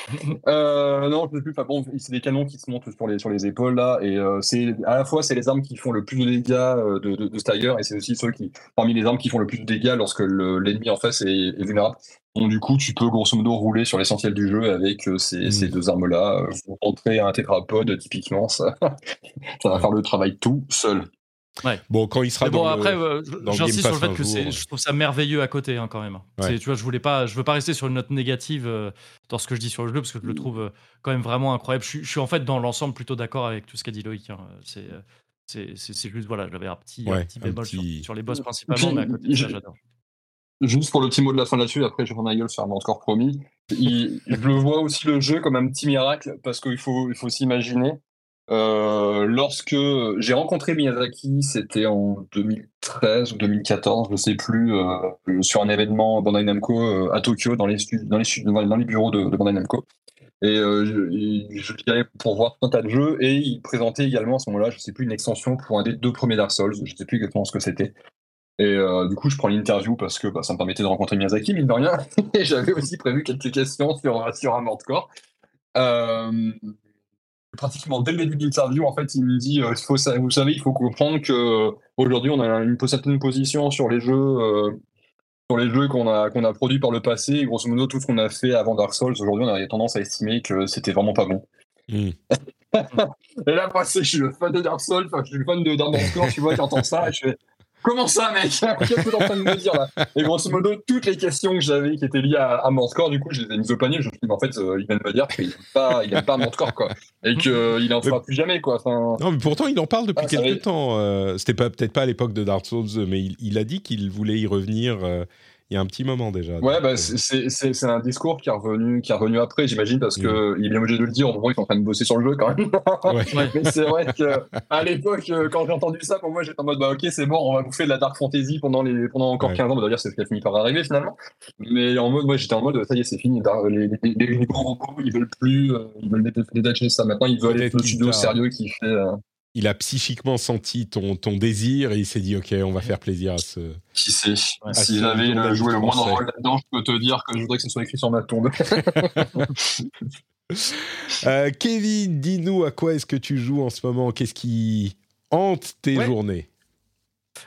Euh, non, je sais plus. Enfin bon, c'est des canons qui se montent sur les sur les épaules là, et euh, c'est à la fois c'est les armes qui font le plus de dégâts euh, de, de, de Stagger, et c'est aussi ceux qui parmi les armes qui font le plus de dégâts lorsque le- l'ennemi en face est, est vulnérable. Donc du coup, tu peux grosso modo rouler sur l'essentiel du jeu avec ces,
Mm.
ces deux armes là. Vous rentrez un tétrapode typiquement, ça, <laughs> ça va faire le travail tout seul.
Bon, quand il sera
Mais bon,
dans
après,
le...
euh, j'insiste sur le fait
un
que
jour.
je trouve ça merveilleux à côté hein, quand même.
Ouais.
Tu vois, je voulais pas, je veux pas rester sur une note négative euh, dans ce que je dis sur le jeu parce que je le trouve euh, quand même vraiment incroyable. Je suis, je suis en fait dans l'ensemble plutôt d'accord avec tout ce qu'a dit Loïc. hein. C'est, euh, c'est, juste voilà, j'avais un petit,
Ouais,
un petit
un
bémol sur-
petit-
Sur, les boss principalement,
Puis,
mais à côté de ça,
je-
j'adore.
Juste pour le petit mot de la fin là-dessus, après je vais ma gueule sur un encore promis. Il- je le vois aussi le jeu comme un petit miracle parce qu'il faut, il faut s'imaginer. Euh, lorsque j'ai rencontré Miyazaki, c'était en 2013 ou 2014, je sais plus, euh, sur un événement Bandai Namco euh, à Tokyo, dans les, bureaux de, Bandai Namco. Et je, je pour voir tout un tas de jeux et il présentait également à ce moment-là, je sais plus, une extension pour un des deux premiers Dark Souls, je sais plus exactement ce que c'était. Et du coup, je prends l'interview parce que bah, ça me permettait de rencontrer Miyazaki, mine de rien. <laughs> Et j'avais aussi prévu quelques questions sur, un mort corps. Pratiquement dès le début de l'interview, en fait, il me dit euh, il faut, Vous savez, il faut comprendre que aujourd'hui on a une certaine position sur les jeux. euh, sur les jeux qu'on a, qu'on a produits par le passé, et grosso modo, tout ce qu'on a fait avant Dark Souls, aujourd'hui, on a tendance à estimer que c'était vraiment pas bon.
Hmm. <laughs>
Et là, moi, je suis le fan de Dark Souls, enfin, je suis le fan de Dark Souls, tu vois, j'entends ça, et je fais Comment ça, mec <laughs> Qu'est-ce que t'es en train de me dire là Et grosso modo, toutes les questions que j'avais qui étaient liées à, à Mordcore, du coup, je les ai mises au panier. Je me suis dit, mais en fait, euh, il vient de me dire qu'il n'aime pas, il aime pas quoi. Et qu'il en fera plus jamais, quoi. Enfin,
Non, mais pourtant, il en parle depuis
Ah,
quelques temps. euh, C'était pas- peut-être pas à l'époque de Dark Souls, mais il, il a dit qu'il voulait y revenir euh, il y a un petit moment déjà.
Ouais, bah,
euh,
c'est- c'est c'est- c'est un discours qui est revenu, qui est revenu après, j'imagine, parce que il est bien obligé de le dire. En gros, ils sont en train de bosser sur le jeu quand même. <laughs>
ouais.
Mais c'est vrai que à l'époque, euh, quand j'ai entendu ça, pour moi, j'étais en mode bah ok, c'est bon, on va bouffer de la dark fantasy pendant les pendant encore
Ouais.
15 ans. Bah, D'ailleurs, c'est ce qui a fini par arriver finalement. Mais en mode, moi, j'étais en mode ça y est, c'est fini. Les, les, les- les gros robots, ils veulent plus, euh, ils veulent dé- détacher ça. Maintenant, ils veulent être le
qu'il
studio sérieux qui fait. euh,
Il a psychiquement senti ton, ton désir et il s'est dit, OK, on va faire plaisir à ce...
qui sait
Ah,
Si j'avais joué le moindre rôle là-dedans, je peux te dire que je voudrais que ce soit écrit sur ma tombe. <laughs>
Euh, Kevin, dis-nous à quoi est-ce que tu joues en ce moment? Qu'est-ce qui hante tes
Ouais.
journées?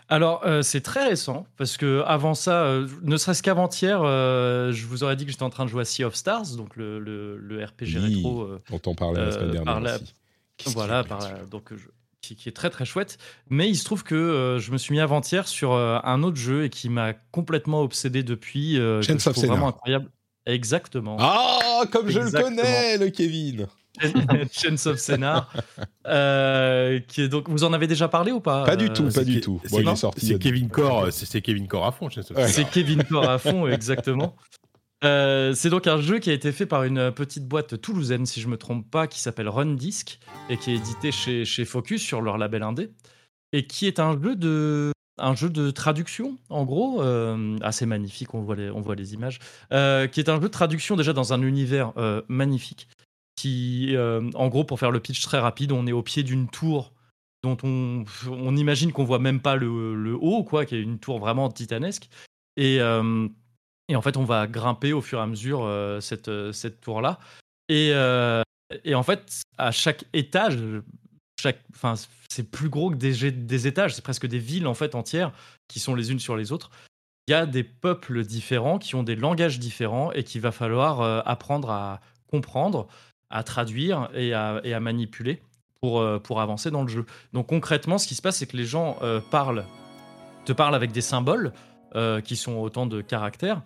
Alors, euh, c'est très récent, parce que avant ça, euh, ne serait-ce qu'avant-hier, euh, je vous aurais dit que j'étais en train de jouer à Sea of Stars, donc le, le- le RPG
Oui.
rétro. euh,
dont on parlait la semaine
Euh,
dernière
par la-
aussi Qu'est-ce
voilà, par la- donc, je- qui, qui est très très chouette. Mais il se trouve que euh, je me suis mis avant-hier sur euh, un autre jeu et qui m'a complètement obsédé depuis. euh,
Chains of
vraiment incroyable. Exactement.
Ah, comme je le connais, le Kevin <laughs>
Chains of Senna. euh, qui est donc, vous en avez déjà parlé ou pas
Pas du
Euh,
tout, pas du tout.
c'est
Bon, il
non,
est sorti. il y
C'est
a-
Kevin Core, c'est Kevin Core à fond.
C'est Kevin Core à fond, exactement. Euh, c'est donc un jeu qui a été fait par une petite boîte toulousaine, si je me trompe pas, qui s'appelle Run Disc et qui est édité chez, Focus sur leur label indé et qui est un jeu de un jeu de traduction en gros euh, assez magnifique on voit les, on voit les images euh, qui est un jeu de traduction déjà dans un univers magnifique qui en gros pour faire le pitch très rapide on est au pied d'une tour dont on, on imagine qu'on voit même pas le, le haut quoi qui est une tour vraiment titanesque et et en fait, on va grimper au fur et à mesure euh, cette, euh, cette tour-là. Et, euh, et en fait, à chaque étage, chaque, c'est plus gros que des, étages, c'est presque des villes en fait entières qui sont les unes sur les autres. Il y a des peuples différents qui ont des langages différents et qu'il va falloir apprendre à comprendre, à traduire et à, et à manipuler pour, pour avancer dans le jeu. Donc concrètement, ce qui se passe, c'est que les gens parlent, te parlent avec des symboles qui sont autant de caractères.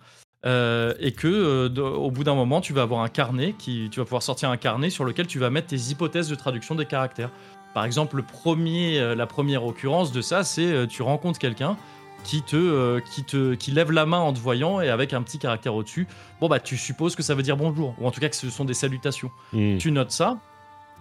euh, et que euh, de- au bout d'un moment, tu vas avoir un carnet, qui, tu vas pouvoir sortir un carnet sur lequel tu vas mettre tes hypothèses de traduction des caractères. Par exemple, le premier, euh, la première occurrence de ça, c'est euh, tu rencontres quelqu'un qui te, euh, qui te, qui lève la main en te voyant et avec un petit caractère au-dessus. Bon bah, tu supposes que ça veut dire bonjour, ou en tout cas que ce sont des salutations
Hmm.
tu notes ça.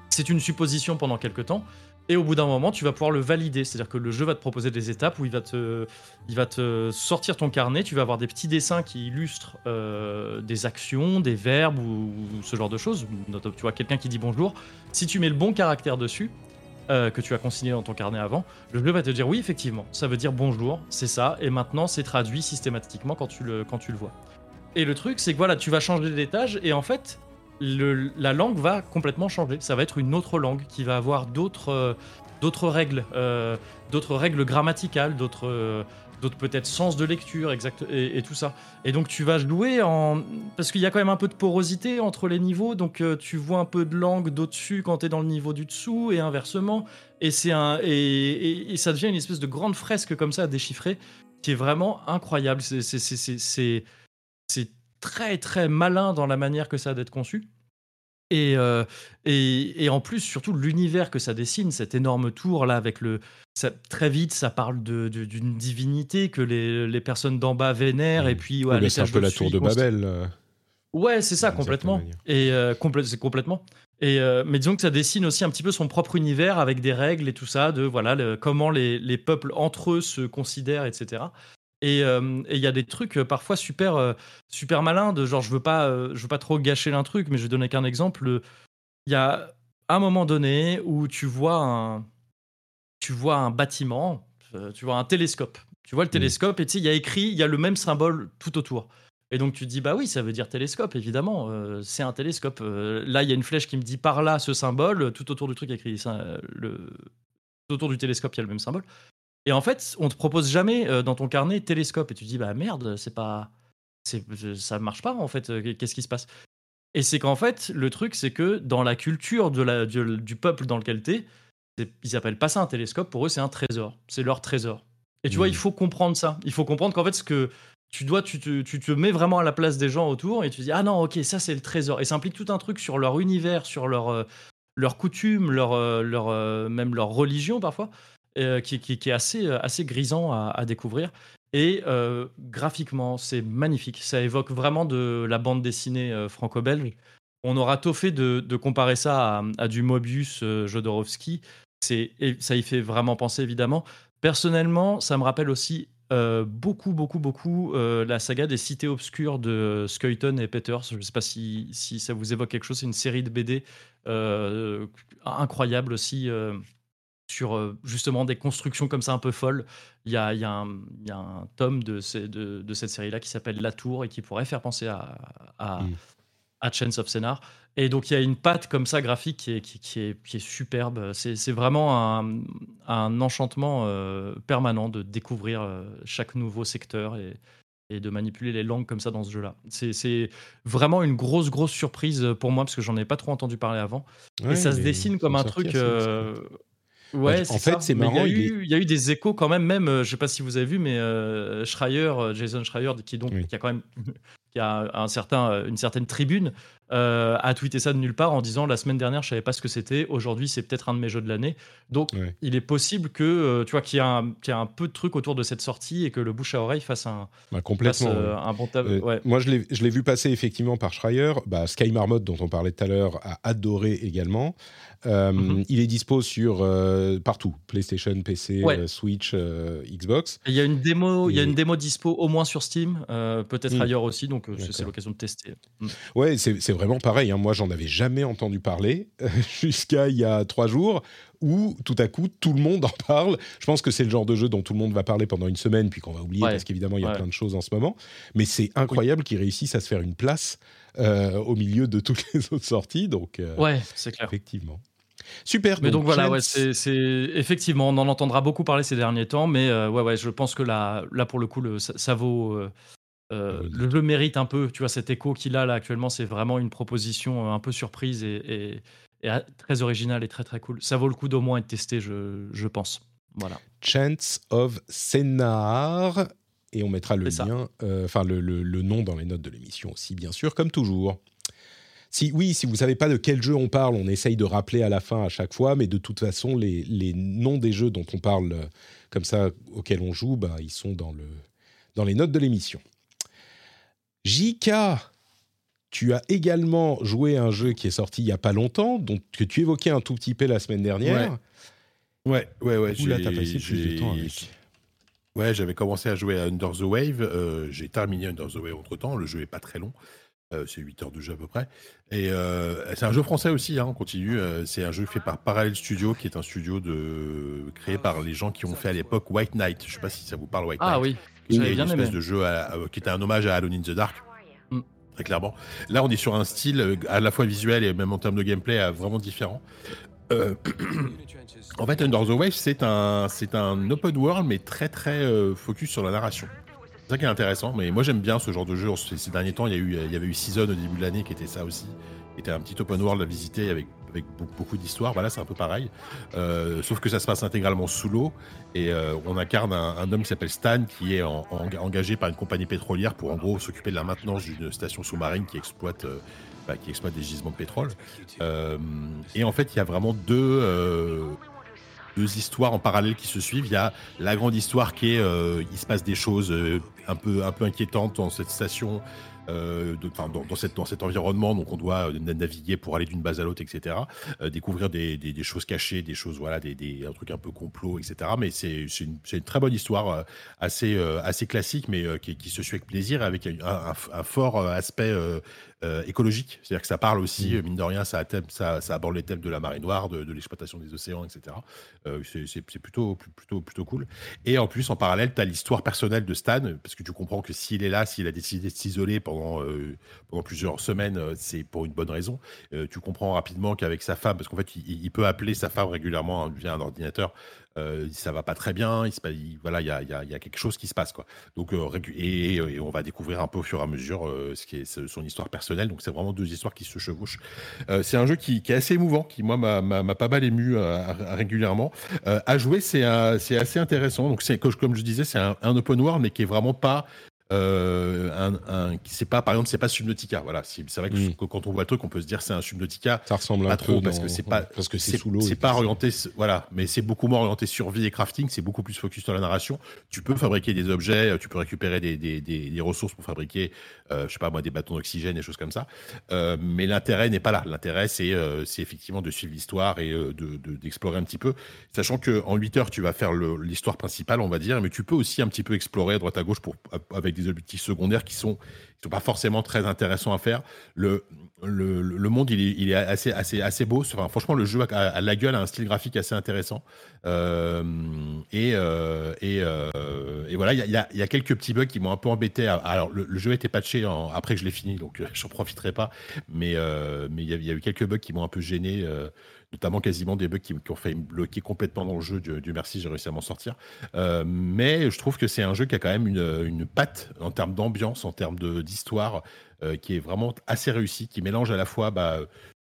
C'est une supposition pendant quelques temps. Et au bout d'un moment, tu vas pouvoir le valider. C'est-à-dire que le jeu va te proposer des étapes où il va te, il va te sortir ton carnet. Tu vas avoir des petits dessins qui illustrent euh, des actions, des verbes ou, ce genre de choses. Tu vois quelqu'un qui dit bonjour. Si tu mets le bon caractère dessus, euh, que tu as consigné dans ton carnet avant, le jeu va te dire oui, effectivement, ça veut dire bonjour, c'est ça, et maintenant c'est traduit systématiquement quand tu le, quand tu le vois. Et le truc, c'est que voilà, tu vas changer d'étage, et en fait, la langue va complètement changer. Ça va être une autre langue qui va avoir d'autres euh, règles, euh, d'autres règles grammaticales, d'autres euh, d'autres peut-être sens de lecture exact et, tout ça. Et donc tu vas jouer en parce qu'il y a quand même un peu de porosité entre les niveaux, donc tu vois un peu de langue d'au-dessus quand tu es dans le niveau du dessous et inversement. Et un et, ça devient une espèce de grande fresque comme ça à déchiffrer qui est vraiment incroyable. C'est- très très malin dans la manière que ça a d'être conçu. Et, euh, et, et en plus, surtout l'univers que ça dessine, cette énorme tour là, avec le. Ça, très vite, ça parle de- de- d'une divinité que les, les personnes d'en bas vénèrent, et puis ouais,
Oui, bah, c'est un peu la tour de Babel. euh.
Ouais, c'est ça,
d'une
complètement. Et euh, complè- c'est complètement. Et mais disons que ça dessine aussi un petit peu son propre univers avec des règles et tout ça, de voilà le- comment les, les peuples entre eux se considèrent, etc. Et euh, et il y a des trucs euh, parfois super euh, super malins de genre je veux pas je veux pas trop gâcher l'un truc, mais je vais donner qu'un exemple. Il y a un moment donné où tu vois un tu vois un bâtiment, tu vois un télescope. Tu vois le télescope et tu sais, il y a écrit, il y a le même symbole tout autour. Et donc tu te dis, bah oui, ça veut dire télescope, évidemment, euh, c'est un télescope. Euh, là, il y a une flèche qui me dit par là ce symbole, tout autour du truc écrit ça, le... tout autour du télescope, il y a le même symbole. Et en fait, on te propose jamais euh, dans ton carnet télescope. Et tu te dis, bah merde, c'est pas. c'est- Ça marche pas en fait, euh, qu'est-ce qui se passe? Et c'est qu'en fait, le truc, c'est que dans la culture de la, du, du peuple dans lequel t'es, c'est- ils appellent pas ça un télescope, pour eux c'est un trésor, c'est leur trésor. Et tu vois, il faut comprendre ça. Il faut comprendre qu'en fait, ce que tu dois, tu te, tu te mets vraiment à la place des gens autour et tu dis ah non, ok, ça c'est le trésor. Et ça implique tout un truc sur leur univers, sur leur euh, leurs coutumes, leur, leur, euh, même leur religion parfois, euh, qui, qui- qui est assez, euh, assez grisant à, à découvrir. Et euh, graphiquement, c'est magnifique. Ça évoque vraiment de la bande dessinée franco-belge. On aura tôt fait de, de comparer ça à, à du Mobius Jodorowsky. Et ça y fait vraiment penser, évidemment. Personnellement, ça me rappelle aussi euh, beaucoup, beaucoup, beaucoup euh, la saga des cités obscures de Skuyton et Peters. Je ne sais pas si, si ça vous évoque quelque chose. C'est une série de BD euh, incroyable aussi. Sur euh, justement des constructions comme ça un peu folles. Il y a, il y a un, il y a un tome de, ces- de, de cette série-là qui s'appelle La Tour et qui pourrait faire penser à, à,
Mm.
à Chance of Scénar. Et donc il y a une patte comme ça graphique qui est, qui, qui est, qui est superbe. C'est c'est vraiment un, un enchantement euh, permanent de découvrir euh, chaque nouveau secteur et, et de manipuler les langues comme ça dans ce jeu-là. C'est- C'est vraiment une grosse, grosse surprise pour moi parce que j'en ai pas trop entendu parler avant.
Ouais,
et ça se dessine comme un truc. euh. Ouais,
en fait, c'est marrant,
Il y, a eu, il y a eu des échos quand même, même, euh, je sais pas si vous avez vu, mais euh, Schreier, euh, Jason Schreier, qui, donc,
Oui.
qui a quand même <laughs> qui a un certain, euh, une certaine tribune, euh, a tweeté ça de nulle part en disant la semaine dernière, je savais pas ce que c'était, aujourd'hui, c'est peut-être un de mes jeux de l'année. Donc,
Ouais.
il est possible que, euh, tu vois, qu'il y, qu'il y a un peu de trucs autour de cette sortie et que le bouche à oreille fasse un,
Bah,
fasse,
complètement.
euh,
ouais.
un bon
Euh,
ouais.
Moi, je l'ai je l'ai vu passer effectivement par Schreier. Bah, Sky Marmot, dont on parlait tout à l'heure, a adoré également. Euh,
Mhm.
Il est dispo sur euh, partout PlayStation, PC,
Ouais.
euh, Switch, euh, Xbox.
Il y a une démo, il y a une démo dispo au moins sur Steam, peut-être
Mm.
ailleurs aussi, donc c'est l'occasion de tester. Mm.
Ouais, c'est c'est vraiment pareil. hein. Moi, j'en avais jamais entendu parler <laughs> jusqu'à il y a trois jours où tout à coup tout le monde en parle. Je pense que c'est le genre de jeu dont tout le monde va parler pendant une semaine puis qu'on va oublier
Ouais.
parce qu'évidemment il y a
Ouais.
plein de choses en ce moment. Mais c'est incroyable qu'ils réussissent à se faire une place euh, au milieu de toutes <laughs> les autres sorties. Donc euh,
Ouais, c'est clair.
effectivement. Super.
Mais donc, voilà, ouais, c'est effectivement, on en entendra beaucoup parler ces derniers temps, mais euh, ouais, ouais, je pense que là, là pour le coup, le, ça, ça vaut. euh, euh, le mérite un peu, tu vois, cet écho qu'il a là actuellement, c'est vraiment une proposition un peu surprise et, et- et, euh, très originale et très très cool. Ça vaut le coup d'au moins être testé, je, je pense. Voilà.
Chance of Scénar. Et on mettra le lien, enfin le, le- le nom dans les notes de l'émission aussi, bien sûr, comme toujours. Si, oui, si vous savez pas de quel jeu on parle, on essaye de rappeler à la fin à chaque fois, mais de toute façon, les, les noms des jeux dont on parle euh, comme ça, auxquels on joue, bah, ils sont dans, le, dans les notes de l'émission. JK, tu as également joué à un jeu qui est sorti il y a pas longtemps, dont, que tu évoquais un tout petit peu la semaine dernière.
Ouais, ouais, ouais.
Où là,
j'ai-
t'as passé plus de temps avec.
Ouais, j'avais commencé à jouer à Under the Wave. euh, j'ai terminé Under the Wave entre temps. Le jeu est pas très long. Euh, c'est 8 heures de jeu à peu près. Et euh, c'est un jeu français aussi, hein, on continue. Euh, c'est un jeu fait par Parallel Studio, qui est un studio de... créé par les gens qui ont fait à l'époque White Knight. Je sais pas si ça vous parle, White
Ah
Knight.
oui,
Qui
j'avais bien
une espèce
aimé.
de jeu à- à- qui était un hommage à Alone in the Dark.
Mm.
Très clairement. Là, on est sur un style à la fois visuel et même en termes de gameplay vraiment différent. <clears throat> En fait, Under the Wave, c'est un, c'est un open world, mais très très focus sur la narration. C'est ça qui est intéressant. Mais moi, j'aime bien ce genre de jeu. Ces, derniers temps, il y, a eu, il y avait eu Season au début de l'année qui était ça aussi. Qui était un petit open world à visiter avec, beaucoup, d'histoires. Voilà, c'est un peu pareil. Euh, sauf que ça se passe intégralement sous l'eau. Et euh, on incarne un, homme qui s'appelle Stan, qui est en- en- engagé par une compagnie pétrolière pour en gros s'occuper de la maintenance d'une station sous-marine qui exploite, euh, bah, qui exploite des gisements de pétrole. Et en fait, il y a vraiment deux, histoires en parallèle qui se suivent. Il y a la grande histoire qui est, il se passe des choses un peu, un peu inquiétantes dans cette station. euh, dans, cette, dans cet environnement, donc on doit euh, naviguer pour aller d'une base à l'autre, etc. Euh, découvrir des, des- choses cachées, des choses, voilà, des, des- un truc un peu complot, etc. Mais c'est une, une très bonne histoire, assez, assez classique, mais qui, se suit avec plaisir, avec un, fort aspect euh, euh, écologique. C'est-à-dire que ça parle aussi, mine de rien, ça, thème- ça, ça aborde les thèmes de la marée noire, de, de l'exploitation des océans, etc. Euh, c'est plutôt, plutôt, plutôt cool. Et en plus, en parallèle, tu as l'histoire personnelle de Stan, parce que tu comprends que s'il est là, s'il a décidé de s'isoler pendant, euh, pendant plusieurs semaines, euh, c'est pour une bonne raison. Euh, tu comprends rapidement qu'avec sa femme, parce qu'en fait, il, il peut appeler sa femme régulièrement hein, via un ordinateur, euh, ça va pas très bien, il, se, voilà, il y a, y a- y a quelque chose qui se passe. Quoi. Donc, euh, et, et on va découvrir un peu au fur et à mesure euh, ce qui est son histoire personnelle. Donc, c'est vraiment deux histoires qui se chevauchent. Euh, c'est un jeu qui, qui est assez émouvant, qui, moi, m'a- pas mal ému euh, régulièrement. Euh, à jouer, c'est assez intéressant. Donc, c'est comme je disais, c'est un, un open world, mais qui est vraiment pas. Euh, un, un- c'est pas par exemple c'est pas Subnautica. Voilà c'est vrai que,
Mm.
que quand on voit le truc on peut se dire c'est un Subnautica.
Ça ressemble
pas
un
trop
peu
parce
dans-
que c'est pas
parce que c'est sous l'eau.
c'est pas orienté voilà mais c'est beaucoup moins orienté survie et crafting c'est beaucoup plus focus sur la narration. Tu peux fabriquer des objets tu peux récupérer des, des, des- des ressources pour fabriquer euh, je sais pas moi des bâtons d'oxygène des choses comme ça. Euh, mais l'intérêt n'est pas là. L'intérêt c'est euh, c'est effectivement de suivre l'histoire et euh, de de- d'explorer un petit peu. Sachant que en 8 heures tu vas faire l'histoire principale on va dire mais tu peux aussi un petit peu explorer à droite à gauche pour avec des objectifs secondaires qui sont sont pas forcément très intéressants à faire. Le le, le monde il est, assez assez assez beau. Franchement le jeu a, la gueule a un style graphique assez intéressant. Euh, et euh, euh, et voilà il y a- y, a, quelques petits bugs qui m'ont un peu embêté. Alors le, jeu a été patché après que je l'ai fini donc euh, <laughs> j'en profiterai pas. Mais il y, a, eu quelques bugs qui m'ont un peu gêné notamment quasiment des bugs qui, qui ont fait me bloquer complètement dans le jeu du, du merci j'ai réussi à m'en sortir euh, mais je trouve que c'est un jeu qui a quand même une, une patte en termes d'ambiance, en termes d'histoire, euh, qui est vraiment assez réussi, qui mélange à la fois, bah,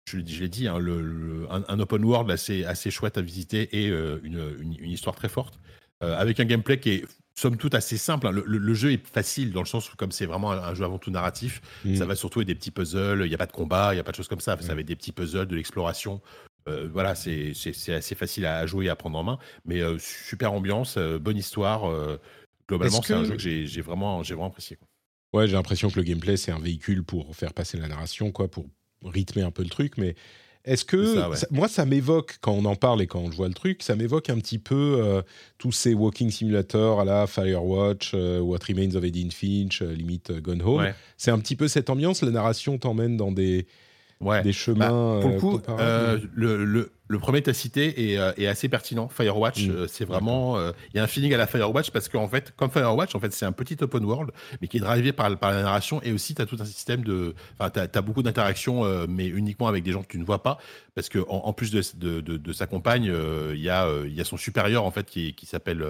je, l'ai dit- je l'ai dit, hein, le- le- un, un open world assez, assez chouette à visiter et euh, une, une- une histoire très forte, avec un gameplay qui est somme toute assez simple. hein. Le, le- le jeu est facile dans le sens où comme c'est vraiment un, un jeu avant tout narratif,
Mm.
ça va surtout être des petits puzzles, il n'y a pas de combat, il n'y a pas de choses comme ça, ça va être des petits puzzles, de l'exploration. Euh, voilà, c'est assez facile à jouer et à prendre en main, mais euh, super ambiance, euh, bonne histoire. globalement, c'est un
que-
jeu que j'ai vraiment, vraiment apprécié. quoi.
Ouais, j'ai l'impression que le gameplay, c'est un véhicule pour faire passer la narration, quoi, pour rythmer un peu le truc. Mais est-ce que.
C'est ça, ouais.
ça- moi, ça m'évoque, quand on en parle et quand je vois le truc, ça m'évoque un petit peu tous ces walking simulators à la Firewatch, What Remains of Edith Finch, limite Gone Home.
Ouais.
C'est un petit peu cette ambiance. La narration t'emmène dans des,
Ouais.
des chemins.
Bah, pour le
euh,
coup, euh, le, le, le premier que tu as cité est, euh, est assez pertinent. Firewatch,
Mm.
c'est vraiment. euh, Il y a un feeling à la Firewatch parce qu'en fait, comme Firewatch, en fait, c'est un petit open world, mais qui est drivé par, par la narration et aussi tu as tout un système de. Enfin, tu as, beaucoup d'interactions, euh, mais uniquement avec des gens que tu ne vois pas. Parce que en, en plus de, de, de- de sa compagne, il y, y a son supérieur, en fait, qui, qui s'appelle.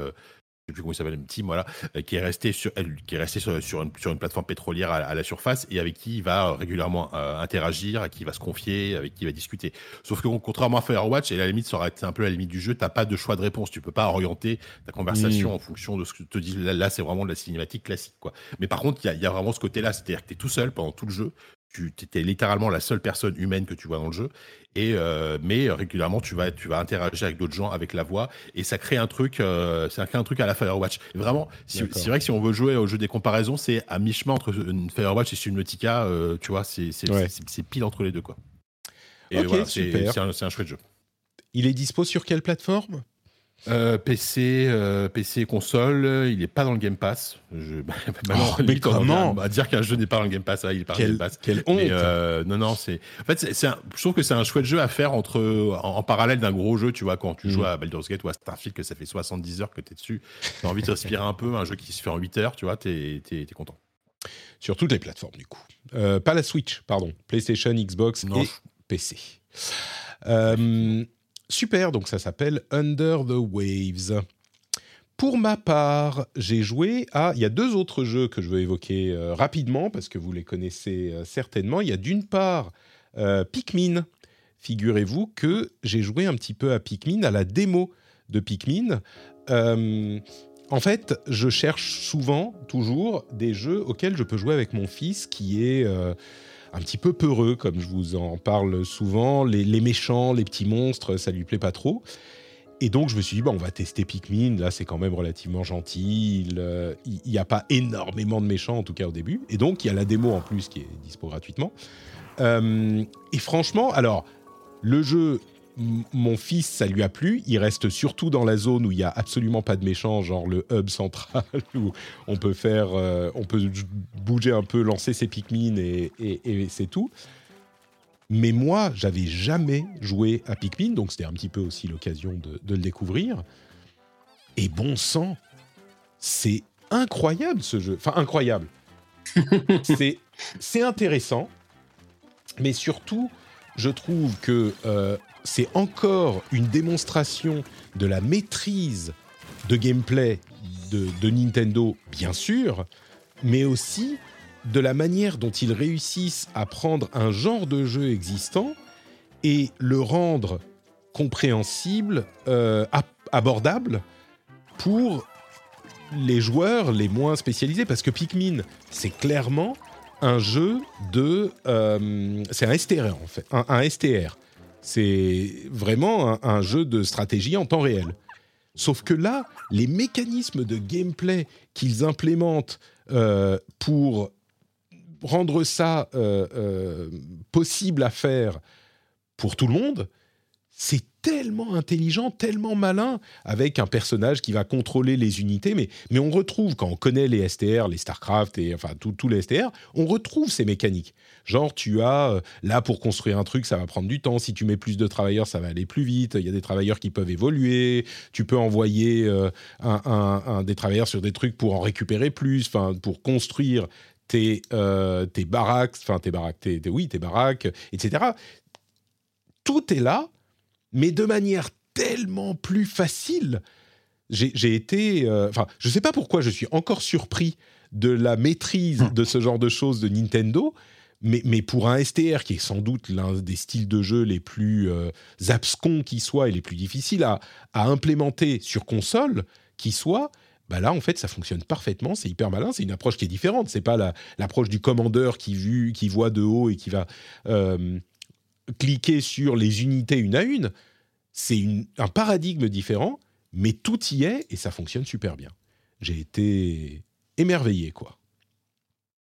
Sais plus comment il s'appelle, Tim, voilà, euh, qui est resté sur, qui est resté sur, sur, une, sur une plateforme pétrolière à, à la surface et avec qui il va euh, régulièrement euh, interagir, à qui il va se confier, avec qui il va discuter. Sauf que contrairement à Firewatch, et à la limite, ça aurait été un peu la limite du jeu, t'as pas de choix de réponse, tu peux pas orienter ta conversation
Mm.
en fonction de ce que te dit. Là, là, c'est vraiment de la cinématique classique, quoi. Mais par contre, il y y a vraiment ce côté-là, c'est-à-dire que t'es tout seul pendant tout le jeu. Tu es littéralement la seule personne humaine que tu vois dans le jeu, et euh, mais régulièrement tu vas tu vas interagir avec d'autres gens avec la voix, et ça crée un truc, euh, ça crée un truc à la Firewatch. Et vraiment, si- c'est vrai que si on veut jouer au jeu des comparaisons, c'est à mi-chemin entre une Firewatch et Subnautica, euh, tu vois, c'est
Ouais.
pile entre les deux, quoi. Et voilà, un, c'est un chouette jeu.
Il est dispo sur quelle plateforme?
Euh, PC, euh, PC console, il est pas dans le Game Pass. Je, <laughs> bah, maintenant,
Oh, mais comment
à dire qu'un jeu n'est pas dans le Game Pass, ah, il est pas dans le Game Pass.
quelle honte
Mais, euh, non, non, c'est. En fait, c'est, c'est un- je trouve que c'est un chouette jeu à faire entre, en, en parallèle d'un gros jeu. Tu vois, quand tu
Mm.
joues à Baldur's Gate ou à Starfield, que ça fait 70 heures que tu es dessus, tu as envie de respirer un peu. Un jeu qui se fait en 8 heures, tu vois, t'es, t'es content.
Sur toutes les plateformes, du coup. Pas la Switch, pardon. PlayStation, Xbox
Non,
et PC. Euh, super, donc ça s'appelle Under the Waves. Pour ma part, j'ai joué à... Il y a deux autres jeux que je veux évoquer euh, rapidement, parce que vous les connaissez euh, certainement. Il y a d'une part euh, Pikmin. Figurez-vous que j'ai joué un petit peu à Pikmin, à la démo de Pikmin. En fait, je cherche souvent, toujours, des jeux auxquels je peux jouer avec mon fils qui est un petit peu peureux, comme je vous en parle souvent. Les, méchants, les petits monstres, ça lui plaît pas trop. Et donc, je me suis dit, on va tester Pikmin. Là, c'est quand même relativement gentil. Il n'y a pas énormément de méchants, en tout cas au début. Et donc, il y a la démo en plus qui est dispo gratuitement. Euh, et franchement, alors, le jeu, mon fils, ça lui a plu. Il reste surtout dans la zone où il y a absolument pas de méchants, genre le hub central <laughs> où on peut faire, euh, on peut bouger un peu, lancer ses Pikmin et, et- et c'est tout. Mais moi, j'avais jamais joué à Pikmin, donc c'était un petit peu aussi l'occasion de, de le découvrir. Et bon sang, c'est incroyable ce jeu. Enfin, incroyable. <laughs> c'est, c'est intéressant, mais surtout, je trouve que euh, c'est encore une démonstration de la maîtrise de gameplay de, Nintendo, bien sûr, mais aussi de la manière dont ils réussissent à prendre un genre de jeu existant et le rendre compréhensible, euh, abordable pour les joueurs les moins spécialisés. Parce que Pikmin, c'est clairement un jeu de... euh, c'est un STR en fait, un, un STR. C'est vraiment un, jeu de stratégie en temps réel. Sauf que là, les mécanismes de gameplay qu'ils implémentent euh, pour rendre ça euh, euh, possible à faire pour tout le monde, c'est tellement intelligent, tellement malin, avec un personnage qui va contrôler les unités. Mais, mais on retrouve, quand on connaît les STR, les StarCraft, et enfin tous les STR, on retrouve ces mécaniques. Genre, tu as, euh, là, pour construire un truc, ça va prendre du temps. Si tu mets plus de travailleurs, ça va aller plus vite. Il y a des travailleurs qui peuvent évoluer. Tu peux envoyer euh, des travailleurs sur des trucs pour en récupérer plus, enfin, pour construire tes, euh, tes baraques, enfin, tes baraques, tes, tes- oui, tes baraques, etc. Tout est là, mais de manière tellement plus facile. J'ai été, euh, enfin, je sais pas pourquoi je suis encore surpris de la maîtrise de ce genre de choses de Nintendo, mais, mais pour un STR qui est sans doute l'un des styles de jeu les plus euh, abscons qui soit et les plus difficiles à, à implémenter sur console qui soit, bah là en fait ça fonctionne parfaitement, c'est hyper malin, c'est une approche qui est différente, c'est pas la- l'approche du commandeur qui, vu, qui voit de haut et qui va euh, cliquer sur les unités une à une, c'est un paradigme différent, mais tout y est et ça fonctionne super bien. J'ai été émerveillé quoi.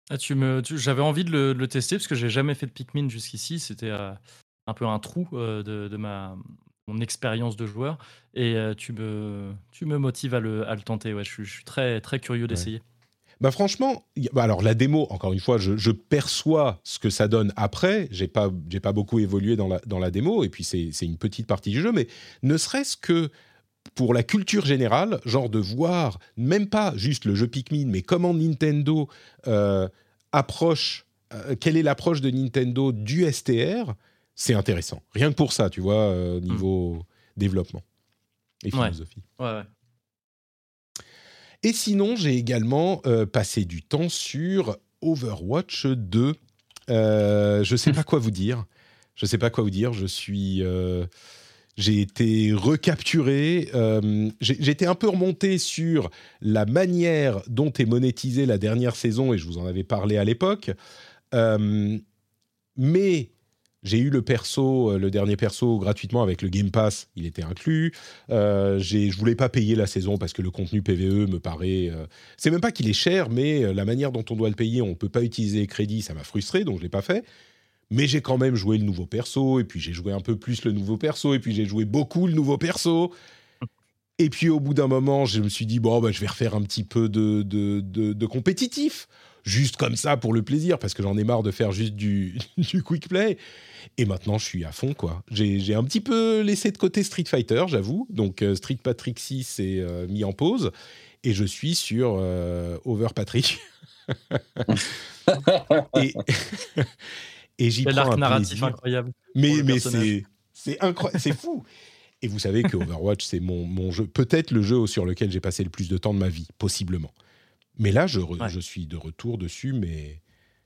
Ah, tu me, j'avais envie de le, de le tester parce que j'ai jamais fait de Pikmin jusqu'ici. C'était euh, un peu un trou euh, de, de ma mon expérience de joueur et euh, tu me tu me motives à le, à le tenter. Ouais, je, suis- je suis très très curieux d'essayer.
Bah franchement, bah alors la démo, encore une fois, je, je perçois ce que ça donne après. J'ai pas, j'ai pas beaucoup évolué dans la, dans la démo, et puis c'est c'est une petite partie du jeu, mais ne serait-ce que pour la culture générale, genre de voir, même pas juste le jeu Pikmin, mais comment Nintendo euh, approche, euh, quelle est l'approche de Nintendo du STR, c'est intéressant. Rien que pour ça, tu vois, euh, niveau développement et
Ouais.
philosophie.
Ouais, ouais.
Et sinon, j'ai également euh, passé du temps sur Overwatch 2. Euh, je sais pas <laughs> quoi vous dire. Je sais pas quoi vous dire. Je suis. euh, j'ai été recapturé. J'étais un peu remonté sur la manière dont est monétisée la dernière saison, et je vous en avais parlé à l'époque. Mais j'ai eu le perso, euh, le dernier perso gratuitement avec le Game Pass, il était inclus. Euh, je voulais pas payer la saison parce que le contenu PVE me paraît. euh, c'est même pas qu'il est cher, mais euh, la manière dont on doit le payer, on peut pas utiliser les crédits, ça m'a frustré, donc je l'ai pas fait. Mais j'ai quand même joué le nouveau perso, et puis j'ai joué un peu plus le nouveau perso, et puis j'ai joué beaucoup le nouveau perso. Et puis au bout d'un moment, je me suis dit, bon, bah, je vais refaire un petit peu de, de, de compétitif, juste comme ça pour le plaisir, parce que j'en ai marre de faire juste du, <laughs> du quick play. Et maintenant, je suis à fond, quoi. J'ai un petit peu laissé de côté Street Fighter, j'avoue. Donc, euh, Street Patrick 6 est euh, mis en pause. Et je suis sur euh, Over Patrick. <laughs> et <laughs> et j'y prends un
narratif incroyable.
Mais, mais c'est incroyable, c'est fou. Et vous savez que Overwatch, c'est mon, mon jeu, peut-être le jeu sur lequel j'ai passé le plus de temps de ma vie, possiblement. Mais là, je, re-
Ouais.
je suis de retour dessus, mais,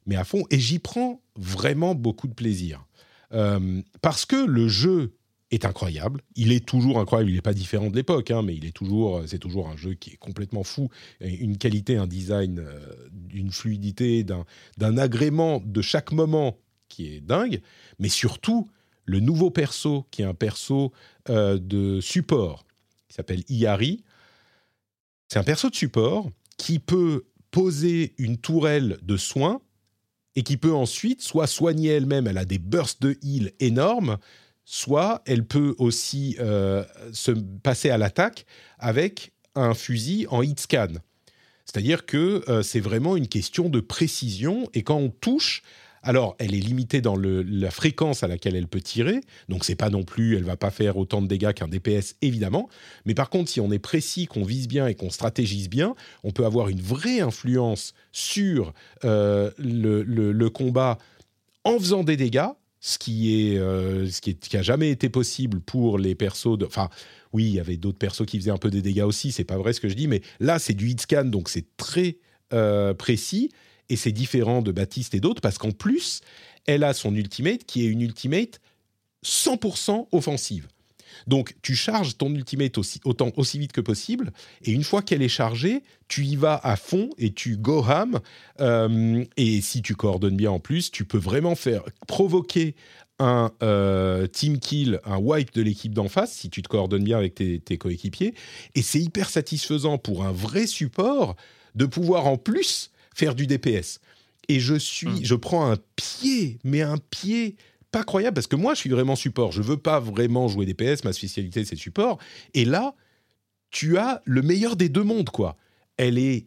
mais à fond. Et j'y prends vraiment beaucoup de plaisir. Euh, parce que le jeu est incroyable. Il est toujours incroyable. Il n'est pas différent de l'époque, hein, mais il est toujours, c'est toujours un jeu qui est complètement fou. Une qualité, un design, euh, une fluidité, d'un, d'un agrément de chaque moment qui est dingue. Mais surtout, le nouveau perso, qui est un perso euh, de support, qui s'appelle Iari. C'est un perso de support qui peut poser une tourelle de soins et qui peut ensuite soit soigner elle-même, elle a des bursts de heal énormes, soit elle peut aussi euh, se passer à l'attaque avec un fusil en hit scan. C'est-à-dire que euh, c'est vraiment une question de précision et quand on touche, alors elle est limitée dans la fréquence à laquelle elle peut tirer, donc c'est pas non plus, elle va pas faire autant de dégâts qu'un DPS évidemment, mais par contre si on est précis, qu'on vise bien et qu'on stratégise bien, on peut avoir une vraie influence sur euh, le, combat en faisant des dégâts, ce qui est euh, ce qui, a jamais été possible pour les persos. Enfin, oui, il y avait d'autres persos qui faisaient un peu des dégâts aussi. C'est pas vrai ce que je dis, mais là c'est du hit scan, donc c'est très euh, précis et c'est différent de Baptiste et d'autres parce qu'en plus, elle a son ultimate qui est une ultimate 100% offensive. Donc, tu charges ton ultimate aussi, autant, aussi vite que possible, et une fois qu'elle est chargée, tu y vas à fond et tu go ham. euh, et si tu coordonnes bien en plus, tu peux vraiment faire provoquer un euh, team kill, un wipe de l'équipe d'en face, si tu te coordonnes bien avec tes, tes coéquipiers. Et c'est hyper satisfaisant pour un vrai support de pouvoir en plus faire du DPS. Et je suis, je prends un pied, mais un pied pas croyable parce que moi je suis vraiment support. Je veux pas vraiment jouer DPS, ma spécialité c'est support. Et là, tu as le meilleur des deux mondes quoi. Elle est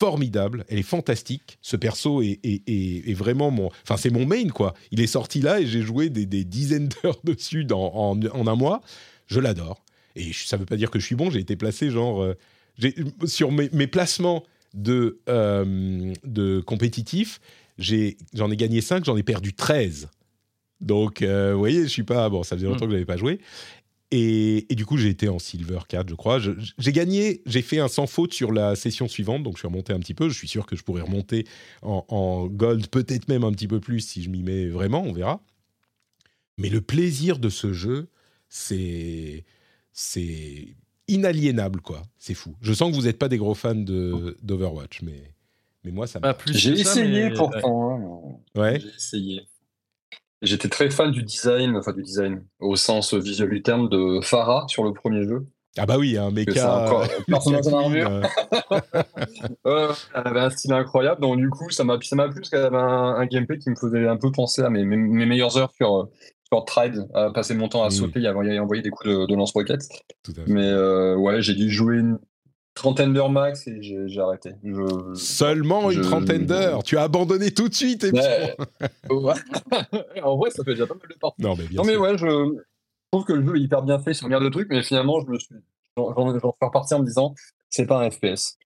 formidable, elle est fantastique. Ce perso est, est- est- est vraiment mon, enfin c'est mon main quoi. Il est sorti là et j'ai joué des, des dizaines d'heures <laughs> dessus dans- en, en un mois. Je l'adore. Et ça veut pas dire que je suis bon. J'ai été placé genre euh, j'ai- sur mes, mes placements de euh, de compétitif. J'en ai, gagné 5, j'en ai perdu 13. Donc, euh, vous voyez, je suis pas. Bon, ça faisait longtemps que je n'avais pas joué. Et, et du coup, j'ai été en Silver 4, je crois. J'ai gagné, j'ai fait un sans faute sur la session suivante, donc je suis remonté un petit peu. Je suis sûr que je pourrais remonter en, en Gold, peut-être même un petit peu plus si je m'y mets vraiment, on verra. Mais le plaisir de ce jeu, c'est. C'est inaliénable, quoi. C'est fou. Je sens que vous n'êtes pas des gros fans de- d'Overwatch, mais, mais moi, ça me.
Pas plus
J'ai essayé
mais-
pourtant. hein,
Ouais.
J'ai essayé. J'étais très fan du design, enfin du design, au sens visuel du terme, de Farah sur le premier jeu.
Ah bah oui, un méca. <laughs>
personnage en
Queen,
armure.
euh, <laughs>
Euh, elle avait un style incroyable, donc du coup, ça m'a ça m'a plu parce qu'elle avait un, un gameplay qui me faisait un peu penser à mes, mes, mes meilleures heures sur, sur Tride, à passer mon temps à
Mm.
sauter et à envoyer, des coups de,
fait.
Mais euh, ouais, j'ai dû jouer une trentaine d'heures max et j'ai arrêté. Je...
Seulement une trentaine d'heures. Tu as abandonné tout de suite. et
Ouais. <laughs> <laughs> En vrai, ça fait déjà pas mal de temps.
Non, mais bien
Non mais
sûr.
ouais, je trouve que le jeu est hyper bien fait sur une de trucs, mais finalement, je me suis, j'en suis reparti en me disant, c'est pas un FPS.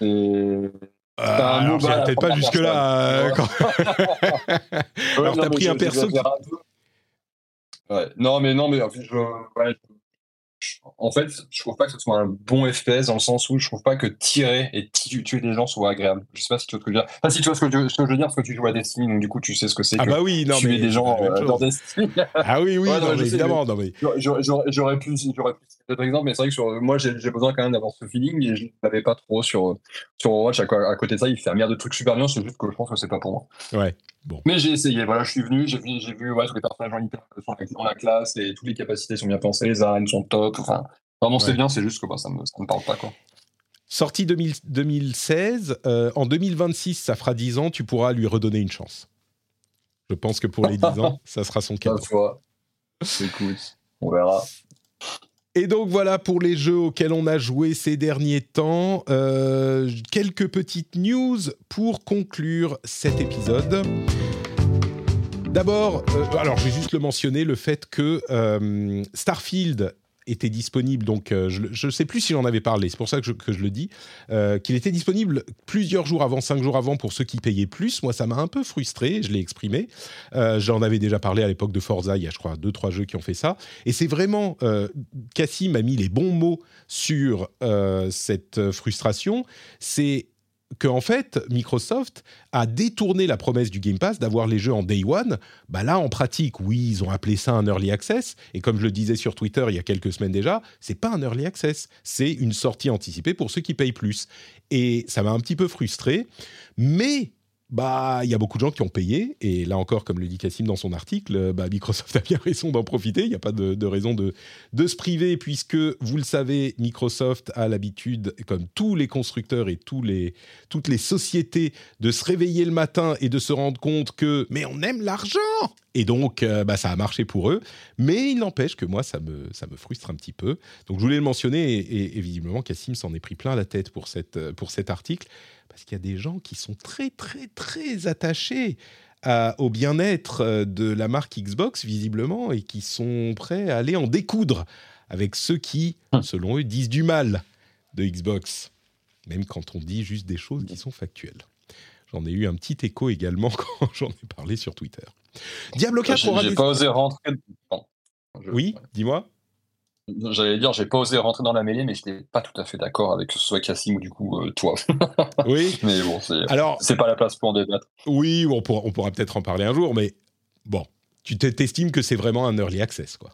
Et
Euh, <laughs>
un
alors,
la
peut-être pas
première
jusque-là. euh, Alors,
Ouais,
t'as pris un perso qui-.
Ouais. Non, mais non, mais en fait, je, ouais, je- en fait, je trouve pas que ce soit un bon FPS dans le sens où je trouve pas que tirer et tu- tuer des gens soit agréable. Je sais pas si tu vois ce que je veux dire. Enfin, si tu vois ce que je, ce que je veux dire, parce que tu joues à Destiny, donc du coup, tu sais ce que c'est
Ah
que
bah oui, non
tuer
mais
des gens euh, dans. Destiny. <laughs>
Ah oui, oui,
Ouais,
non,
non, je
mais
sais,
évidemment, non mais
J'aurais- pu, j'aurais pu citer d'autres exemples, mais c'est vrai que sur, moi j'ai besoin quand même d'avoir ce feeling et je l'avais pas trop sur, sur Overwatch. À, côté de ça, il fait un milliard de trucs super bien, c'est juste que je pense que c'est pas pour moi.
ouais. Bon,
Mais j'ai essayé, voilà, je suis venu, j'ai vu, j'ai vu ouais, tous les personnages en hyper sont dans la classe et toutes les capacités sont bien pensées, les arènes sont top, enfin, vraiment c'est
Ouais.
bien, c'est juste que bah, ça, me, ça me parle pas quoi.
sorti 2000 2016, euh, en 2026, ça fera 10 ans, tu pourras lui redonner une chance. Je pense que pour les 10 ans, <laughs> ça sera son cadeau.
écoute, on verra.
Et donc voilà pour les jeux auxquels on a joué ces derniers temps. Euh, quelques petites news pour conclure cet épisode. D'abord, euh, alors je vais juste le mentionner, le fait que euh, Starfield était disponible, donc euh, je ne sais plus si j'en avais parlé, c'est pour ça que je, que je le dis, euh, qu'il était disponible plusieurs jours avant, cinq jours avant pour ceux qui payaient plus. Moi, ça m'a un peu frustré, je l'ai exprimé. Euh, J'en avais déjà parlé à l'époque de Forza, il y a je crois deux, trois jeux qui ont fait ça. Et c'est vraiment, euh, Cassim a mis les bons mots sur cette frustration. C'est que en fait Microsoft a détourné la promesse du Game Pass d'avoir les jeux en day one. Bah là, en pratique, oui, ils ont appelé ça un early access. Et comme je le disais sur Twitter il y a quelques semaines déjà, c'est pas un early access, c'est une sortie anticipée pour ceux qui payent plus. Et ça m'a un petit peu frustré, mais bah, il y a beaucoup de gens qui ont payé, et là encore, comme le dit Cassim dans son article, bah, Microsoft a bien <laughs> raison d'en profiter, il n'y a pas de, raison de, de, se priver, puisque, vous le savez, Microsoft a l'habitude, comme tous les constructeurs et toutes les sociétés, de se réveiller le matin et de se rendre compte que, mais on aime l'argent et donc, euh, bah, ça a marché pour eux. Mais il n'empêche que moi, ça me, ça me frustre un petit peu. Donc, je voulais le mentionner, et, et, visiblement, Cassim s'en est pris plein la tête pour, cette, pour cet article parce qu'il y a des gens qui sont très, très, très attachés à, au bien-être de la marque Xbox, visiblement, et qui sont prêts à aller en découdre avec ceux qui, selon eux, disent du mal de Xbox, même quand on dit juste des choses qui sont factuelles. J'en ai eu un petit écho également <laughs> quand j'en ai parlé sur Twitter. Diablo 4 aura
J'ai
des...
pas osé rentrer. Bon,
je... Oui, dis-moi.
J'allais dire, j'ai pas osé rentrer dans la mêlée, mais je n'étais pas tout à fait d'accord avec que ce soit Cassim ou du coup euh, toi. <laughs>
oui. <laughs>
mais bon, c'est
Alors,
c'est pas la place pour en débattre.
Oui, on pourra, on pourra peut-être en parler un jour, mais bon, tu t'estimes que c'est vraiment un early access, quoi.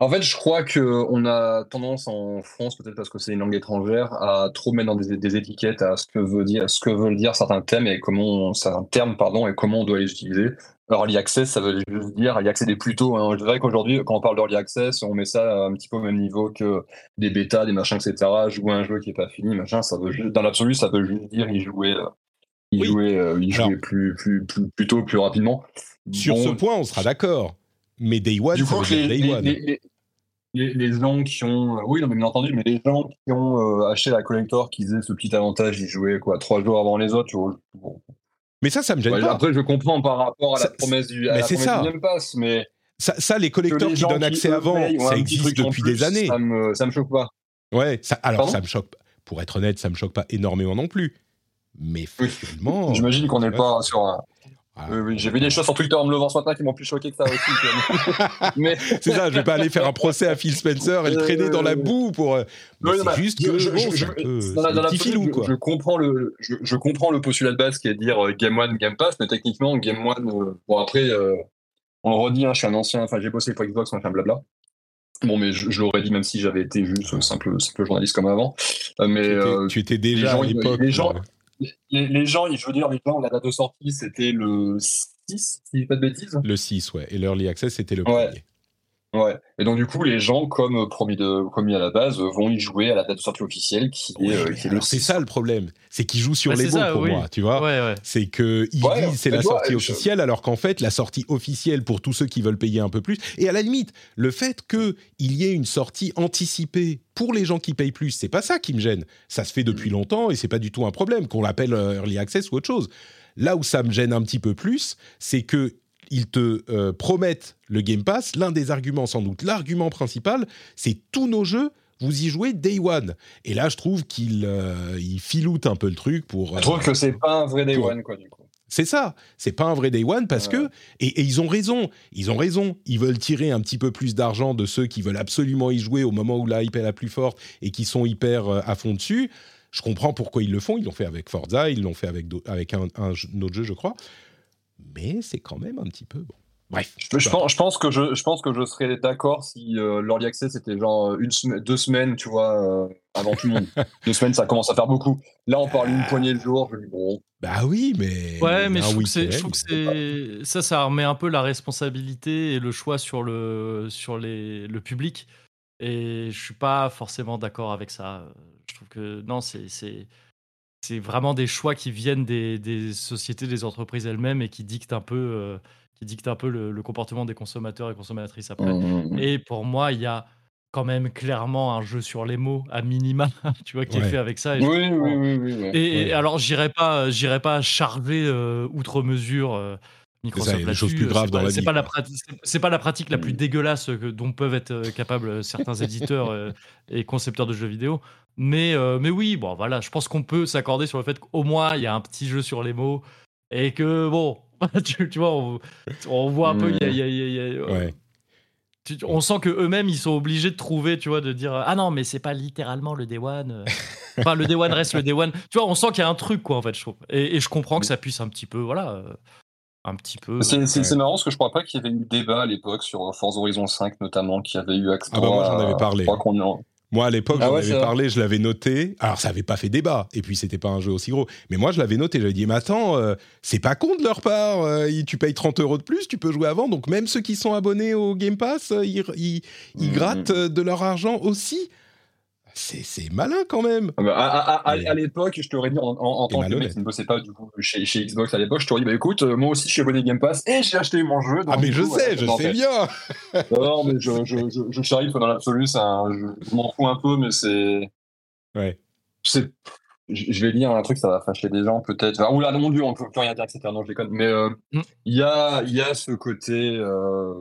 En fait, je crois qu'on a tendance en France, peut-être parce que c'est une langue étrangère, à trop mettre dans des, des, étiquettes à ce que veut dire, ce que veulent dire certains thèmes et comment certains termes, pardon, et comment on doit les utiliser. Alors, early access, ça veut juste dire y accéder plus tôt. Hein. Je dirais qu'aujourd'hui, quand on parle d'early access, on met ça un petit peu au même niveau que des bêtas, des machins, etc. Jouer un jeu qui est pas fini, machin, ça veut juste, dans l'absolu, ça veut juste dire y jouer, y
oui.
jouer, euh, y jouer plus, plus, plus, plus tôt, plus rapidement.
Sur bon, ce point, on sera d'accord. Mais Day One,
du
ça
coup,
dire
les,
Day One.
Les, les, les, gens qui ont, oui, non, mais bien entendu, mais les gens qui ont euh, acheté la collector, qui faisaient ce petit avantage d'y jouer quoi, trois jours avant les autres, bon.
Mais ça, ça me gêne
ouais,
pas.
Après, je comprends par rapport à
ça,
la promesse du, à
mais
la promesse
ça.
du Pass, mais
ça, ça les collecteurs
les
qui donnent accès
qui
avant, ça existe depuis
plus,
des années.
Ça me, ça me choque pas.
Ouais, ça, alors
Pardon
ça me choque. Pour être honnête, ça me choque pas énormément non plus. Mais finalement,
j'imagine qu'on n'est pas sur un. Ah, oui, oui. j'ai vu des choses sur Twitter en me levant ce matin qui m'ont plus choqué que ça aussi. <laughs>
mais... <laughs> C'est ça, je vais pas aller faire un procès à Phil Spencer et le traîner euh... dans la boue pour. Mais
oui,
c'est juste que
je,
bon,
je, dans la, dans
petit filou, quoi.
Je, comprends le, je, je, comprends le postulat de base qui est de dire euh, Game One, Game Pass, mais techniquement Game One, euh, bon après, euh, on le redit, hein, je suis un ancien, enfin j'ai bossé pour Xbox, enfin blabla. Bon, mais je, je l'aurais dit même si j'avais été juste simple, simple journaliste comme avant. Euh, mais
tu étais, tu étais déjà
gens,
à l'époque.
Les gens, les, les, gens, je veux dire, les gens, la date de sortie, c'était le 6, si je dis pas de bêtises.
Le 6, ouais. Et l'Early Access, c'était le
ouais.
premier.
Ouais. Et donc, du coup, les gens, comme promis, de, promis à la base, vont y jouer à la date de sortie officielle qui
oui,
est, euh, qui est le
C'est ça le problème. C'est qu'ils jouent sur
bah,
les bons
ça,
pour
oui.
moi, tu vois.
Ouais, ouais.
C'est qu'ils
Ouais,
disent c'est la
toi,
sortie
je-
officielle, alors qu'en fait, la sortie officielle pour tous ceux qui veulent payer un peu plus. Et à la limite, le fait qu'il y ait une sortie anticipée pour les gens qui payent plus, c'est pas ça qui me gêne. Ça se fait depuis longtemps et c'est pas du tout un problème, qu'on l'appelle euh, Early Access ou autre chose. Là où ça me gêne un petit peu plus, c'est que ils te euh, promettent le Game Pass. L'un des arguments, sans doute, l'argument principal, c'est tous nos jeux, vous y jouez Day One. Et là, je trouve qu'ils euh, un peu le truc pour.
Je trouve que c'est pas un vrai Day
pour-
One, quoi, du coup.
C'est ça, c'est pas un vrai day one parce
Ouais.
que et, et ils ont raison, ils ont raison, ils veulent tirer un petit peu plus d'argent de ceux qui veulent absolument y jouer au moment où la hype est la plus forte et qui sont hyper euh, à fond dessus. Je comprends pourquoi ils le font, ils l'ont fait avec Forza, ils l'ont fait avec, d'au- avec un, un jeu- un autre jeu, je crois, mais c'est quand même un petit peu bon. Bref,
Je, je pense, je, pense que je, je pense que je serais d'accord si euh, l'Early Access était genre une semaine, deux semaines, tu vois, euh, avant tout le monde. <laughs> deux semaines, ça commence à faire beaucoup. Là, on parle d'une poignée de jours. Je dis, bon,
bah oui, mais
Ouais, mais je trouve, que je trouve que c'est ça, ça remet un peu la responsabilité et le choix sur le sur les, le public. Et je suis pas forcément d'accord avec ça. Je trouve que non, c'est c'est vraiment des choix qui viennent des, des sociétés, des entreprises elles-mêmes et qui dictent un peu euh, qui dictent un peu le, le comportement des consommateurs et consommatrices après.
Mmh.
Et pour moi, il y a quand même clairement un jeu sur les mots à minima, <laughs> tu vois, qui est fait avec ça. Et,
Oui, oui, oui, oui. oui.
et- alors, j'irai pas, j'irai pas charger euh, outre mesure euh, Microsoft
des choses plus graves
C'est
dans
pas-
la vie,
pas la c'est- pas la pratique la plus dégueulasse que- dont peuvent être euh, capables certains éditeurs euh, et concepteurs de jeux vidéo. Mais, euh, mais oui, bon, voilà, je pense qu'on peut s'accorder sur le fait qu'au moins il y a un petit jeu sur les mots et que bon, <laughs> tu, tu vois, on, on voit un peu, il y a- il y a- il y a- il y a- euh,
Ouais.
tu- tu- on sent que eux-mêmes ils sont obligés de trouver, tu vois, de dire ah non mais c'est pas littéralement le Day One. euh. <laughs> Enfin le Day One reste le Day One. Tu vois, on sent qu'il y a un truc quoi en fait, je trouve. Et, et je comprends que ça puisse un petit peu, voilà, euh, un petit peu.
C'est
Ouais.
marrant parce que je crois pas qu'il y avait eu débat à l'époque sur Forza Horizon 5 notamment, qui avait eu accès
Ah bah moi, j'en avais parlé.
Je qu'on en-
Moi, à l'époque,
Ah
j'en
ouais,
avais parlé, je l'avais noté. Alors, ça n'avait pas fait débat, et puis c'était pas un jeu aussi gros. Mais moi, je l'avais noté. J'avais dit, mais attends, euh, c'est pas con de leur part. euh, tu payes 30 euros de plus, tu peux jouer avant. Donc, même ceux qui sont abonnés au Game Pass, euh, ils, ils- ils
Mhm.
grattent euh, de leur argent aussi. C'est c'est malin quand même.
Ah bah, à, à- à-
Mais-
à l'époque, je t'aurais dit en, en- en
Et
tant que mec qui ne bossait pas du coup chez, chez Xbox à l'époque, je t'aurais dit bah écoute, euh, moi aussi je suis abonné Game Pass et j'ai acheté mon jeu. donc
Ah, mais je
coup,
sais, je sais bien. <laughs>
Non, mais je, je, je, je charrie dans l'absolu, je, je m'en fous un peu, mais c'est.
Ouais.
c'est je vais lire un truc, ça va fâcher des gens peut-être. Enfin, oula, non, mon dieu, on peut plus rien dire, etc. Non, je déconne. Mais euh, il
Mm.
y, a, il y a ce côté euh,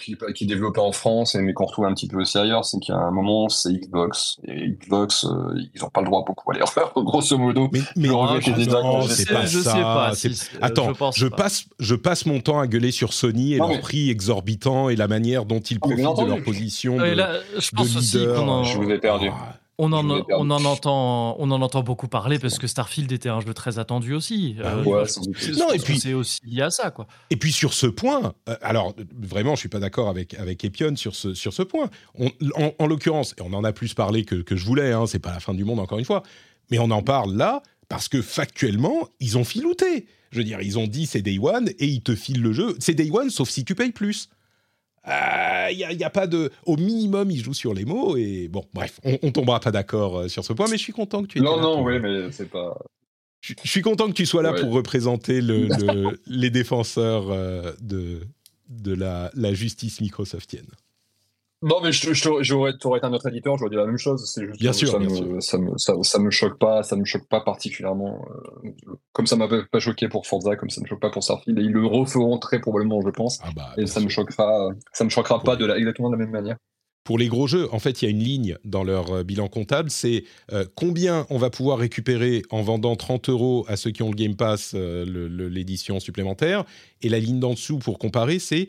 qui, qui est développé en France, et mais qu'on retrouve un petit peu aussi ailleurs, c'est qu'à un moment, c'est Xbox. Et Xbox, euh, ils n'ont pas le droit beaucoup à l'erreur, <laughs> grosso modo.
Mais, mais
Je
non, c'est
sais-
pas
je
ça.
sais pas. si-
Attends,
je, pense
je
pas.
passe, je passe mon temps à gueuler sur Sony et
Non,
leur
mais-
prix exorbitant et la manière dont ils
Ah,
profitent de leur position de,
là, je pense aussi
leader.
en,
Je vous ai perdu.
Ah,
on en, on entend, on en entend beaucoup parler parce que Starfield était un jeu très attendu aussi. Euh, moi,
Ouais,
Non, et puis-
c'est aussi lié à ça, quoi.
Et puis sur ce point, euh, alors vraiment, je suis pas d'accord avec avec Epion sur ce sur ce point. On- en, en l'occurrence, et on en a plus parlé que, que je voulais. Hein, c'est pas la fin du monde encore une fois, mais on en parle là parce que factuellement, ils ont filouté. Je veux dire, ils ont dit c'est Day One et ils te filent le jeu. C'est Day One, sauf si tu payes plus. Il n'y a, y a pas de. Au minimum, ils jouent sur les mots et bon, bref, on, tombera pas d'accord euh, sur ce point, mais je suis content que tu.
Non, non, oui, mais c'est pas.
je, je suis content que tu sois là
Ouais.
pour représenter le- le- <laughs> les défenseurs euh, de, de la, la justice microsoftienne.
Non, mais je, je, j'aurais, t'aurais été un autre éditeur, j'aurais dit la même chose. C'est juste
Bien sûr,
ça,
bien
me,
sûr.
Ça, me, ça, ça me choque pas, ça me choque pas particulièrement. euh, comme ça m'avait pas choqué pour Forza, comme ça me choque pas pour Starfield, et ils le referont très probablement, je pense.
Ah bah,
Et ça me
sûr.
choquera, ça me choquera pas de la, exactement de la même manière.
Pour les gros jeux, en fait, il y a une ligne dans leur euh, bilan comptable, c'est euh, combien on va pouvoir récupérer en vendant 30 euros à ceux qui ont le Game Pass, euh, le- le- l'édition supplémentaire, et la ligne d'en dessous pour comparer, c'est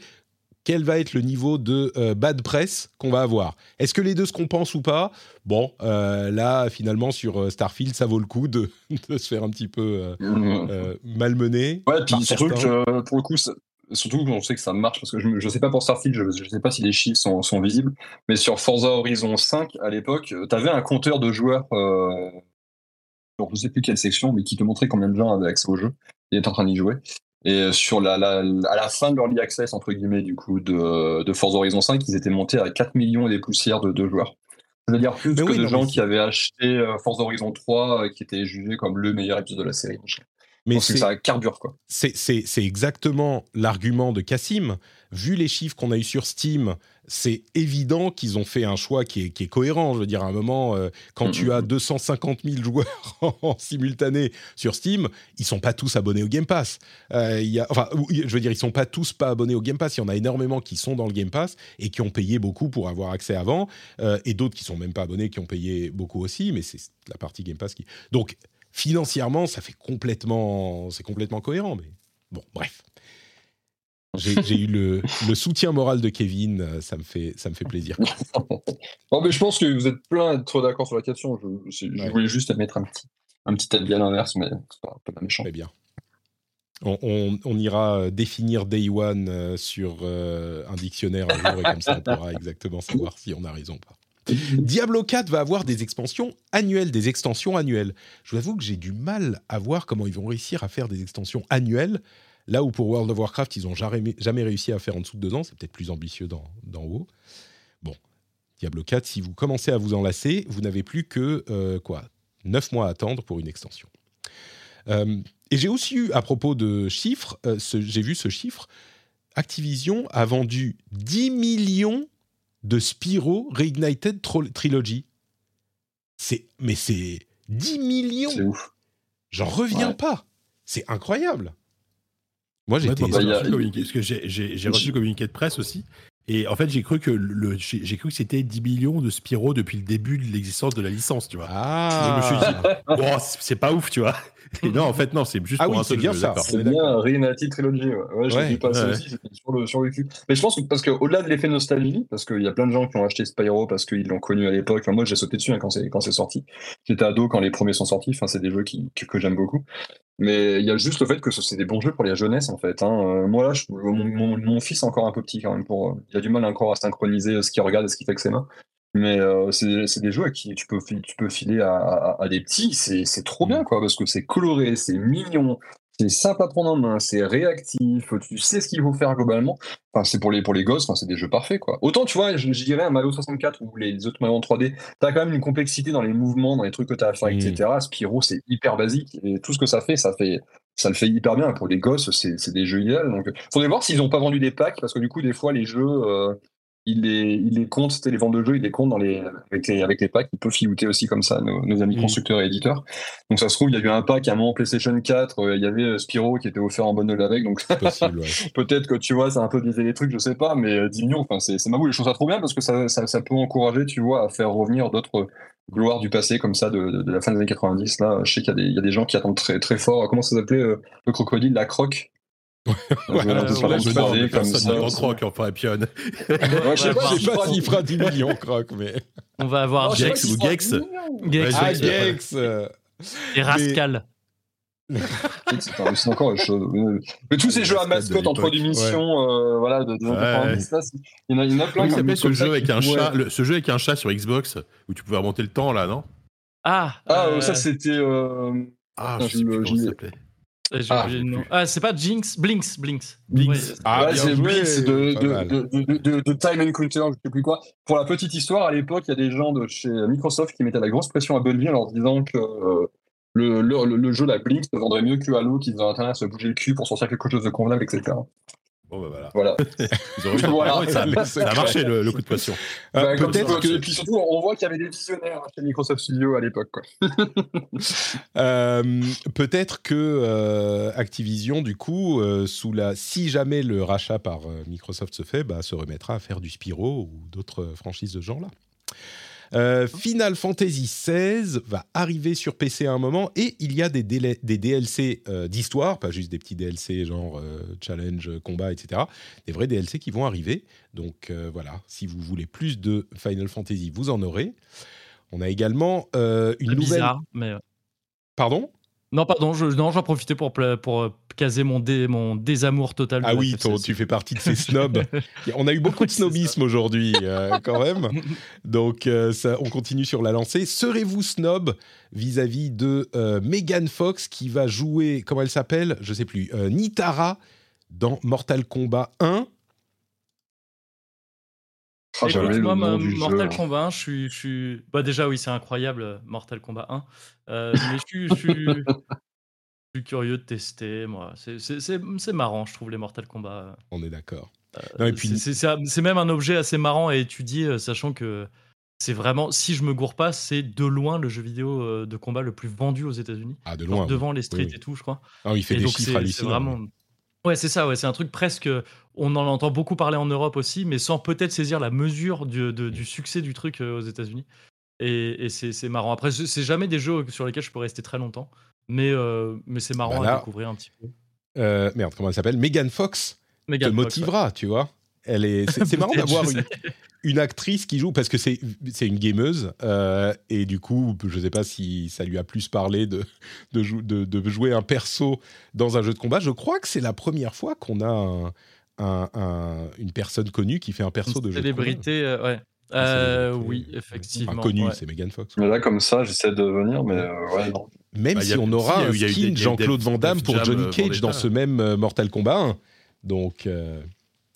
quel va être le niveau de euh, bad press qu'on va avoir. Est-ce que les deux se compensent ou pas? Bon, euh, là, finalement, sur euh, Starfield, ça vaut le coup de, <laughs> de se faire un petit peu euh, euh, malmener.
Ouais, puis surtout que pour le coup, surtout on sait que ça marche parce que je, je sais pas pour Starfield, je, je sais pas si les chiffres sont, sont visibles, mais sur Forza Horizon 5 à l'époque, tu avais un compteur de joueurs, je sais plus quelle section, mais qui te montrait combien de gens avaient accès au jeu et étaient en train d'y jouer. Et euh, sur la, la, à la fin de l'early access entre guillemets du coup de, de Forza Horizon 5, ils étaient montés à 4 millions et des poussières de, de joueurs. C'est-à-dire plus
Mais
que
oui,
de gens qui avaient acheté euh, Forza Horizon 3 euh, qui étaient jugés comme le meilleur épisode de la série.
Mais c'est-
ça carbure quoi.
c'est c'est- c'est exactement l'argument de Cassim. Vu les chiffres qu'on a eu sur Steam, c'est évident qu'ils ont fait un choix qui est, qui est cohérent. Je veux dire, à un moment, euh, quand tu
Mhm.
as 250 000 joueurs <laughs> en simultané sur Steam, ils sont pas tous abonnés au Game Pass. Euh, il y a, enfin, je veux dire, ils sont pas tous pas abonnés au Game Pass. Il y en a énormément qui sont dans le Game Pass et qui ont payé beaucoup pour avoir accès avant, euh, et d'autres qui sont même pas abonnés, qui ont payé beaucoup aussi. Mais c'est la partie Game Pass qui. Donc financièrement, ça fait complètement, c'est complètement cohérent. Mais bon, bref. <laughs> J'ai eu le, le soutien moral de Kevin, ça me fait, ça me fait plaisir. <laughs>
Non, mais je pense que vous êtes plein d'être trop d'accord sur la question. Je, c'est- je
Ouais.
voulais juste mettre un petit, un petit avis à l'inverse, mais c'est pas, pas méchant.
Très bien. On, on- on ira définir Day One euh, sur euh, un dictionnaire un jour et comme ça on pourra exactement savoir si on a raison ou pas. <laughs> Diablo 4 va avoir des expansions annuelles, des extensions annuelles. Je vous avoue que j'ai du mal à voir comment ils vont réussir à faire des extensions annuelles, là où pour World of Warcraft, ils n'ont jamais, jamais réussi à faire en dessous de deux ans. C'est peut-être plus ambitieux d'en haut. Bon, Diablo 4, si vous commencez à vous enlacer, vous n'avez plus que, euh, quoi, 9 mois à attendre pour une extension. Euh, et j'ai aussi eu, à propos de chiffres, euh, j'ai vu ce chiffre, Activision a vendu 10 millions de Spyro Reignited Trilogy. C'est, mais c'est 10 millions.
C'est ouf.
J'en reviens
Ouais.
pas. C'est incroyable. Moi,
Ouais,
Bah, y a-
j'ai reçu le communiqué- parce que j'ai- j'ai j'ai reçu le communiqué de presse aussi. Et en fait, j'ai cru que le, j'ai cru que c'était 10 millions de Spyro depuis le début de l'existence de la licence, tu vois.
Ah.
Je me suis dit, bon, c'est pas ouf, tu vois. Et non, en fait, non, c'est juste
Ah
pour
oui,
un
c'est
seul
bien
jeu,
ça.
C'est bien. Reunited Trilogy. Ouais, ouais j'ai
Ouais,
vu passer
ouais.
aussi, sur le, sur le cul. Mais je pense que, parce qu'au-delà de l'effet nostalgie, parce qu'il y a plein de gens qui ont acheté Spyro parce qu'ils l'ont connu à l'époque. Enfin, moi, j'ai sauté dessus hein, quand c'est quand c'est sorti. J'étais ado quand les premiers sont sortis. Enfin, c'est des jeux qui, que, que j'aime beaucoup. Mais il y a juste le fait que ce- c'est des bons jeux pour la jeunesse, en fait. Hein. Euh, moi, là, je- mon, mon, mon fils est encore un peu petit quand même. Pour, euh, il a du mal encore à synchroniser ce qu'il regarde et ce qu'il fait avec ses mains. Mais euh, c'est c'est des jeux à qui tu peux, tu peux filer à, à, à des petits. C'est c'est trop bien, quoi, parce que c'est coloré, c'est mignon, c'est simple à prendre en main, c'est réactif, tu sais ce qu'il faut faire globalement. Enfin, c'est pour les, pour les gosses, enfin, c'est des jeux parfaits, quoi. Autant, tu vois, je, je dirais un Mario 64 ou les autres Mario en 3D, t'as quand même une complexité dans les mouvements, dans les trucs que t'as à faire, etc. Spyro, c'est hyper basique, et tout ce que ça fait, ça fait, ça le fait hyper bien. Pour les gosses, c'est c'est des jeux idéaux. Donc, faudrait voir s'ils ont pas vendu des packs, parce que du coup, des fois, les jeux, euh, ils les, ils les comptent, c'était les ventes de jeux, ils les comptent dans les, avec les, avec les packs. Ils peuvent filouter aussi comme ça, nos, nos amis
Mm.
constructeurs et éditeurs. Donc, ça se trouve, il y a eu un pack à un moment PlayStation 4, euh, il y avait euh, Spyro qui était offert en bundle avec, donc
C'est possible, ouais. <laughs>
peut-être que tu vois, ça a un peu biaisé les trucs, je sais pas, mais euh, 10 millions, enfin, c'est c'est ma boule. Je trouve ça trop bien parce que ça, ça, ça peut encourager, tu vois, à faire revenir d'autres gloires du passé comme ça de, de, de la fin des années 90. Là, je sais qu'il y, a des- il y a des gens qui attendent très, très fort. Comment ça s'appelait euh, le crocodile, la croque?
Euh,
comme
en euh, <laughs>
je sais
Ouais,
pas s'il fera
s'il
dix-
fera 10 millions, croque, mais.
On va avoir
pas
Gex ou Gex.
10 millions.
Gex
Ah,
Gex, ouais.
Euh,
et Rascal.
C'est encore une chose. Mais tous ces jeux à
mascotte
entre euh, voilà, de, de
Ouais.
90, là, c'est- il y en a, il y en a plein
Comment s'appelle ce jeu avec
qui
un chat, le- ce jeu avec un chat sur Xbox où tu pouvais remonter le temps là, non?
Ah,
Ah,
euh,
ça c'était. euh,
Ah,
Putain,
je sais plus
me-
comment ça s'appelait.
Ah.
Ah, c'est pas Jinx, Blinks, Blinks.
Blinks.
Ouais,
Ah,
ouais, c'est Blitz de, de, de, de, de- de Time Encounter, je sais plus quoi. Pour la petite histoire, à l'époque, il y a des gens de chez Microsoft qui mettaient la grosse pression à Bungie en leur disant que euh, le, le, le- le jeu, la Blink, se vendrait mieux que Halo, qu'ils ont intérêt à se bouger le cul pour sortir quelque chose de convenable, etc.
Bon, bah voilà.
Voilà. <laughs>
Ils ont.
Voilà.
Ça, a- <laughs> ça a marché le, le coup de pression.
Ah,
Bah, comme
Peut-être que.
Et puis surtout, on voit qu'il y avait des visionnaires chez Microsoft Studio à l'époque. <laughs>
Euh, Peut-être que euh, Activision, du coup, euh, sous la, si jamais le rachat par euh, Microsoft se fait, bah, se remettra à faire du Spyro ou d'autres euh, franchises de ce genre-là. Euh, Final Fantasy XVI va arriver sur PC à un moment et il y a des, DLC euh, d'histoire, pas juste des petits DLC genre euh, challenge, combat, etc. Des vrais DLC qui vont arriver. Donc voilà, si vous voulez plus de Final Fantasy, vous en aurez. On a également une nouvelle.
bizarre, mais.
Pardon?
Non, pardon, je, non, j'en profitais pour, euh, caser mon, dé, mon désamour total.
Ah oui,
FF16.
ton- tu fais partie de ces snobs. <laughs> On a eu beaucoup de snobisme aujourd'hui, euh, quand même. Donc, euh, ça, on continue sur la lancée. Serez-vous snob vis-à-vis de euh, Megan Fox qui va jouer, comment elle s'appelle? Je sais plus, Nitara dans Mortal Kombat 1
Ah,
Écoute, moi, Mortal
jeu.
Kombat 1, je suis, je suis- Bah, déjà, oui, c'est incroyable, euh, Mortal Kombat 1. Euh, <laughs> mais je suis, je, suis, je suis curieux de tester, moi. C'est- marrant, je trouve, les Mortal Kombat.
On est d'accord.
Euh,
Non, et puis-
c'est- même un objet assez marrant à étudier, euh, sachant que c'est vraiment, si je me gourre pas, c'est de loin le jeu vidéo euh, de combat le plus vendu aux États-Unis.
Ah, de
Genre
loin.
devant les streets
Oui, oui.
et tout, je crois.
Ah, il fait
Et
des
donc,
chiffres hallucinants.
vraiment. Ouais, c'est ça, ouais, c'est un truc presque. On en entend beaucoup parler en Europe aussi, mais sans peut-être saisir la mesure du, de- du succès du truc euh, aux États-Unis. Et, et c'est c'est marrant. Après, c'est c'est jamais des jeux sur lesquels je peux rester très longtemps, mais, euh, mais c'est marrant
Bah
à découvrir un petit peu.
Euh, merde, comment elle s'appelle? Megan Fox
Megan
te
Fox,
motivera, tu vois. Elle est, c'est, <laughs> c'est marrant d'avoir une, une actrice qui joue parce que c'est, c'est une gameuse euh, et du coup, je sais pas si ça lui a plus parlé de, de, jou- de, de jouer un perso dans un jeu de combat. Je crois que c'est la première fois qu'on a un- un- un- une personne connue qui fait un perso de jeu de combat.
célébrité, euh, ouais. Euh,
célébrité,
oui,
euh,
effectivement.
Enfin, connue,
ouais.
c'est Megan Fox.
Mais là, comme ça, j'essaie de venir, mais euh, ouais, non.
Même
Bah,
si
a-
on aura un skin Jean-Claude Van Damme pour Johnny Cage dans ce même Mortal Kombat 1. Donc.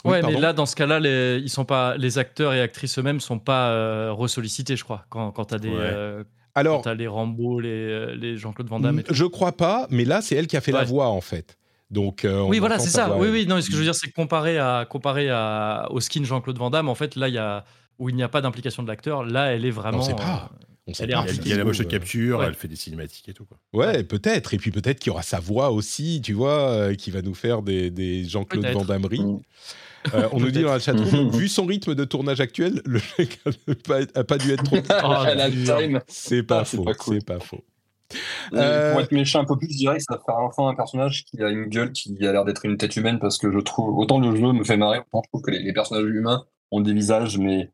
Oui,
Ouais, mais là, dans ce cas-là, les, ils sont pas, les acteurs et actrices eux-mêmes sont pas euh, ressollicités, je crois. Quand, quand t'as des,
Ouais.
euh, quand t'as les Rambo, les, euh, les Jean-Claude Van Damme et tout.
Je crois pas, mais là, c'est elle qui a fait la voix, en fait. Donc, euh,
Oui, voilà, c'est ça.
voix,
Oui, oui, non, ce que je veux dire, c'est que comparé, à, comparé à, au skin Jean-Claude Van Damme, en fait, là, il y a, où il n'y a pas d'implication de l'acteur, là, elle est vraiment.
On sait pas. On sait
Elle est
pas.
Il y a-
artiste.
il y a la motion
Euh,
capture,
Ouais.
elle fait des cinématiques et tout. Quoi.
Ouais, peut-être. Et puis peut-être qu'il y aura sa voix aussi, tu vois, euh, qui va nous faire des, des Jean-Claude. Van Dammerie. Euh, on nous dit dans la <laughs>
Mhm.
vu son rythme de tournage actuel, le mec a pas, a pas dû être trop. <laughs>
Oh.
C'est pas
Ah, c'est
faux.
pas cool.
C'est pas faux.
Et
Euh,
Pour être méchant un peu plus, je dirais que ça va faire enfin un personnage qui a une gueule qui a l'air d'être une tête humaine parce que je trouve, autant le jeu me fait marrer, autant je trouve que les, les personnages humains ont des visages, mais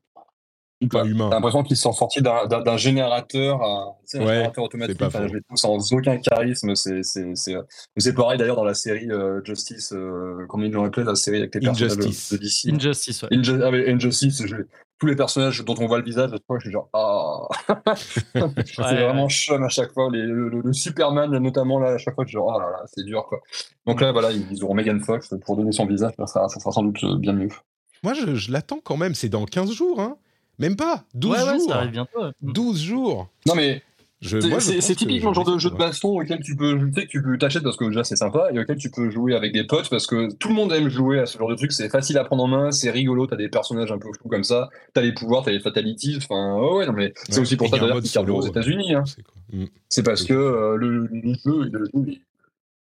Pas
T'as
humain.
l'impression qu'ils sont sortis d'un- d'un d'un générateur, à- un
Ouais,
générateur automatique.
c'est pas
Enfin,
faux.
je les trouve sans aucun charisme. C'est c'est- c'est- c'est pareil d'ailleurs dans la série euh, Justice, euh, comment ils l'ont appelé, la série avec les personnages
Injustice.
de, de DC.
Injustice, ouais.
Inju- ah, mais Injustice, je- tous les personnages dont on voit le visage, à chaque fois, je suis genre ah. <laughs> c'est
Ouais,
vraiment chum à chaque fois. Les- le, le- le Superman, notamment là, à chaque fois, je suis genre ah là là, c'est dur quoi. Donc là, voilà, ils, ils auront Megan Fox pour donner son visage, ça sera, ça sera sans doute euh, bien mieux.
Moi, je, je l'attends quand même. C'est dans 15 jours, hein Même pas. 12
ouais, ouais,
jours.
ça arrive bientôt. ouais.
12 jours.
Non mais C'est- typiquement le genre de jeu de baston auquel tu peux, tu sais, que tu peux t'achètes parce que déjà c'est sympa et auquel tu peux jouer avec des potes parce que tout le monde aime jouer à ce genre de truc. C'est facile à prendre en main, c'est rigolo. T'as des personnages un peu fous comme ça. T'as les pouvoirs, t'as les fatalities. Enfin, ouais, ouais, non mais c'est
Ouais.
aussi pour ça d'ailleurs
mode
qu'il carburent aux États-Unis. Hein.
C'est Mm.
C'est parce que euh, le, le jeu, le jeu est,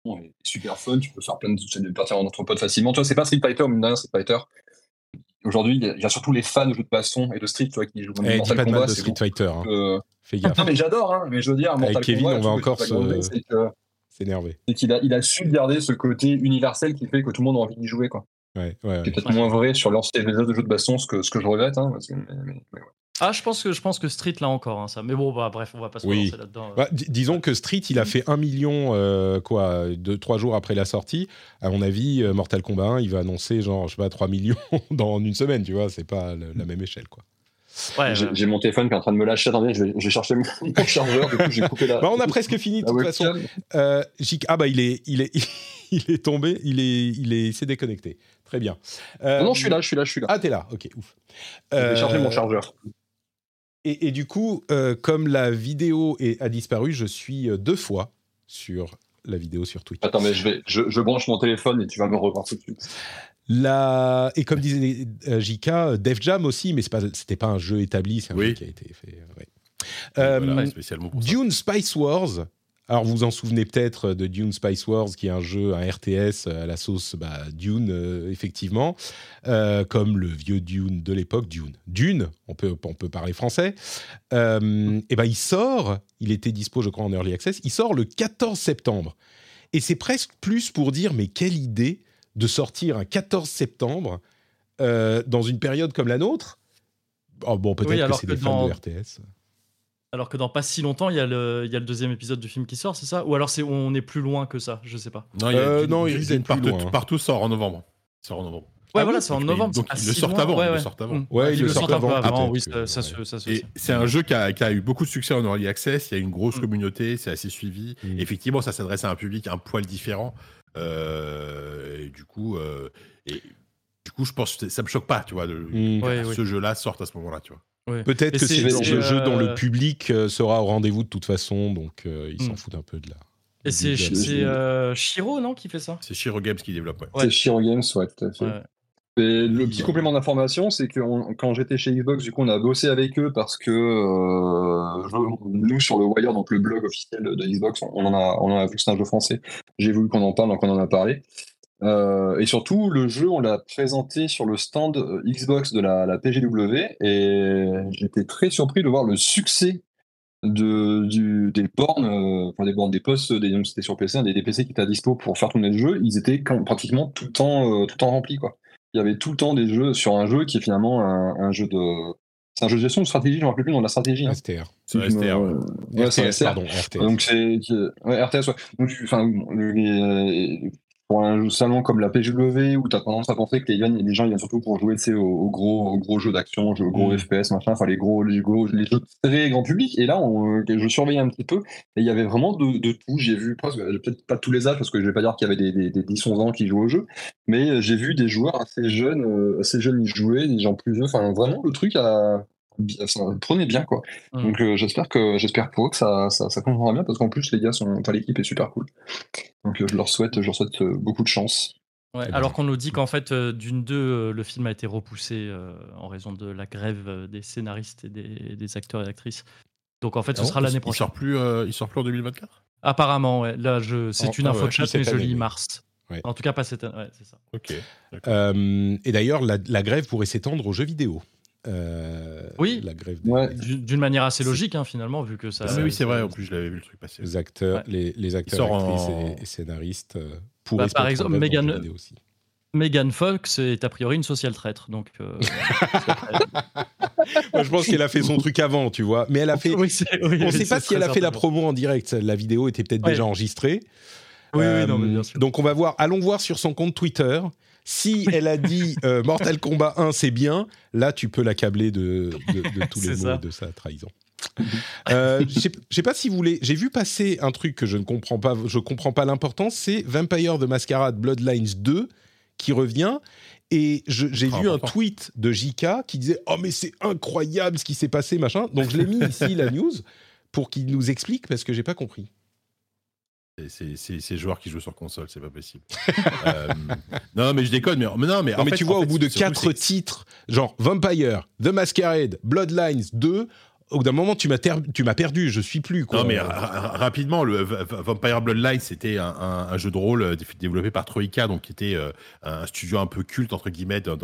bon, est super fun. Tu peux faire plein de, de partir entre potes facilement. Tu vois, c'est pas Street Fighter, mais derrière Street Fighter. Aujourd'hui, il y, a- il y a surtout les fans de jeux de baston et de Street, tu vois, qui jouent
Eh, dis
Mortal
pas de
Kombat,
de
c'est
Street Fighter. hein.
euh,
Fais gaffe.
non mais j'adore, hein, mais je veux dire, Mortal
Avec Kevin,
Kombat,
on va encore se- S'énerver.
c'est qu'il a, il a su garder ce côté universel qui fait que tout le monde a envie d'y jouer. Quoi.
Ouais, ouais, ouais.
C'est peut-être moins vrai sur l'ancien jeux de jeux de baston, ce que, ce que je regrette. Hein, parce que- mais- mais- mais ouais.
Ah, je pense que, je pense que Street là encore, hein, ça. Mais bon, bah, bref, on va pas se
Oui.
là-dedans. euh.
Bah, di- disons que Street, il a fait un million, euh, quoi, deux, trois jours après la sortie. À mon avis, euh, Mortal Kombat 1, il va annoncer, genre, je sais pas, 3 millions <laughs> dans une semaine, tu vois, c'est pas le- la même échelle, quoi.
Ouais,
J'ai
ouais.
mon téléphone qui est en train de me lâcher. Attendez, je vais, je vais chercher mon, chargeur. Du coup, j'ai coupé la.
Bah, on a presque fini, <laughs> de toute façon. Euh, ah, bah, il est, il est, <laughs> il est tombé, il est, il est, s'est déconnecté. Très bien. Euh,
Non, je suis là, je suis là, je suis là.
Ah, t'es là, ok, ouf.
je vais charger
Euh,
mon chargeur.
Et, et du coup, euh, comme la vidéo est, a disparu, je suis euh, deux fois sur la vidéo sur Twitch.
Attends, mais je, vais, je, je branche mon téléphone et tu vas me revoir tout de suite.
La... Et comme disait euh, JK, euh, Def Jam aussi, mais c'est pas, c'était pas un jeu établi, c'est un
Oui.
jeu qui a été fait. euh, ouais. Euh,
Voilà, spécialement pour ça.
Dune Spice Wars. Alors vous vous en souvenez peut-être de Dune Spice Wars, qui est un jeu, un RTS à la sauce bah, Dune, euh, effectivement, Euh, comme le vieux Dune de l'époque, Dune. Dune, on peut, on peut parler français. Euh, et ben il sort, il était dispo, je crois, en early access. Il sort le 14 septembre. Et c'est presque plus pour dire, mais quelle idée de sortir un 14 septembre euh, dans une période comme la nôtre. Oh, bon, peut-être
Oui,
que c'est des fans de RTS.
Alors que dans pas si longtemps, il y, a le, il y a le deuxième épisode du film qui sort, c'est ça? Ou alors c'est on est plus loin que ça Je sais pas.
Non, il y a
Euh, non,
partout,
loin, hein.
partout sort en novembre. Sort en novembre.
Ouais,
Ah
voilà,
oui,
c'est en
donc,
novembre.
donc, ils le sortent avant,
Ouais,
ils le
ouais.
sortent avant.
Mm.
Ouais, ils
Ils
le
le
sortent
sortent un peu
avant,
avant, oui,
que-
ça, ça,
ouais.
se- ça se
Et
sait.
c'est un jeu qui a, qui a eu beaucoup de succès en early access. Il y a une grosse
Mm.
communauté, c'est assez suivi.
Mm.
Effectivement, ça s'adresse à un public un poil différent. Euh, et du coup, euh, et du coup, je pense que ça me choque pas, tu vois, de,
Mm.
que
Ouais,
ce
ouais.
jeu-là sorte à ce moment-là, tu vois.
Ouais.
Peut-être que
c'est-
le jeu
euh,
dont le public euh, sera au rendez-vous de toute façon, donc euh, ils s'en
Mm.
foutent un peu de là.
Et c'est euh, Shiro, non, qui fait ça?
C'est Shiro Games qui développe. ouais.
Ouais.
C'est Shiro Games, ouais, tout à fait.
Ouais.
Et le petit complément d'information, c'est que on- quand j'étais chez Xbox, du coup, on a bossé avec eux parce que euh, nous, sur le Wire, donc le blog officiel de Xbox, on en a, on en a vu que c'est un jeu français. J'ai voulu qu'on en parle, donc on en a parlé. Euh, et surtout, le jeu, on l'a présenté sur le stand euh, Xbox de la, la PGW, et j'étais très surpris de voir le succès de, du, des bornes, euh, enfin des bornes, des postes, des, donc c'était sur PC, des, des PC qui étaient à dispo pour faire tourner le jeu, ils étaient quand- pratiquement tout le temps, euh, tout le temps remplis, quoi. Il y avait tout le temps des jeux sur un jeu qui est finalement un, un jeu de. C'est un jeu de gestion ou de stratégie, je ne me rappelle plus de la stratégie. hein.
STR.
C'est STR, ouais.
Ouais, c'est un
RTS, pardon, RTS.
Donc c'est ouais, RTS ouais. Donc tu- enfin le- les- pour un salon comme la PGW où tu as tendance à penser que les, gens ils viennent surtout pour jouer tu sais, aux, aux gros aux gros jeux d'action, aux gros
Mm.
FPS machin, enfin les gros les gros les jeux très grand public et là on- je surveillais un petit peu et il y avait vraiment de, de tout, j'ai vu presque j'ai peut-être pas tous les âges parce que je vais pas dire qu'il y avait des, des, des 10 11 ans qui jouaient au jeu, mais euh, j'ai vu des joueurs assez jeunes euh, assez jeunes y jouer, des gens plus vieux, enfin vraiment le truc enfin, prenez bien quoi.
Mm.
Donc euh, j'espère que j'espère pour eux que ça ça, ça bien parce qu'en plus les gars sont, enfin l'équipe est super cool. Donc euh, je leur souhaite je leur souhaite euh, beaucoup de chance.
Ouais,
Eh ben.
alors qu'on nous dit qu'en fait, euh, d'une deux, euh, le film a été repoussé euh, en raison de la grève euh, des scénaristes et des, des acteurs et actrices. Donc en fait, ce
Ah bon
sera
Il-
l'année
Il
prochaine.
sort plus, euh, il sort plus en 2024
Apparemment, ouais. Là, je... c'est
En-
une
ah
info
ouais,
de chat, mais je lis mars.
Ouais.
En tout cas, pas cette année. Ouais, c'est ça.
Ok.
Euh, et d'ailleurs, la, la grève pourrait s'étendre aux jeux vidéo. Euh,
Oui.
La grève des,
Ouais.
D'une manière assez logique, hein, finalement, vu que ça.
Ah, mais oui, c'est vrai, en plus, je l'avais vu le truc passer.
des acteurs,
Ouais.
les, les acteurs,
sort
actrices
en-
et, et scénaristes euh, pourraient
Bah, par exemple, Megan-
aussi.
Megan Fox est a priori une social traître. Donc. euh, <laughs>
Moi, je pense qu'elle a fait son truc avant, tu vois. Mais elle a fait.
oui, c'est- oui,
On ne
oui,
sait pas si elle a fait la promo en direct. La vidéo était peut-être
Ouais.
déjà enregistrée.
Oui,
Euh,
oui, non, mais bien sûr.
Donc on va voir, allons voir sur son compte Twitter. Si elle a dit euh, Mortal Kombat 1 c'est bien, là tu peux l'accabler de, de, de tous <laughs> les mots de sa trahison. Euh, Je sais- pas si vous voulez. J'ai vu passer un truc que je ne comprends pas. Je comprends pas l'importance. C'est Vampire the Masquerade Bloodlines 2 qui revient. Et j'ai
Ultra
vu un tweet de JK qui disait Oh, mais c'est incroyable ce qui s'est passé, machin. Donc je l'ai mis ici, la news, pour qu'il nous explique parce que j'ai pas compris.
C'est- ces joueurs qui jouent sur console, c'est pas possible. <laughs> Euh, non, mais je déconne, mais, mais non, mais, en
Non, mais
fait-
tu vois,
en
au bout de quatre titres, genre Vampire, The Masquerade, Bloodlines 2, au bout d'un moment, tu m'as perdu, je suis plus. Quoi.
Non, mais ra- ra- rapidement, le Vampire Bloodline, c'était un, jeu de rôle euh, dé- développé par Troika, donc qui était euh, un studio un peu culte, entre guillemets, dans,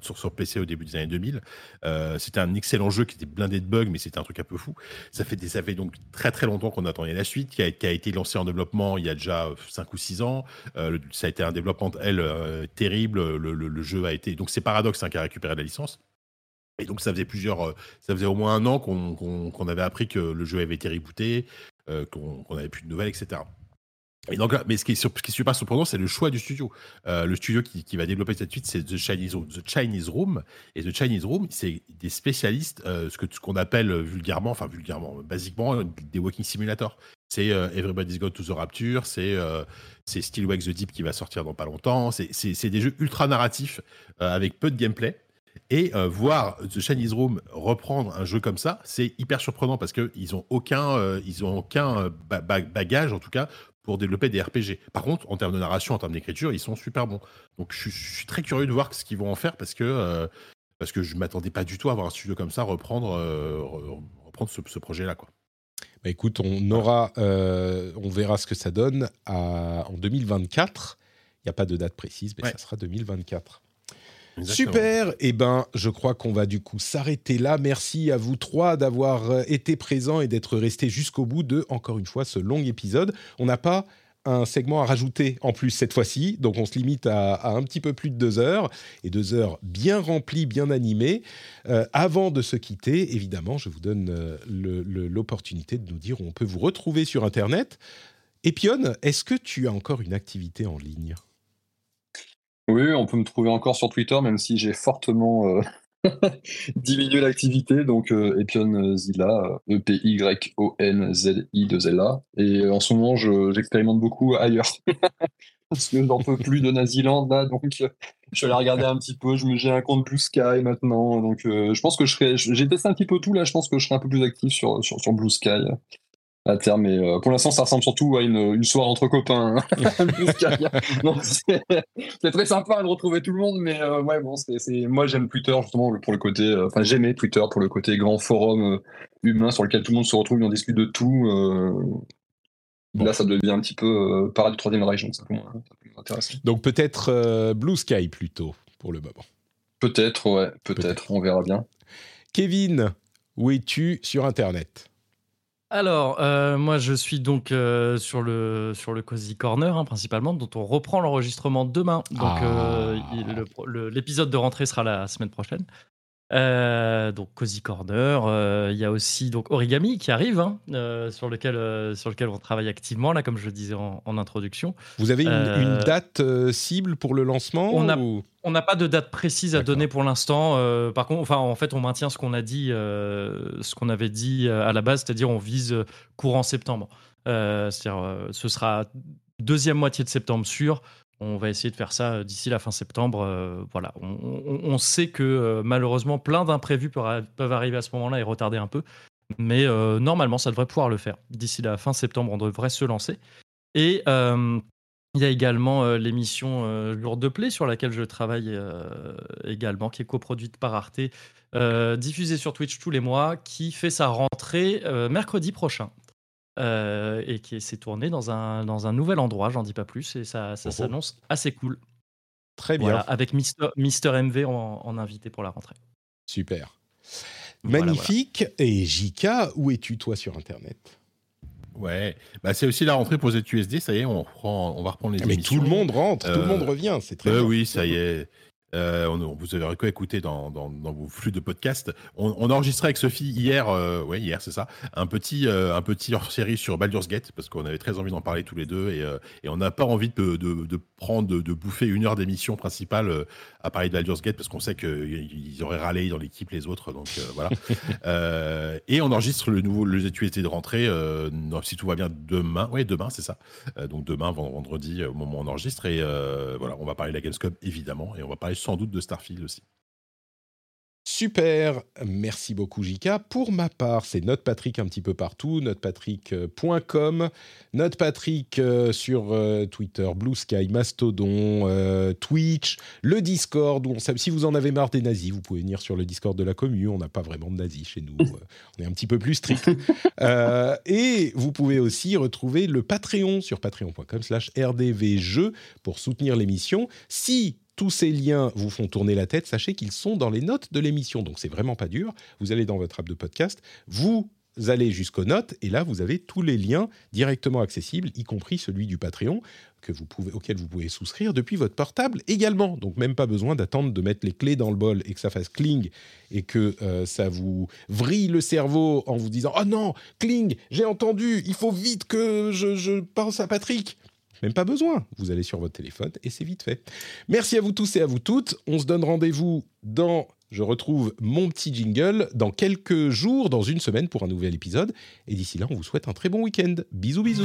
sur, PC au début des années 2000. Euh, c'était un excellent jeu qui était blindé de bugs, mais c'était un truc un peu fou. Ça fait, donc très très longtemps qu'on attendait la suite, qui a, été lancé en développement il y a déjà 5 ou 6 ans. Ça a été un développement, elle, terrible. Le, le- le jeu a été. Donc c'est Paradox hein, qui a récupéré la licence. Et donc ça faisait plusieurs, euh, ça faisait au moins un an qu'on qu'on- qu'on avait appris que le jeu avait été rebooté, euh, qu'on qu'on avait plus de nouvelles, etc. Et donc, là, mais ce qui ce qui est super surprenant, c'est le choix du studio. Euh, le studio qui, qui va développer cette suite, c'est The Chinese, Room- The Chinese Room. Et The Chinese Room, c'est des spécialistes, euh, ce que ce qu'on appelle vulgairement, enfin vulgairement, basiquement, euh, des walking simulators. C'est euh, Everybody's Got to the Rapture, c'est euh, c'est Still Wakes the Deep qui va sortir dans pas longtemps. C'est- des jeux ultra narratifs euh, avec peu de gameplay. Et euh, voir The Chinese Room reprendre un jeu comme ça, c'est hyper surprenant parce qu'ils ont aucun, euh, ils ont aucun euh, ba- ba- bagage, en tout cas, pour développer des RPG. Par contre, en termes de narration, en termes d'écriture, ils sont super bons. Donc, je, suis- je suis très curieux de voir ce qu'ils vont en faire parce que, euh, parce que je m'attendais pas du tout à voir un studio comme ça reprendre, re- reprendre ce, ce projet-là. quoi.
Bah, écoute, on aura, euh, on verra ce que ça donne à- en 2024. Il n'y a pas de date précise, mais
Ouais.
ça sera 2024. Super. Et ben, je crois qu'on va du coup s'arrêter là. Merci à vous trois d'avoir euh, été présents et d'être restés jusqu'au bout de, encore une fois, ce long épisode. On n'a pas un segment à rajouter en plus cette fois-ci, donc on se limite à, un petit peu plus de deux heures et deux heures bien remplies, bien animées. Euh, avant de se quitter, évidemment, je vous donne euh, l'opportunité de nous dire où on peut vous retrouver sur Internet. Epion, est-ce que tu as encore une activité en ligne?
Oui, on peut me trouver encore sur Twitter, même si j'ai fortement euh, <laughs> diminué l'activité. Donc, euh, Epion Zilla, euh, E-P-Y-O-N-Z-I-2-L-A. Et euh, en ce moment, je- j'expérimente beaucoup ailleurs. <laughs> Parce que j'en peux plus de Naziland, là. Donc, euh, je suis allé regarder un petit peu. Je me- J'ai un compte Blue Sky maintenant. Donc, euh, je pense que je serai. J'ai testé un petit peu tout, là. Je pense que je serai un peu plus actif sur, sur, sur Blue Sky. À terme, mais euh, pour l'instant, ça ressemble surtout à une, une soirée entre copains. hein. <laughs> C'est très sympa de retrouver tout le monde, mais euh, ouais, bon, moi j'aime Twitter justement pour le côté, euh, enfin j'aimais Twitter pour le côté grand forum humain sur lequel tout le monde se retrouve et on discute de tout.
Bon.
Là, ça devient un petit peu parade du troisième Reich, donc ça peut, ça peut m'intéresser.
Donc peut-être Blue Sky plutôt pour le moment.
Peut-être, ouais, peut-être,
Peut-être.
on verra bien.
Kevin, où es-tu sur Internet?
Alors, euh, moi, je suis donc euh, sur, le, sur le Cozy Corner, hein, principalement, dont on reprend l'enregistrement demain. Donc,
Ah.
euh, le le- l'épisode de rentrée sera la semaine prochaine. Euh, donc, Cozy Corner. euh, Il y a aussi donc, Origami qui arrive, hein, euh, sur, lequel, sur lequel on travaille activement, là, comme je le disais en, en introduction.
Vous avez une, une date cible pour le lancement
On
ou-
n'a pas de date précise à donner pour l'instant. par contre, enfin, en fait, on maintient ce qu'on a dit, ce qu'on avait dit à la base, c'est-à-dire on vise courant septembre. C'est-à-dire, ce sera deuxième moitié de septembre sûr. On va essayer de faire ça d'ici la fin septembre. voilà, on, sait que malheureusement plein d'imprévus peuvent arriver à ce moment-là et retarder un peu. Mais normalement, ça devrait pouvoir le faire. D'ici la fin septembre, on devrait se lancer. Et il y a également euh, l'émission euh, Jour de Play sur laquelle je travaille euh, également, qui est coproduite par Arte, diffusée sur Twitch tous les mois, qui fait sa rentrée mercredi prochain. Et qui s'est tournée dans un, dans un nouvel endroit, j'en dis pas plus, et ça, ça oh, oh. s'annonce assez cool.
Très bien.
avec Mister, Mister MV en, invité pour la rentrée.
Super. Magnifique. Et Jika, où es-tu toi sur Internet?
Ouais, bah, c'est aussi la rentrée pour ZUSD, ça y est, on, reprend, on va reprendre les
ah, Mais tout le monde rentre, tout le monde euh, revient, c'est très
euh, bien. Oui, ça y est. Euh, on, vous avez quoi écouter dans, dans, vos flux de podcast. On, on a enregistré avec Sophie hier, euh, ouais hier c'est ça, un petit euh, un petit hors série sur Baldur's Gate parce qu'on avait très envie d'en parler tous les deux et, euh, et on n'a pas envie de, de, de prendre de, de, bouffer une heure d'émission principale à parler de Baldur's Gate parce qu'on sait qu'ils auraient râlé dans l'équipe les autres donc voilà. <laughs> et on enregistre le nouveau le ZQSD de rentrée si tout va bien demain, ouais demain c'est ça. donc demain vendredi au moment où on enregistre et voilà on va parler de la Gamescom évidemment et on va parler sans doute de Starfield aussi.
Super, merci beaucoup Jika. Pour ma part, c'est Patrick un petit peu partout, notepatrick.com, Notepatrick euh, sur euh, Twitter, Blue Sky, Mastodon, euh, Twitch, le Discord, où on, si vous en avez marre des nazis, vous pouvez venir sur le Discord de la commune, on n'a pas vraiment de nazis chez nous, <laughs> on est un petit peu plus strict. <laughs> et vous pouvez aussi retrouver le Patreon sur patreon.com slash rdvjeux pour soutenir l'émission. Si tous ces liens vous font tourner la tête, sachez qu'ils sont dans les notes de l'émission. Donc c'est vraiment pas dur. Vous allez dans votre app de podcast, vous allez jusqu'aux notes et là vous avez tous les liens directement accessibles, y compris celui du Patreon que vous pouvez, auquel vous pouvez souscrire depuis votre portable également. Donc même pas besoin d'attendre de mettre les clés dans le bol et que ça fasse cling et que euh, ça vous vrille le cerveau en vous disant oh non cling j'ai entendu il faut vite que je, je pense à Patrick. Même pas besoin. Vous allez sur votre téléphone et c'est vite fait. Merci à vous tous et à vous toutes. On se donne rendez-vous dans je retrouve mon petit jingle dans quelques jours, dans une semaine pour un nouvel épisode. Et d'ici là, on vous souhaite un très bon week-end. Bisous, bisous.